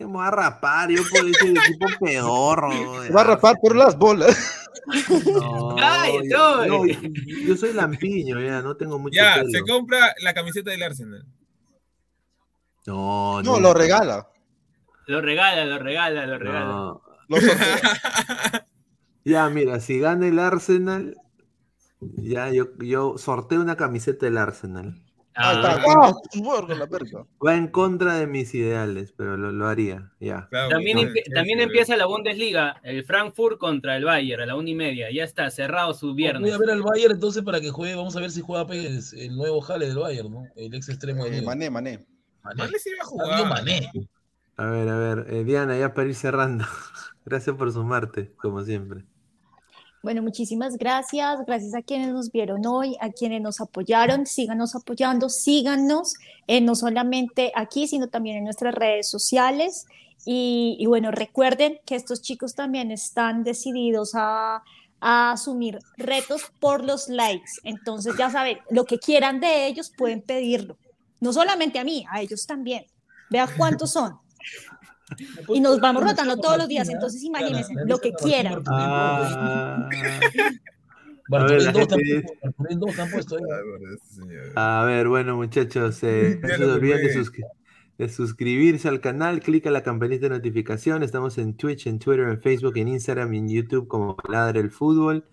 ¿Qué me va a rapar? Yo puedo decir equipo peor. Se va a rapar por las bolas. No, Cállate, yo, no, yo soy lampiño, ya, no tengo mucho Ya, pelo. se compra la camiseta del Arsenal. No, No, lo regala. Lo regala, lo regala, lo regala. No. Ya, mira, si gana el Arsenal, ya yo, yo sorteo una camiseta del Arsenal. Ahí está. Ah, ¡Ah! La perca. Va en contra de mis ideales, pero lo, lo haría, ya. También, no, también empieza la Bundesliga, el Frankfurt contra el Bayern a la una y media. Ya está, cerrado su Voy viernes. a ver al Bayern entonces para que juegue. Vamos a ver si juega pues, el nuevo Jale del Bayern, ¿no? El ex extremo de Eh, Mané, Mané. Mané sí iba a jugar. Mané. A ver, a ver, eh, Diana, ya para ir cerrando. Gracias por sumarte, como siempre. Bueno, muchísimas gracias. Gracias a quienes nos vieron hoy, a quienes nos apoyaron. Síganos apoyando, síganos, eh, no solamente aquí, sino también en nuestras redes sociales. Y, y bueno, recuerden que estos chicos también están decididos a, a asumir retos por los likes. Entonces, ya saben, lo que quieran de ellos pueden pedirlo. No solamente a mí, a ellos también. Vea cuántos son. Y nos vamos rotando todos los días. Entonces, imagínense, lo que quieran. Ah, Bartolín la 2 gente tampoco, dice- Bartolín 2 han puesto ahí. Ah, este. A ver, bueno, muchachos, eh, no se olviden de, de suscribirse al canal, clica la campanita de notificación. Estamos en Twitch, en Twitter, en Facebook, en Instagram y en YouTube como Ladre el Fútbol.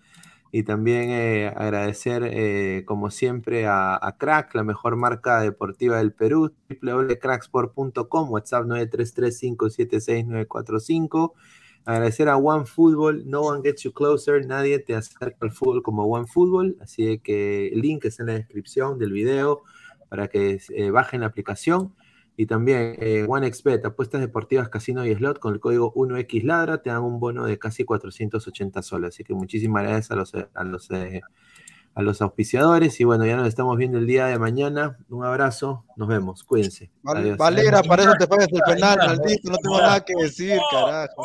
Y también eh, agradecer, eh, como siempre, a, a Crack, la mejor marca deportiva del Perú, www.cracksport.com, WhatsApp 933-576-945. Agradecer a One Football, no one gets you closer, nadie te acerca al fútbol como One Football, así que el link está en la descripción del video para que eh, bajen la aplicación. Y también eh, OneXBet, apuestas deportivas, casino y slot, con el código 1XLadra te dan un bono de casi 480 soles. Así que muchísimas gracias a los, a los, eh, a los auspiciadores. Y bueno, ya nos estamos viendo el día de mañana. Un abrazo, nos vemos, cuídense. Val- Adiós. Valera, para eso te fallas el penal, maldito. No tengo nada que decir, carajo.